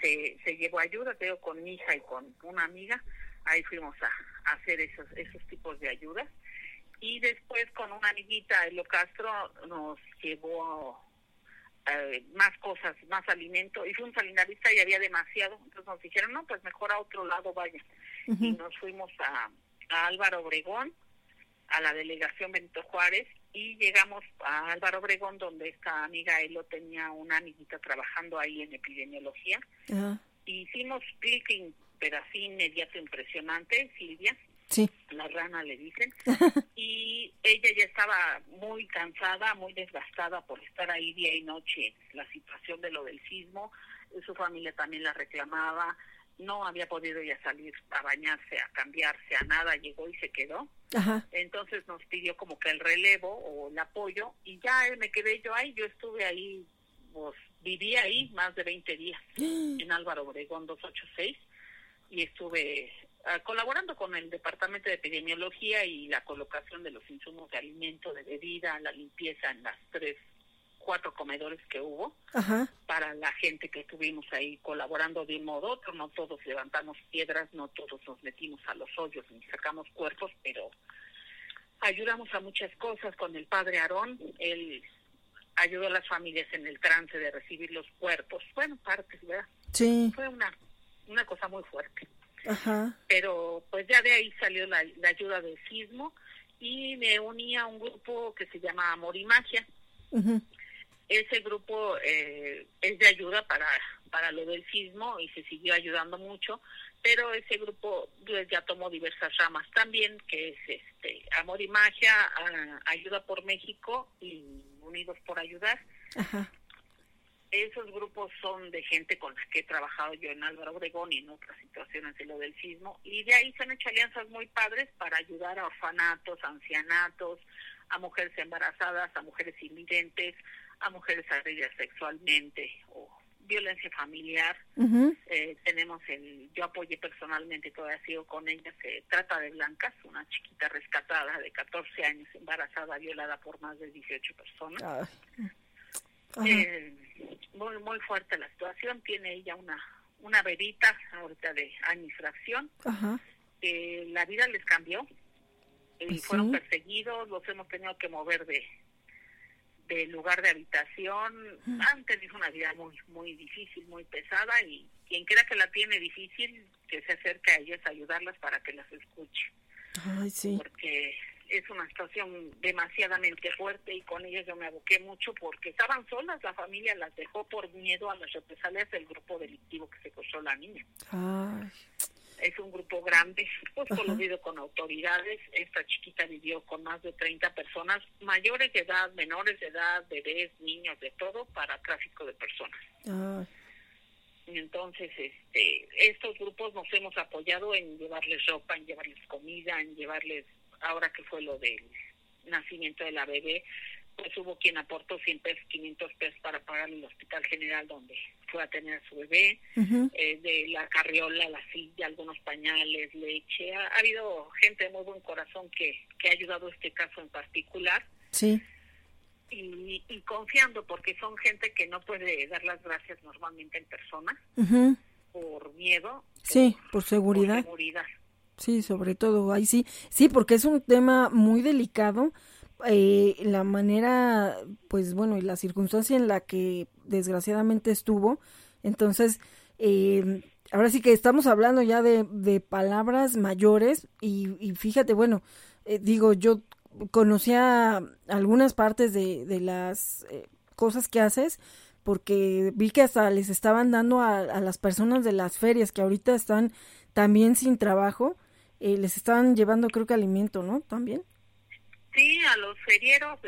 se, se llevó ayuda, tengo con mi hija y con una amiga, ahí fuimos a, hacer esos, esos tipos de ayudas y después con una amiguita, Elo Castro, nos llevó eh, más cosas, más alimento. Y fuimos a Lindavista y había demasiado. Entonces nos dijeron, no, pues mejor a otro lado vayan. Y nos fuimos a, Álvaro Obregón, a la delegación Benito Juárez, y llegamos a Álvaro Obregón, donde esta amiga Elo tenía una amiguita trabajando ahí en epidemiología. Hicimos clicking, pero así inmediato, impresionante, Silvia. Sí. La rana le dicen. *laughs* y ella ya estaba muy cansada, muy desgastada por estar ahí día y noche. La situación de lo del sismo, su familia también la reclamaba. No había podido ya salir a bañarse, a cambiarse, a nada. Llegó y se quedó. Entonces nos pidió como que el relevo o el apoyo. Y ya me quedé yo ahí. Yo estuve ahí, pues viví ahí más de 20 días *gasps* en Álvaro Obregón 286 y estuve colaborando con el Departamento de Epidemiología y la colocación de los insumos de alimento, de bebida, la limpieza en las tres, cuatro comedores que hubo para la gente que estuvimos ahí colaborando de un modo u otro. No todos levantamos piedras, no todos nos metimos a los hoyos ni sacamos cuerpos, pero ayudamos a muchas cosas con el padre Aarón. Él ayudó a las familias en el trance de recibir los cuerpos. Bueno, partes, ¿verdad? Sí. Fue una, una cosa muy fuerte. Ajá. Pero pues ya de ahí salió la, ayuda del sismo y me uní a un grupo que se llama Amor y Magia. Ese grupo eh, es de ayuda para, para lo del sismo y se siguió ayudando mucho, pero ese grupo pues, ya tomó diversas ramas también, que es este Amor y Magia, Ayuda por México y Unidos por Ayudar. Esos grupos son de gente con la que he trabajado yo en Álvaro Obregón y en otras situaciones de lo del sismo, y de ahí se han hecho alianzas muy padres para ayudar a orfanatos, ancianatos, a mujeres embarazadas, a mujeres invidentes, a mujeres agredidas sexualmente o violencia familiar. eh, tenemos el, yo apoyé personalmente, todavía sigo con ella, se trata de Blancas, una chiquita rescatada de 14 años, embarazada, violada por más de 18 personas. Eh, muy, muy fuerte la situación, tiene ella una, una bebita ahorita de año y fracción. Eh, la vida les cambió, y pues fueron perseguidos, los hemos tenido que mover de, de lugar de habitación. Han tenido una vida muy muy difícil, muy pesada y quien crea que la tiene difícil, que se acerque a ellos a ayudarlas para que las escuche. Ay, sí. Porque es una situación demasiadamente fuerte y con ellos yo me aboqué mucho porque estaban solas, la familia las dejó por miedo a las represalias del grupo delictivo que se secuestró la niña. Ay es un grupo grande, *laughs* pues conocido con autoridades. Esta chiquita vivió con más de 30 personas, mayores de edad, menores de edad, bebés, niños, de todo, para tráfico de personas. Entonces, este, estos grupos nos hemos apoyado en llevarles ropa, en llevarles comida, en llevarles, ahora que fue lo del nacimiento de la bebé, pues hubo quien aportó 100 pesos, 500 pesos para pagar el hospital general donde fue a tener a su bebé, eh, de la carriola, la silla, algunos pañales, leche. Ha, habido gente de muy buen corazón que, que ha ayudado a este caso en particular. Sí. Y, y, confiando porque son gente que no puede dar las gracias normalmente en persona por miedo. Sí, por, seguridad. por seguridad. Sí, sobre todo, ahí sí. Sí, porque es un tema muy delicado eh, la manera, pues bueno, y la circunstancia en la que desgraciadamente estuvo. Entonces, eh, ahora sí que estamos hablando ya de, de palabras mayores y, y fíjate, bueno, eh, digo, yo conocía algunas partes de, de las eh, cosas que haces porque vi que hasta les estaban dando a, a, las personas de las ferias que ahorita están también sin trabajo, eh, les estaban llevando creo que alimento, ¿no? También. Sí, a los ferieros,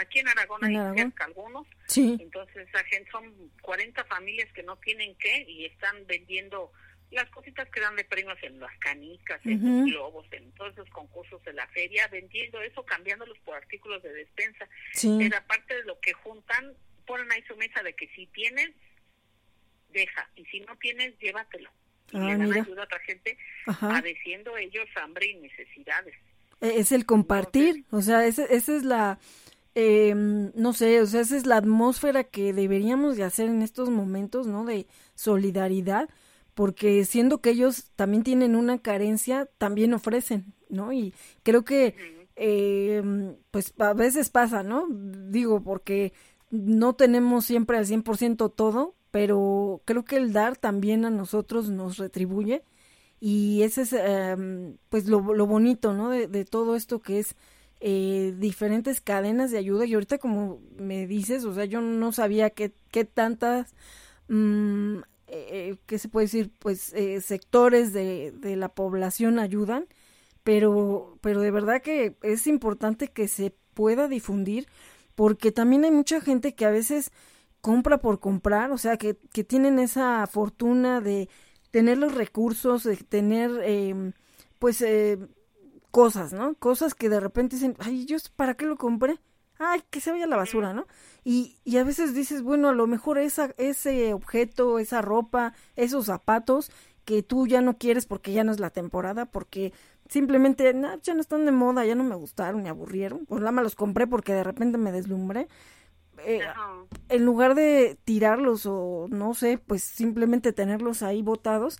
aquí en Aragón hay algunos. Sí. Entonces, esa gente son 40 familias que no tienen qué y están vendiendo las cositas que dan de premios en las canicas, en los globos, en todos esos concursos de la feria, vendiendo eso, cambiándolos por artículos de despensa. Sí. Pero aparte de lo que juntan, ponen ahí su mesa de que si tienes, deja, y si no tienes, llévatelo. Y ah, dan ayuda a otra gente, padeciendo ellos hambre y necesidades. E, es el compartir, o sea, esa, esa es la, eh, no sé, o sea, esa es la atmósfera que deberíamos de hacer en estos momentos, ¿no? De solidaridad, porque siendo que ellos también tienen una carencia, también ofrecen, ¿no? Y creo que, eh, pues a veces pasa, ¿no? Digo, porque no tenemos siempre al 100% todo, pero creo que el dar también a nosotros nos retribuye y ese es em, pues lo, lo, bonito, ¿no? De, de, todo esto que es eh, diferentes cadenas de ayuda y ahorita como me dices, o sea, yo no sabía qué, qué tantas, mmm, eh, ¿qué se puede decir? Pues eh, sectores de, de la población ayudan, pero, pero de verdad que es importante que se pueda difundir porque también hay mucha gente que a veces compra por comprar, o sea, que, que tienen esa fortuna de tener los recursos, de tener, eh, pues, eh, cosas, ¿no? Cosas que de repente dicen, ay, ¿yo para qué lo compré? Ay, que se vaya a la basura, ¿no? Y, y a veces dices, bueno, a lo mejor esa, ese objeto, esa ropa, esos zapatos, que tú ya no quieres porque ya no es la temporada, porque simplemente ya no están de moda, ya no me gustaron, me aburrieron, pues nada más los compré porque de repente me deslumbré. Eh, en lugar de tirarlos o no sé, pues simplemente tenerlos ahí botados,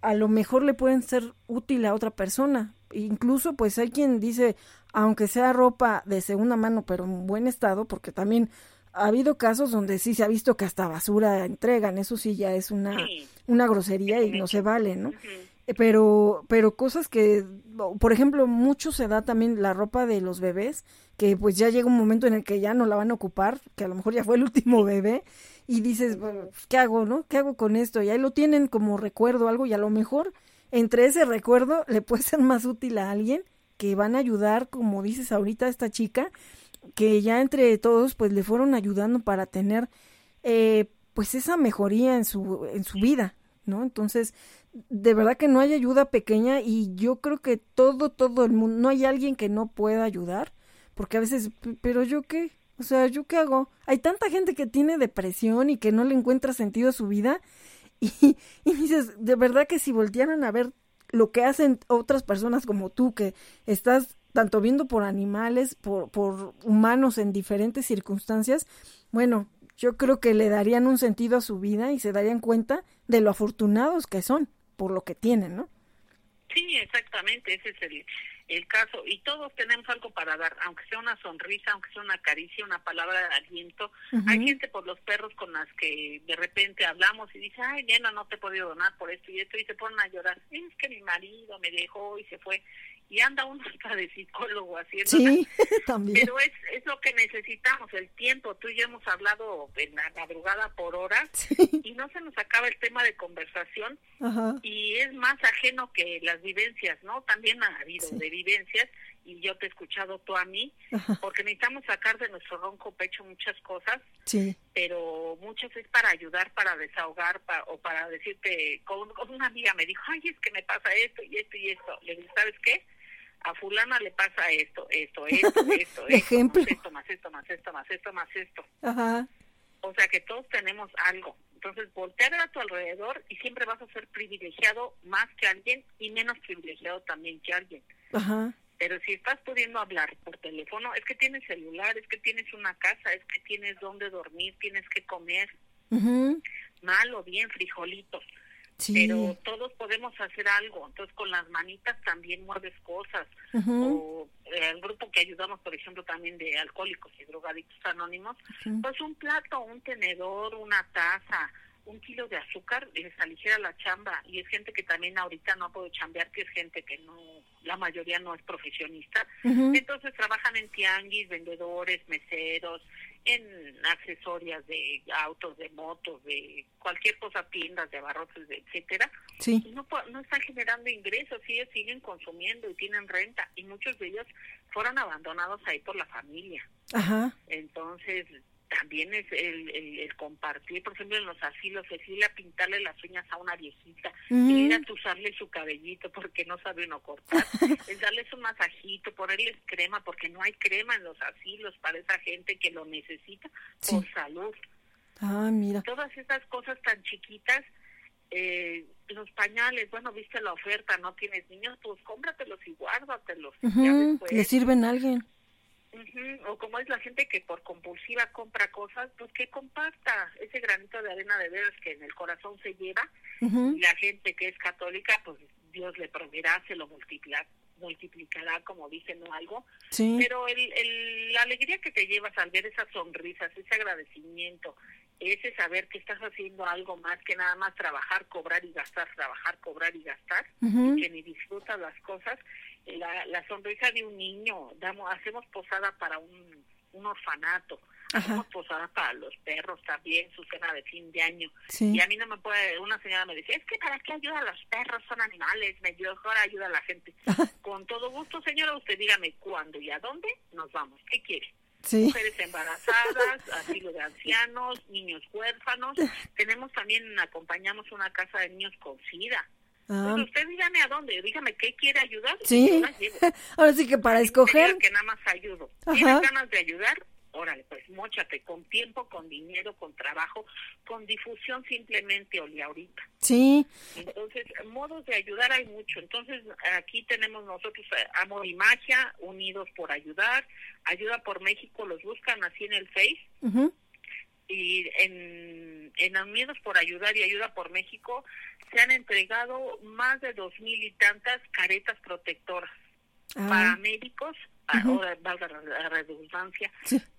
a lo mejor le pueden ser útil a otra persona. Incluso pues hay quien dice, aunque sea ropa de segunda mano pero en buen estado, porque también ha habido casos donde sí se ha visto que hasta basura entregan, eso sí ya es una, una grosería y no se vale, ¿no? Pero, pero cosas que, por ejemplo, mucho se da también la ropa de los bebés, que pues ya llega un momento en el que ya no la van a ocupar, que a lo mejor ya fue el último bebé, y dices, ¿qué hago, no? ¿Qué hago con esto? Y ahí lo tienen como recuerdo algo, y a lo mejor entre ese recuerdo *laughs* le puede ser más útil a alguien que van a ayudar, como dices ahorita esta chica, que ya entre todos pues le fueron ayudando para tener eh, pues esa mejoría en su, en su vida, ¿no? Entonces, de verdad que no hay ayuda pequeña y yo creo que todo, todo el mundo, no hay alguien que no pueda ayudar, porque a veces, pero yo qué, o sea, yo qué hago. Hay tanta gente que tiene depresión y que no le encuentra sentido a su vida y, *laughs* y dices, de verdad que si voltearan a ver lo que hacen otras personas como tú, que estás tanto viendo por animales, por, por humanos en diferentes circunstancias, bueno, yo creo que le darían un sentido a su vida y se darían cuenta de lo afortunados que son por lo que tienen, ¿no? Sí, exactamente, ese es el, el caso. Y todos tenemos algo para dar, aunque sea una sonrisa, aunque sea una caricia, una palabra de aliento. Hay gente por los perros con las que de repente hablamos y dice, ay, nena, no te he podido donar por esto y esto, y se ponen a llorar. Es que mi marido me dejó y se fue y anda uno *laughs* hasta de psicólogo haciendo. Sí, *laughs* también. Pero es, es lo que necesitamos, el tiempo. Tú y yo hemos hablado en la madrugada por horas y no se nos acaba el tema de conversación y es más ajeno que las vivencias, ¿no? También ha habido de vivencias y yo te he escuchado tú a mí, porque necesitamos sacar de nuestro ronco pecho muchas cosas, sí. pero muchas es para ayudar, para desahogar o para decirte, con, una amiga me dijo, ay, es que me pasa esto y esto y esto. Le dije, ¿sabes qué? A fulana le pasa esto, esto, *laughs* esto, esto, Ejemplo. esto, más esto, más esto, más esto, más esto. Ajá. O sea que todos tenemos algo. Entonces, voltear a tu alrededor y siempre vas a ser privilegiado más que alguien y menos privilegiado también que alguien. Ajá. Pero si estás pudiendo hablar por teléfono, es que tienes celular, es que tienes una casa, es que tienes donde dormir, tienes que comer, mal o bien, frijolitos. Pero todos podemos hacer algo. Entonces, con las manitas también mueves cosas. O eh, el grupo que ayudamos, por ejemplo, también de alcohólicos y drogadictos anónimos, pues un plato, un tenedor, una taza, un kilo de azúcar les aligera la chamba y es gente que también ahorita no puede chambear, que es gente que no, la mayoría no es profesionista, entonces trabajan en tianguis, vendedores, meseros, en accesorias de autos, de motos, de cualquier cosa, tiendas de abarrotes, etcétera, sí. no, no están generando ingresos, ellos siguen consumiendo y tienen renta y muchos de ellos fueron abandonados ahí por la familia. Ajá. Entonces, también es el, el, compartir, por ejemplo, en los asilos, decirle a pintarle las uñas a una viejita, ir a usarle su cabellito porque no sabe uno cortar, *laughs* es darles un masajito, ponerles crema porque no hay crema en los asilos para esa gente que lo necesita por salud. Ah, mira. Todas esas cosas tan chiquitas, eh, los pañales, bueno, viste la oferta, no tienes niños, pues cómpratelos y guárdatelos. Le sirven a alguien o como es la gente que por compulsiva compra cosas, pues que comparta ese granito de arena de veras que en el corazón se lleva. Y la gente que es católica, pues Dios le proveerá, se lo multiplicará, multiplicará, como dicen o algo. Pero el, el, la alegría que te llevas al ver esas sonrisas, ese agradecimiento, ese saber que estás haciendo algo más que nada más trabajar, cobrar y gastar, trabajar, cobrar y gastar, y que ni disfrutas las cosas, la, la sonrisa de un niño, damos, hacemos posada para un, un orfanato, hacemos posada para los perros también, su cena de fin de año. Y a mí no me puede, una señora me decía, es que para qué ayuda a los perros, son animales, mejor ayuda a la gente. Con todo gusto, señora, usted dígame cuándo y a dónde nos vamos, ¿qué quiere? Mujeres embarazadas, *laughs* asilo de ancianos, niños huérfanos. Tenemos también, acompañamos una casa de niños con SIDA. Ah. Pues usted dígame a dónde, dígame qué quiere ayudar. Sí, *laughs* ahora sí que para escoger. Que nada más ayudo. ¿Tienes ganas de ayudar? órale, pues mochate con tiempo, con dinero, con trabajo, con difusión simplemente, Oli, ahorita. Sí. Entonces, modos de ayudar hay mucho. Entonces, aquí tenemos nosotros eh, Amor y Magia, Unidos por Ayudar, Ayuda por México, los buscan así en el Face. Y en, en Unidos por Ayudar y Ayuda por México se han entregado más de dos mil y tantas caretas protectoras. Ah. para médicos ahora valga la redundancia,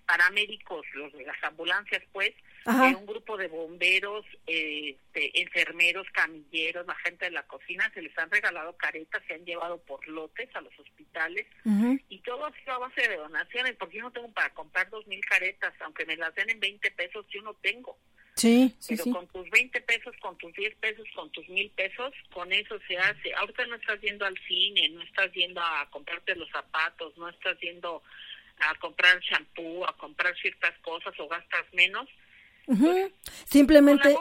paramédicos, los de las ambulancias, pues, eh, un grupo de bomberos, eh, enfermeros, camilleros, la gente de la cocina, se les han regalado caretas, se han llevado por lotes a los hospitales y todo ha sido a base de donaciones, porque yo no tengo para comprar dos mil caretas, aunque me las den en 20 pesos, yo no tengo. Sí, sí, Pero con tus 20 pesos, con tus 10 pesos, con tus mil pesos, con eso se hace. Ahorita no estás yendo al cine, no estás yendo a comprarte los zapatos, no estás yendo a comprar shampoo, a comprar ciertas cosas o gastas menos. Pues, Simplemente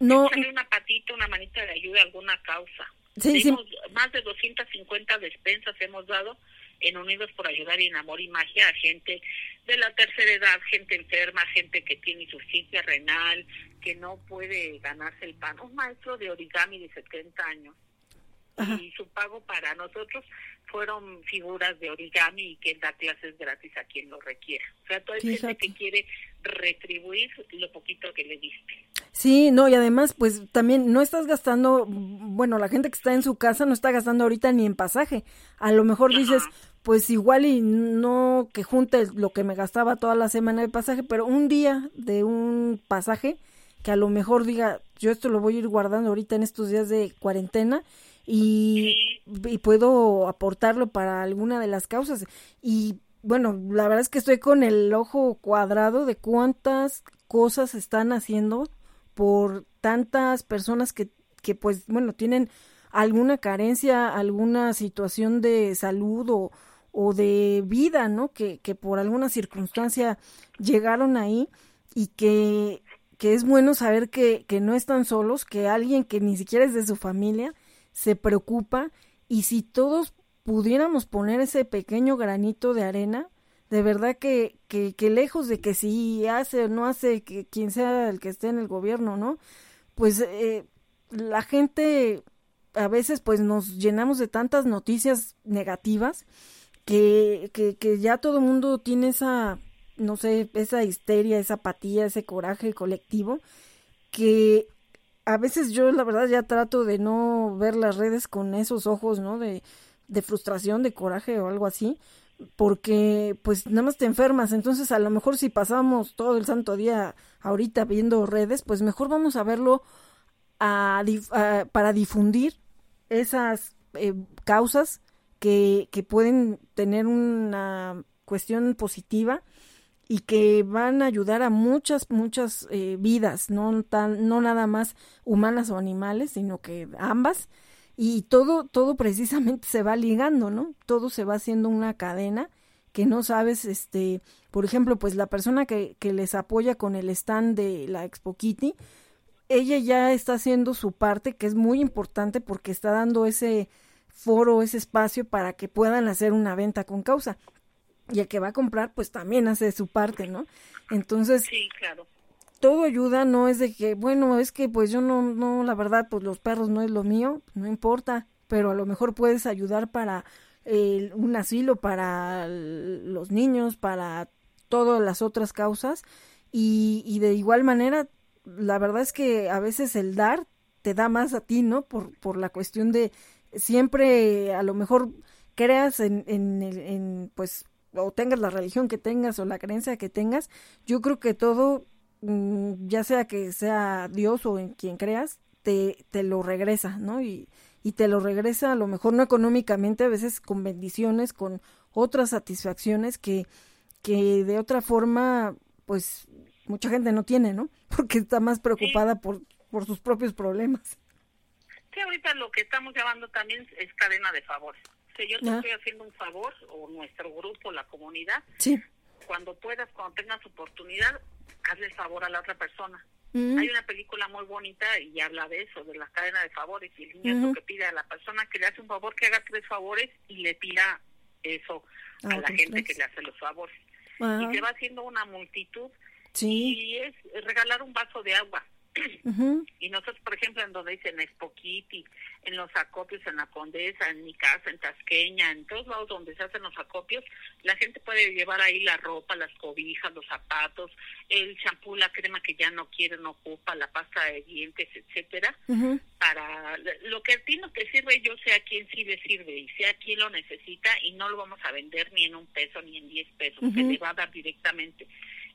no. una patita, una manita de ayuda a alguna causa. Sí, Más de 250 despensas hemos dado en Unidos por Ayudar y en Amor y Magia a gente de la tercera edad, gente enferma, gente que tiene insuficiencia renal, que no puede ganarse el pan. Un maestro de origami de 70 años. Y su pago para nosotros fueron figuras de origami y que da clases gratis a quien lo requiera. O sea, toda gente que quiere retribuir lo poquito que le diste. Sí, no, y además, pues también no estás gastando, bueno, la gente que está en su casa no está gastando ahorita ni en pasaje. A lo mejor dices, pues igual y no que junte lo que me gastaba toda la semana de pasaje, pero un día de un pasaje que a lo mejor diga, yo esto lo voy a ir guardando ahorita en estos días de cuarentena y, y puedo aportarlo para alguna de las causas. Y bueno, la verdad es que estoy con el ojo cuadrado de cuántas cosas están haciendo por tantas personas que, que pues bueno, tienen alguna carencia, alguna situación de salud o, o de vida, ¿no? Que, que por alguna circunstancia llegaron ahí y que, que es bueno saber que, que no están solos, que alguien que ni siquiera es de su familia se preocupa y si todos pudiéramos poner ese pequeño granito de arena, de verdad que, que, que lejos de que si hace o no hace que quien sea el que esté en el gobierno, ¿no? Pues eh, la gente a veces pues nos llenamos de tantas noticias negativas que, que, que ya todo el mundo tiene esa, no sé, esa histeria, esa apatía, ese coraje colectivo, que a veces yo la verdad ya trato de no ver las redes con esos ojos, ¿no? De, frustración, de coraje o algo así, porque pues nada más te enfermas, entonces a lo mejor si pasamos todo el santo día ahorita viendo redes, pues mejor vamos a verlo a, para difundir esas eh, causas que, que pueden tener una cuestión positiva y que van a ayudar a muchas, muchas eh, vidas, no, tan, no nada más humanas o animales, sino que ambas. Y todo, todo precisamente *laughs* se va ligando, ¿no? Todo se va haciendo una cadena que no sabes, este, por ejemplo, pues la persona que, que les apoya con el stand de la Expo Kitty, ella ya está haciendo su parte, que es muy importante porque está dando ese, foro, ese espacio para que puedan hacer una venta con causa. Y el que va a comprar, pues también hace su parte, ¿no? Entonces, sí, claro. todo ayuda, no es de que, bueno, es que pues yo no, no, la verdad, pues los perros no es lo mío, no importa, pero a lo mejor puedes ayudar para un asilo, para los niños, para todas las otras causas. Y, y de igual manera, la verdad es que a veces el dar te da más a ti, ¿no? Por, por la cuestión de siempre a lo mejor creas en, en, en, pues, o tengas la religión que tengas o la creencia que tengas, yo creo que todo, mm, ya sea que sea Dios o en quien creas, te, te lo regresa, ¿no? Y, y te lo regresa a lo mejor no económicamente, a veces con bendiciones, con otras satisfacciones que, que de otra forma, pues, mucha gente no tiene, ¿no? *laughs* Porque está más preocupada por, por sus propios problemas. Sí, ahorita lo que estamos llamando también es cadena de favores. Si yo te estoy haciendo un favor, o nuestro grupo, la comunidad, sí. cuando puedas, cuando tengas oportunidad, hazle el favor a la otra persona. Mm. Hay una película muy bonita y habla de eso, de la cadena de favores, y el niño que pide a la persona que le hace un favor que haga tres favores y le tira eso a ah, la gente que le hace los favores. y se va haciendo una multitud Sí. y es regalar un vaso de agua. Y nosotros, por ejemplo, en donde dicen Espoquiti, en los acopios, en la Condesa, en mi casa, en Tasqueña, en todos lados donde se hacen los acopios, la gente puede llevar ahí la ropa, las cobijas, los zapatos, el champú, la crema que ya no quiere, no ocupa, la pasta de dientes, etcétera, para lo que a ti no te sirve, yo sé a quién sí le sirve y sé a quién lo necesita y no lo vamos a vender ni en un peso ni en diez pesos, se le va a dar directamente.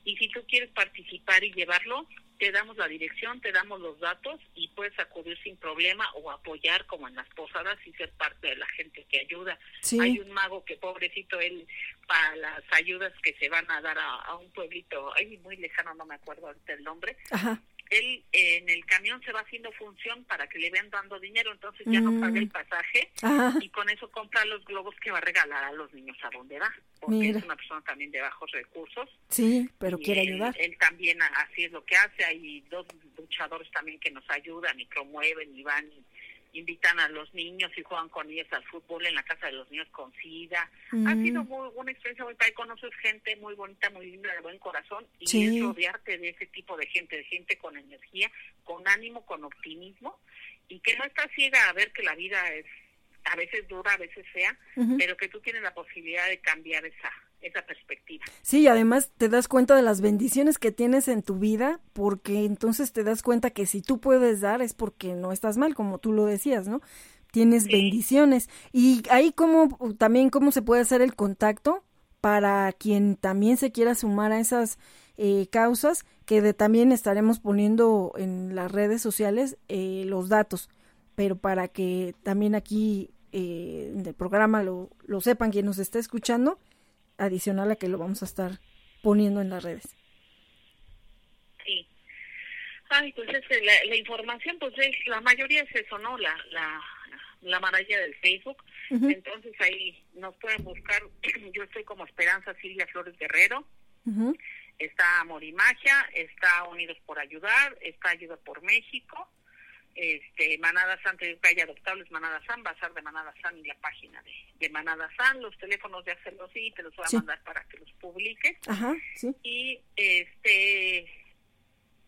Y si tú quieres participar y llevarlo, te damos la dirección, te damos los datos y puedes acudir sin problema o apoyar como en las posadas y ser parte de la gente que ayuda. Sí. Hay un mago que pobrecito él para las ayudas que se van a dar a, a un pueblito, ay, muy lejano, no me acuerdo ahorita el nombre, Ajá. Él eh, en el camión se va haciendo función para que le vean dando dinero, entonces ya Mm. no paga el pasaje Ajá. y con eso compra los globos que va a regalar a los niños a donde va, porque Mira. es una persona también de bajos recursos. Sí, pero y quiere él- ayudar. Él también así es lo que hace, hay dos luchadores también que nos ayudan y promueven y van y invitan a los niños y juegan con ellos al fútbol en la casa de los niños con SIDA. Ha Mm. sido muy, una experiencia muy padre, conoces gente muy bonita, muy linda, de buen corazón y Sí. es rodearte de ese tipo de gente, de gente con energía, con ánimo, con optimismo y que no está ciega a ver que la vida es a veces dura, a veces fea, Ujú. pero que tú tienes la posibilidad de cambiar esa esa perspectiva. Sí, y además te das cuenta de las bendiciones que tienes en tu vida, porque entonces te das cuenta que si tú puedes dar es porque no estás mal, como tú lo decías, ¿no? Tienes Sí. bendiciones. Y ahí como también cómo se puede hacer el contacto para quien también se quiera sumar a esas eh, causas, que de, también estaremos poniendo en las redes sociales eh, los datos, pero para que también aquí eh, en el programa lo, lo sepan quien nos está escuchando, adicional a que lo vamos a estar poniendo en las redes. Sí. Ay, pues es la, la información, pues es, la mayoría es eso, ¿no? La, la, la maravilla del Facebook. Entonces ahí nos pueden buscar. *clears throat* Yo estoy como Esperanza Silvia Flores Guerrero. Está Amor y Magia, está Unidos por Ayudar, está Ayuda por México, este Manada San, hay adoptables Manada San, Bazar de Manada San y la página de, de Manada San, los teléfonos de hacerlo sí, te los voy a Sí. mandar para que los publiques Ajá, sí. y este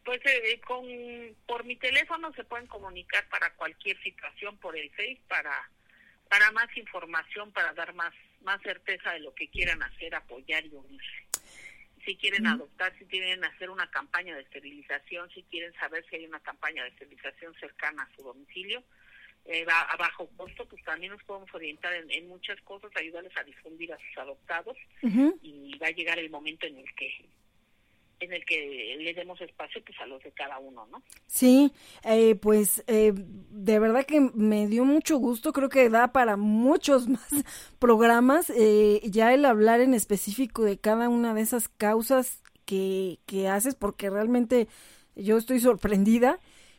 pues eh, con por mi teléfono se pueden comunicar para cualquier situación por el Face para para más información para dar más más certeza de lo que quieran hacer apoyar y unirse si quieren adoptar si quieren hacer una campaña de esterilización si quieren saber si hay una campaña de esterilización cercana a su domicilio eh, a, a bajo costo pues también nos podemos orientar en, en muchas cosas ayudarles a difundir a sus adoptados y va a llegar el momento en el que en el que le demos espacio pues a los de cada uno, ¿no? Sí, eh, pues eh, de verdad que me dio mucho gusto, creo que da para muchos *laughs* más programas, eh, ya el hablar en específico de cada una de esas causas que, que haces, porque realmente yo estoy sorprendida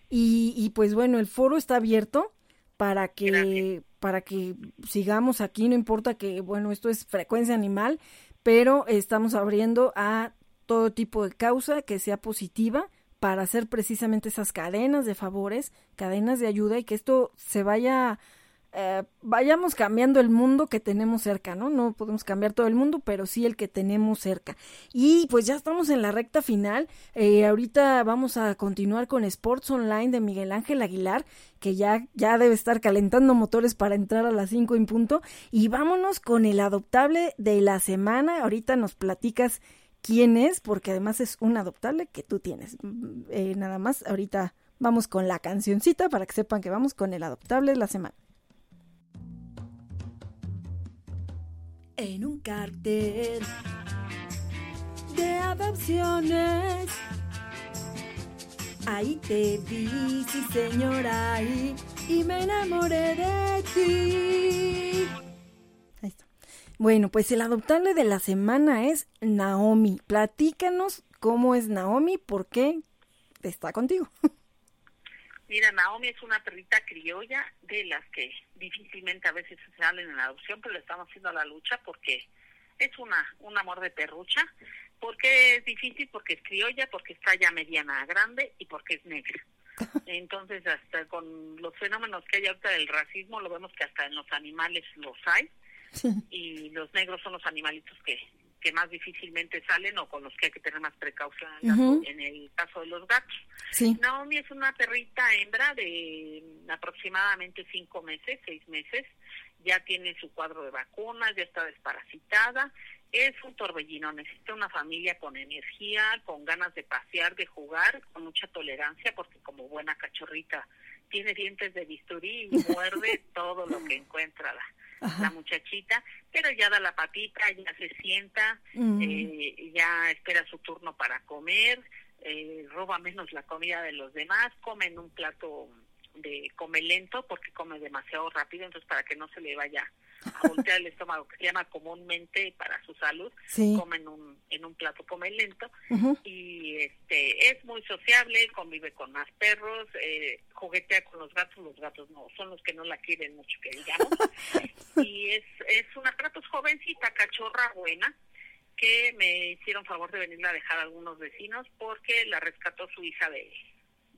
y, y pues bueno, el foro está abierto para que, Gracias. para que sigamos aquí, no importa que, bueno, esto es frecuencia animal, pero estamos abriendo a todo tipo de causa que sea positiva para hacer precisamente esas cadenas de favores, cadenas de ayuda y que esto se vaya, eh, vayamos cambiando el mundo que tenemos cerca, ¿no? No podemos cambiar todo el mundo, pero sí el que tenemos cerca. Y pues ya estamos en la recta final. Eh, ahorita vamos a continuar con Sports Online de Miguel Ángel Aguilar, que ya, ya debe estar calentando motores para entrar a las 5 en punto. Y vámonos con el adoptable de la semana. Ahorita nos platicas quién es, porque además es un adoptable que tú tienes. Mm, eh, nada más, ahorita vamos con la cancioncita para que sepan que vamos con el adoptable de la semana. En un cartel de adopciones, ahí te vi, sí señora, ahí, y me enamoré de ti. Bueno, pues el adoptable de la semana es Naomi. Platícanos cómo es Naomi, por qué está contigo. *laughs* Mira, Naomi es una perrita criolla de las que difícilmente a veces se salen en adopción, pero le estamos haciendo la lucha porque es una un amor de perrucha. ¿Por qué es difícil? Porque es criolla, porque está ya mediana grande y porque es negra. *laughs* Entonces, hasta con los fenómenos que hay ahorita del racismo, lo vemos que hasta en los animales los hay. *laughs* y los negros son los animalitos que, que más difícilmente salen o con los que hay que tener más precaución en, el caso de los gatos. Sí. Naomi es una perrita hembra de aproximadamente cinco meses, seis meses, ya tiene su cuadro de vacunas, ya está desparasitada, es un torbellino, necesita una familia con energía, con ganas de pasear, de jugar, con mucha tolerancia, porque como buena cachorrita tiene dientes de bisturí y *laughs* muerde todo lo que encuentra la, la, muchachita, pero ya da la patita, ya se sienta, mm. eh, ya espera su turno para comer, eh, roba menos la comida de los demás, come en un plato de come lento porque come demasiado rápido, entonces para que no se le vaya a voltear el estómago, que se llama comúnmente para su salud, come en un, en un plato come lento y este es muy sociable, convive con más perros, eh, juguetea con los gatos, los gatos no, son los que no la quieren mucho que digamos, *laughs* y es, es una tratos jovencita, cachorra buena, que me hicieron favor de venirla a dejar a algunos vecinos porque la rescató su hija de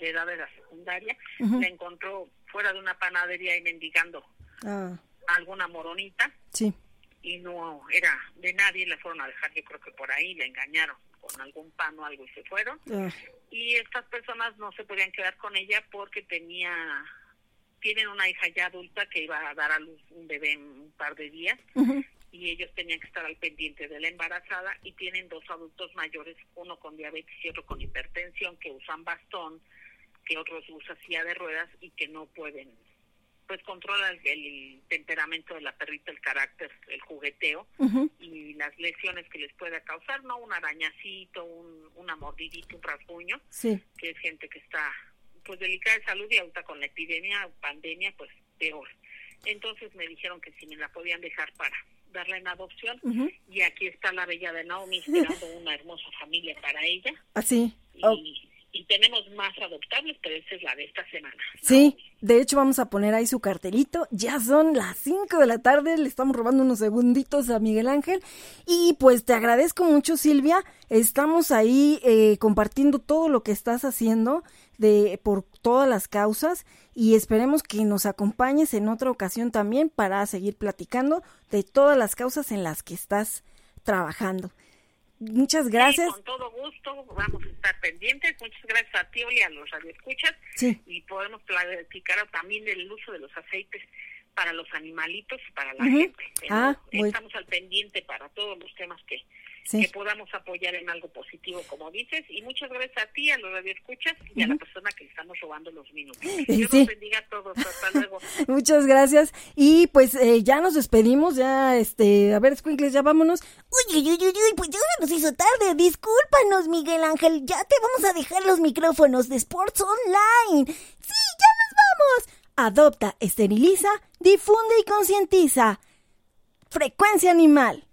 de edad de la secundaria, la encontró fuera de una panadería y mendigando. Ah. Alguna moronita. Sí. Y no era de nadie, la fueron a dejar, yo creo que por ahí, la engañaron con algún pan o algo y se fueron. Ah. Y estas personas no se podían quedar con ella porque tenía tienen una hija ya adulta que iba a dar a luz un bebé en un par de días y ellos tenían que estar al pendiente de la embarazada y tienen dos adultos mayores, uno con diabetes y otro con hipertensión, que usan bastón, que otros usan silla de ruedas y que no pueden, pues controla el, temperamento de la perrita, el carácter, el jugueteo y las lesiones que les pueda causar, ¿no? Un arañacito, un, una mordidita, un rasguño, que es gente que está pues delicada de salud y ahorita con la epidemia, pandemia, pues peor. Entonces me dijeron que si me la podían dejar para darla en adopción y aquí está la bella de Naomi esperando una hermosa familia para ella. Así. Ah, y, y tenemos más adoptables, pero esa es la de esta semana. Sí, de hecho vamos a poner ahí su cartelito. Ya son las 5 de la tarde, le estamos robando unos segunditos a Miguel Ángel. Y pues te agradezco mucho Silvia, estamos ahí eh, compartiendo todo lo que estás haciendo de por todas las causas y esperemos que nos acompañes en otra ocasión también para seguir platicando de todas las causas en las que estás trabajando. Muchas gracias. con todo gusto, vamos a estar pendientes. Muchas gracias a ti y a los radioescuchas. Sí. Y podemos platicar también del uso de los aceites para los animalitos y para la gente. Ah, Estamos al pendiente para todos los temas que, que podamos apoyar en algo positivo, como dices. Y muchas gracias a ti, a los radioescuchas y a la persona que le estamos robando los minutos. Dios sí. bendiga a todos. Hasta luego. *laughs* muchas gracias. Y pues eh, ya nos despedimos. Ya, este, a ver, Squinkles, ya vámonos. Uy, uy, uy, uy, pues ya se nos hizo tarde. Discúlpanos, Miguel Ángel. Ya te vamos a dejar los micrófonos de Sports Online. Sí, ya nos vamos. Adopta, esteriliza, difunde y concientiza. Frecuencia animal.